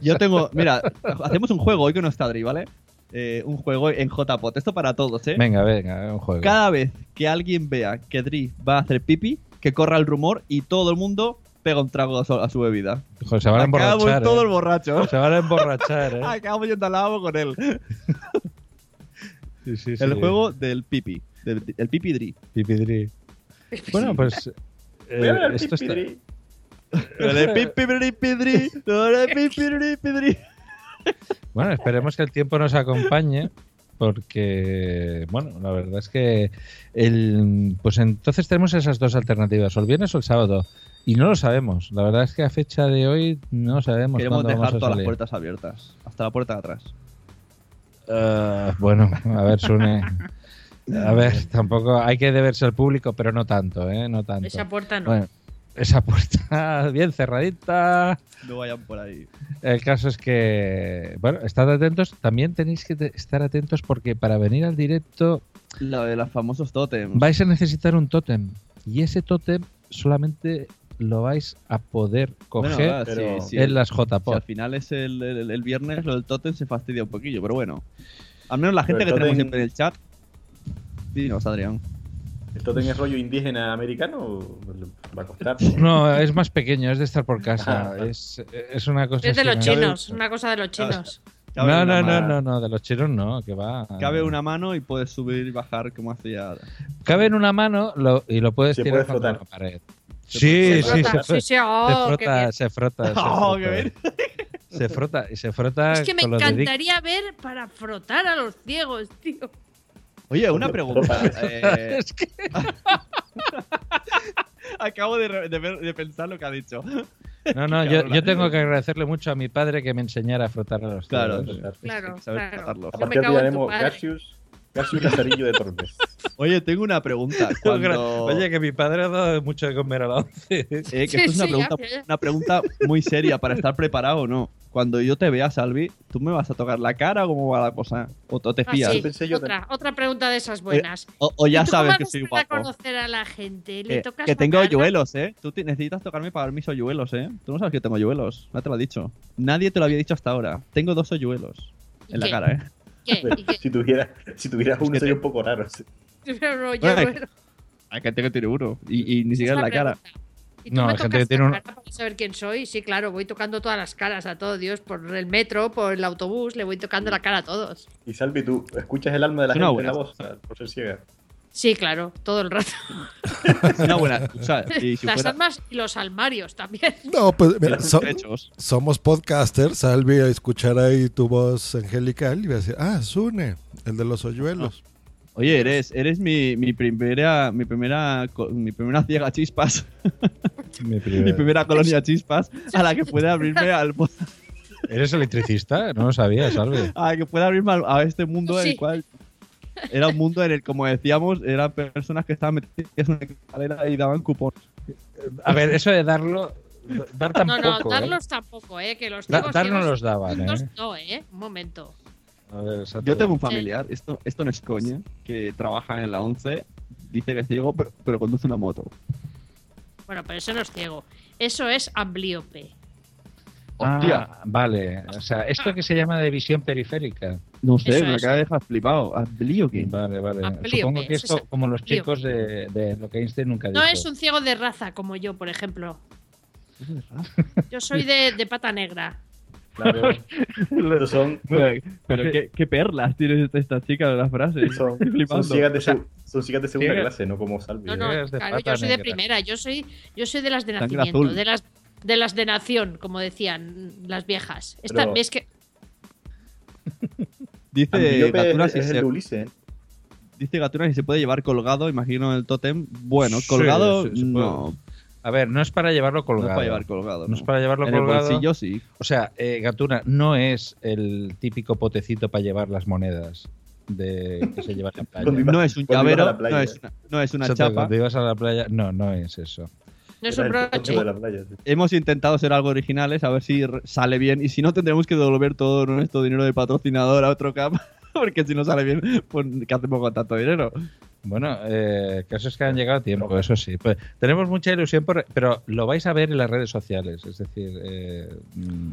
Yo tengo, mira, hacemos un juego hoy que no está Adri, ¿vale? Eh, un juego en JPOT. Esto para todos, ¿eh? Venga, venga, un juego. Cada vez que alguien vea que Dri va a hacer pipi, que corra el rumor y todo el mundo pega un trago a su, a su bebida. Joder, se van a Acabamos emborrachar. todos eh. borrachos. Se van a emborrachar, eh. Acabamos yendo al lavabo con él. Sí, sí, sí. El juego del pipi. del- el pipi Dri. Pipidri. Bueno, pues. Eh, esto está- Pipidri. Bueno, esperemos que el tiempo nos acompañe. Porque, bueno, la verdad es que el, pues entonces tenemos esas dos alternativas, o el viernes o el sábado, y no lo sabemos. La verdad es que a fecha de hoy no sabemos Queremos dejar vamos a todas las puertas abiertas. Hasta la puerta de atrás. Ah, bueno, a ver, Sune. A ver, tampoco hay que deberse al público, pero no tanto, ¿eh? No tanto. Esa puerta no. Bueno, esa puerta bien cerradita. No vayan por ahí. El caso es que, bueno, estad atentos. También tenéis que estar atentos porque para venir al directo Lo de los famosos tótems. vais a necesitar un tótem. Y ese tótem solamente lo vais a poder Bueno, coger en el- las Si al JPOD. final es el, el- el viernes, lo del tótem se fastidia un poquillo, pero bueno. Al menos la gente que el tenemos siempre en el chat. Dinos, Adrián. ¿Esto tiene rollo indígena americano o va a costar? No, es más pequeño, es de estar por casa. Ah. es, es una cosa. Es de los chinos, una cosa de los chinos. Cabe No, no, no, no, no, de los chinos no, que va. Cabe una mano y puedes subir y bajar como hacía. Cabe en una mano lo- y lo puedes Se tirar puede contra la pared. Sí, sí, Se se, frota, se frota, bien. se frota, se Oh, frota. qué bien. Se frota y se frota Es que me encantaría ver para frotar a los ciegos, tío. Oye, una pregunta. Acabo de, re- de ver- de pensar lo que ha dicho. No, no, yo, yo tengo que agradecerle mucho a mi padre que me enseñara a frotar a los Claro, ciegos. Claro, claro. Yo A partir de cago Garcius, Garcius Lazarillo de Tormes. Oye, tengo una pregunta. Cuando... Oye, que mi padre ha dado mucho de comer a la once. Eh, que Sí, esto es una sí, pregunta, una pregunta muy seria para estar preparado o no. Cuando yo te vea, Salvi, ¿tú me vas a tocar la cara o cómo va la cosa? ¿O te Ah, fías? sí, otra, otra pregunta de esas buenas. o, o ya ¿Y tú sabes que soy para guapo. conocer a la gente? ¿Le Eh, tocas que tengo hoyuelos, ¿eh? Tú necesitas tocarme para ver mis hoyuelos, ¿eh? Tú no sabes que tengo hoyuelos. No te lo he dicho. Nadie te lo había dicho hasta ahora. Tengo dos hoyuelos en la cara, ¿eh? ¿Qué? ¿Y qué? Si tuviera, si tuvieras uno sería un poco raro. Pero no, yo Bueno, no- hay- gente que tiene uno. Y, y ni siquiera en la cara. ¿Y tú No, me gente tocas que tiene la un- cara para saber quién soy? Sí, claro, voy tocando todas las caras a todo Dios. Por el metro, por el autobús, le voy tocando la cara a todos. Y Salvi, tú escuchas el alma de la una gente en la voz, por ser ciega. Sí, claro, todo el rato. Una buena excusa. Y si Las fuera... almas y los almarios también. No, pues mira, so- somos podcasters. Salvi a escuchar ahí tu voz angelical y va a decir, ah, Sune, el de los hoyuelos. Oye, eres, eres mi, mi primera, mi primera, mi primera ciega chispas, Mi mi primer- primera colonia chispas a la que puede abrirme al, ¿Eres electricista? No lo sabía, salve. a la que puede abrirme a este mundo en Sí. el cual era un mundo en el, como decíamos, eran personas que estaban metidas en una escalera y daban cupones. A ver, eso de darlo. Dar No, tampoco. no, ¿eh? darlos tampoco, ¿eh? Que los dar no los daban, ¿eh? No, ¿eh? Un momento. A ver, exacto. Yo tengo un familiar, esto, esto no es coña, que trabaja en la 11, dice que es ciego, pero, pero conduce una moto. Bueno, pero eso no es ciego. Eso es amblíope. Ah, vale. O sea, esto que se llama de visión periférica. No sé, Eso me acaba de dejar flipado. ¿Ablíoque? Vale, vale. Amplíope, Supongo que esto, es como los amplíope. chicos de, de lo que Einstein nunca No dijo. es un ciego de raza como yo, por ejemplo. Yo soy de, de pata negra. Claro. Estos son, Pero, pero qué, qué perlas tiene esta chica de las frases. son, son flipando. ciegas de, son ciegas de segunda ciegas- clase, no como Salvi. No, no, claro, yo soy de primera. Yo soy, yo soy de las de Sangre nacimiento, azul. de las de las de nación, como decían las viejas. Esta, Pero- es que Dice Amblíope Gatuna es, si es el se, dice Gatuna si se puede llevar colgado, imagino el tótem. Bueno, colgado sí, no, A ver, no es para llevarlo no colgado. es para llevar colgado. No es para llevarlo en el colgado. bolsillo sí. O sea, eh, Gatuna no es el típico potecito para llevar las monedas de que se lleva en la playa. No es un llavero, no es una, no es una chapa. Cuando ibas a la playa, no, no es eso. No es un broche. de la playa, sí. Hemos intentado ser algo originales, a ver si sale bien. Y si no, tendremos que devolver todo nuestro dinero de patrocinador a otro camp. Porque si no sale bien, pues ¿qué hacemos con tanto dinero? Bueno, eh, casos que han llegado a tiempo, eso sí. Pues, tenemos mucha ilusión, por- pero lo vais a ver en las redes sociales. Es decir, eh, mm,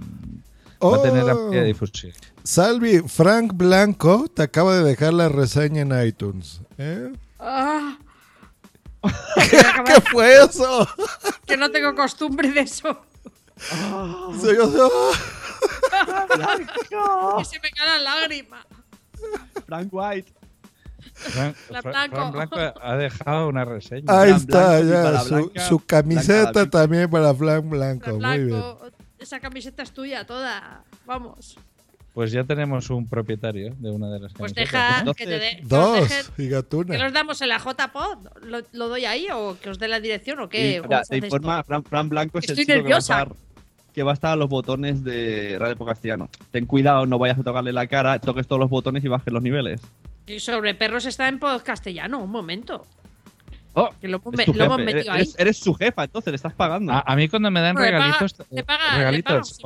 va a tener Oh. amplia difusión. Salvi, Frank Blanco te acaba de dejar la reseña en iTunes. ¿eh? Ah, ¿Qué fue eso? que no tengo costumbre de eso. Se oyó- que se me cae la lágrima. Frank White. Fran, La Fran- Blanco. Blanco ha dejado una reseña. Ahí Blanco está, ya. Su, Blanca, su camiseta Blanca. también para Frank Blanco. La Muy bien. Blanco, esa camiseta es tuya toda. Vamos. Pues ya tenemos un propietario de una de las Pues deja que te dé. Dos y ¿Que los damos en la JPod? ¿Lo, lo doy ahí o que os dé la dirección o qué? Y, ¿Cómo mira, se te informa, Fran, Fran Blanco es el Estoy chico que va, a nerviosa. estar, que va a estar a los botones de Radio Castellano. Ten cuidado, no vayas a tocarle la cara, toques todos los botones y bajes los niveles. Y sobre perros está en podcast castellano, un momento. Oh, Que lo, hemos me- lo metido ahí. eres, eres su jefa, entonces le estás pagando. A, a mí cuando me dan regalitos, le paga- le regalitos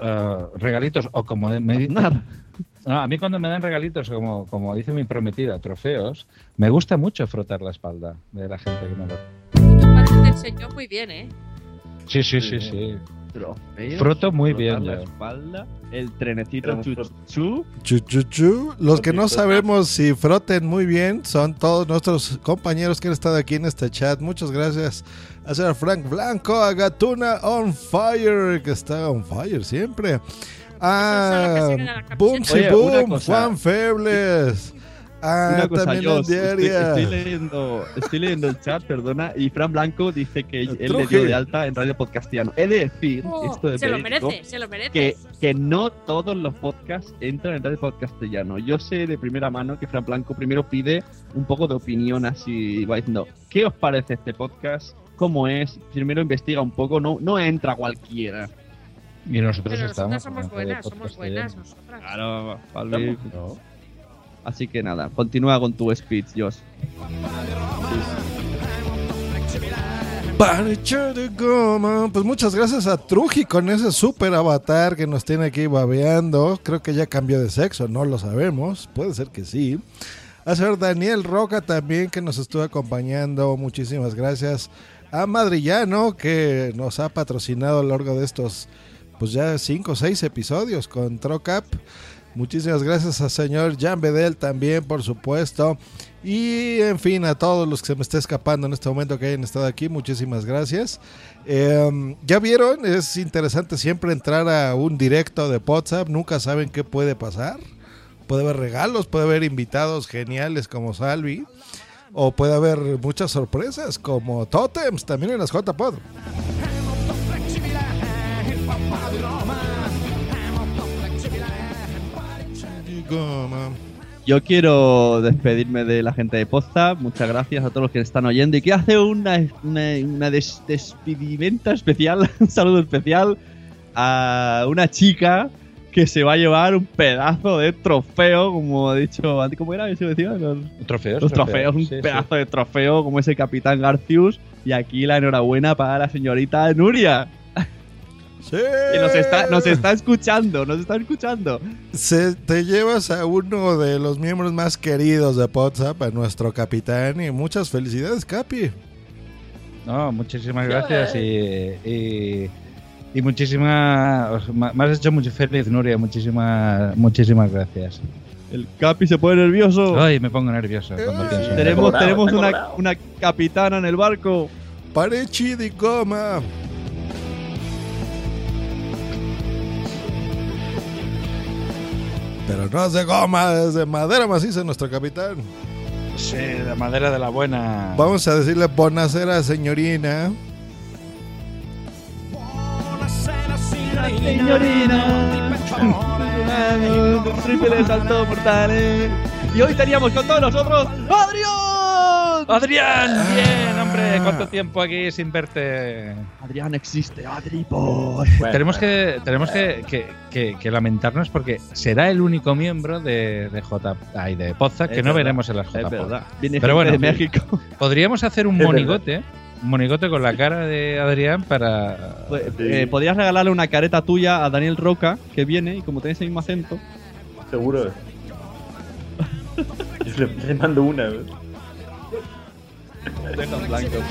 eh, regalitos o como me, No, a mí cuando me dan regalitos como como dice mi prometida, trofeos, me gusta mucho frotar la espalda de la gente que me lo. Te enseñó muy bien, ¿eh? Sí, sí, sí, sí. Trofeos, Froto muy bien la espalda, el trenecito chuchu. Chu, chu, chu. Los que no sabemos si froten muy bien son todos nuestros compañeros que han estado aquí en este chat. Muchas gracias a señor Frank Blanco, a Gatuna on fire, que está on fire siempre. A Boom Boom. Juan Febles. A Una cosa, también yo estoy, estoy leyendo, estoy leyendo el chat, perdona, y Fran Blanco dice que él le dio de alta en Radio Podcastiano. He de decir, Oh, esto de se lo merece, se lo merece. que, que no todos los podcasts entran en Radio Podcastellano. Yo sé de primera mano que Fran Blanco primero pide un poco de opinión así, va diciendo, ¿qué os parece este podcast? ¿Cómo es? Primero investiga un poco, no, no entra cualquiera. Y nosotros Pero estamos. nosotras somos buenas, somos buenas nosotras. Claro, Pablo. Así que nada, continúa con tu speech, Josh. Pues muchas gracias a Truji con ese super avatar que nos tiene aquí babeando. Creo que ya cambió de sexo, no lo sabemos. Puede ser que sí. A ser Daniel Roca también que nos estuvo acompañando. Muchísimas gracias. A Madrillano que nos ha patrocinado a lo largo de estos, pues ya cinco o seis episodios con Trocap. Muchísimas gracias al señor Jan Bedel también, por supuesto. Y en fin, a todos los que se me está escapando en este momento que hayan estado aquí, muchísimas gracias. Eh, ya vieron, es interesante siempre entrar a un directo de WhatsApp, nunca saben qué puede pasar. Puede haber regalos, puede haber invitados geniales como Salvi, o puede haber muchas sorpresas como Totems también en las JPod. Yo quiero despedirme de la gente de Podzap. Muchas gracias a todos los que están oyendo. Y quiero hacer una, una, una des- despedimenta especial, un saludo especial a una chica que se va a llevar un pedazo de trofeo, como ha dicho antes. ¿Cómo era eso decía? Los, Trofeos, los trofeos, trofeos, un sí, sí. pedazo de trofeo como ese Capitán Garcius. Y aquí la enhorabuena para la señorita Nuria. Que nos está, nos está escuchando, nos está escuchando. Se, te llevas a uno de los miembros más queridos de WhatsApp, a nuestro capitán, y muchas felicidades, Capi. No, muchísimas gracias y, y, y muchísimas. Me me has hecho muy feliz, Nuria. Muchísimas, muchísimas gracias. El Capi se pone nervioso. Ay, me pongo nervioso cuando pienso en Tenemos, tenemos una, una capitana en el barco. Parechi de goma. Pero no es de goma, es de madera maciza nuestro capitán. Sí, la madera de la buena. Vamos a decirle bonacera, señorina. Señorina. Triple salto mortales. Y hoy teníamos con todos nosotros ¡Adrián! ¡Adrián! Bien, hombre, ¿cuánto tiempo aquí sin verte? Adrián existe, Adri boy. tenemos que, tenemos que, que- que- que lamentarnos porque será el único miembro de, de J ay, de Podzak que Es no verdad, veremos en las es J Pero bueno, de México. podríamos hacer un Es verdad. monigote, un monigote con la cara de Adrián para. Pues, eh, podrías regalarle una careta tuya a Daniel Roca, que viene, y como tenéis el mismo acento. Seguro. Yo le, le mando una. güey. Dejas blancos,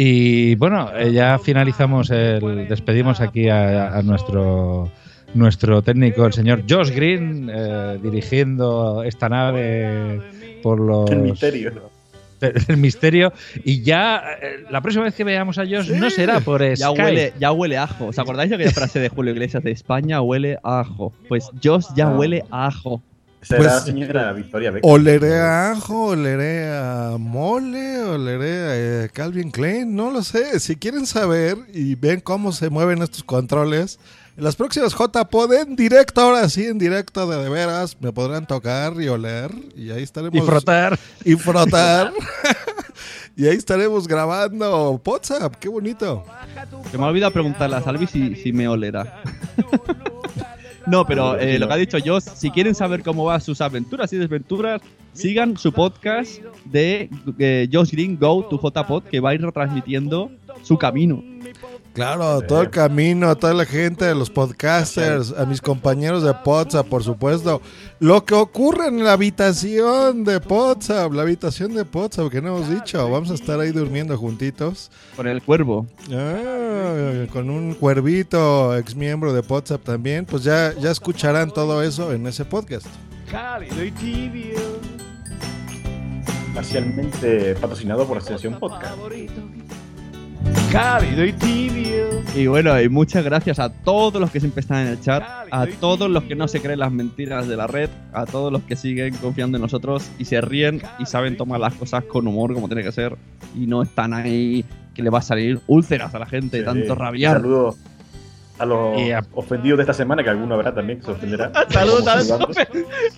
Y bueno, eh, ya finalizamos el. Despedimos aquí a, a nuestro nuestro técnico, el señor Josh Green, eh, dirigiendo esta nave por los. El misterio. El misterio. Y ya eh, la próxima vez que veamos a Josh no será por Ya Skype. huele, ya huele a ajo. ¿Os acordáis de aquella frase de Julio Iglesias de España huele a ajo? Pues Josh ya Ah. huele a ajo. Era la señora Victoria Beckham. Oleré a ajo, oleré a mole, oleré a eh, Calvin Klein, no lo sé. Si quieren saber y ven cómo se mueven estos controles, en las próximas JPod en directo, ahora sí, en directo de, de veras, me podrán tocar y oler y ahí estaremos. Y frotar. Y frotar. Y ahí estaremos grabando WhatsApp. Qué bonito. Se me ha olvidado preguntarle a Salvi si, si me olera. no, pero eh, lo que ha dicho Josh, si quieren saber cómo van sus aventuras y desventuras, sigan su podcast de eh, Josh Green Go to JPod, que va a ir retransmitiendo su camino. Claro, todo el camino, a toda la gente de los podcasters, a mis compañeros de WhatsApp, por supuesto. Lo que ocurre en la habitación de WhatsApp, la habitación de WhatsApp que no hemos dicho. Vamos a estar ahí durmiendo juntitos. Con el cuervo. Ah, con un cuervito, ex miembro de WhatsApp también. Pues ya, ya escucharán todo eso en ese podcast. Cálido y tibio. Parcialmente patrocinado por Asociación Podcast. Cálido y tibio. Y bueno, y muchas gracias a todos los que siempre están en el chat, a todos los que no se creen las mentiras de la red, a todos los que siguen confiando en nosotros y se ríen y saben tomar las cosas con humor como tiene que ser y no están ahí que le va a salir úlceras a la gente, Sí. tanto rabiar. Saludos a los ofendidos de esta semana, que alguno habrá también que se ofenderá. Saludos a los.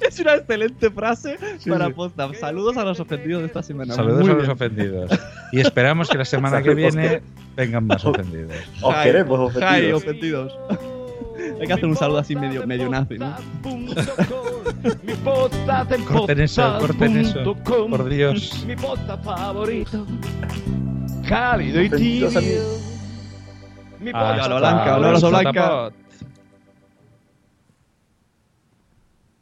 Es una excelente frase para sí. Potsdam. Saludos a los ofendidos de esta semana. Saludos Muy a los bien. ofendidos. Y esperamos que la semana que viene vengan más ofendidos. Os queremos, ofendidos. Hay que hacer un saludo así medio, medio nazi, ¿no? Corten eso, corten eso. Por Dios. Mi posta favorito. Cálido y tibio. Mi Ah, posta Blanca, un abrazo, Blanca. favorito.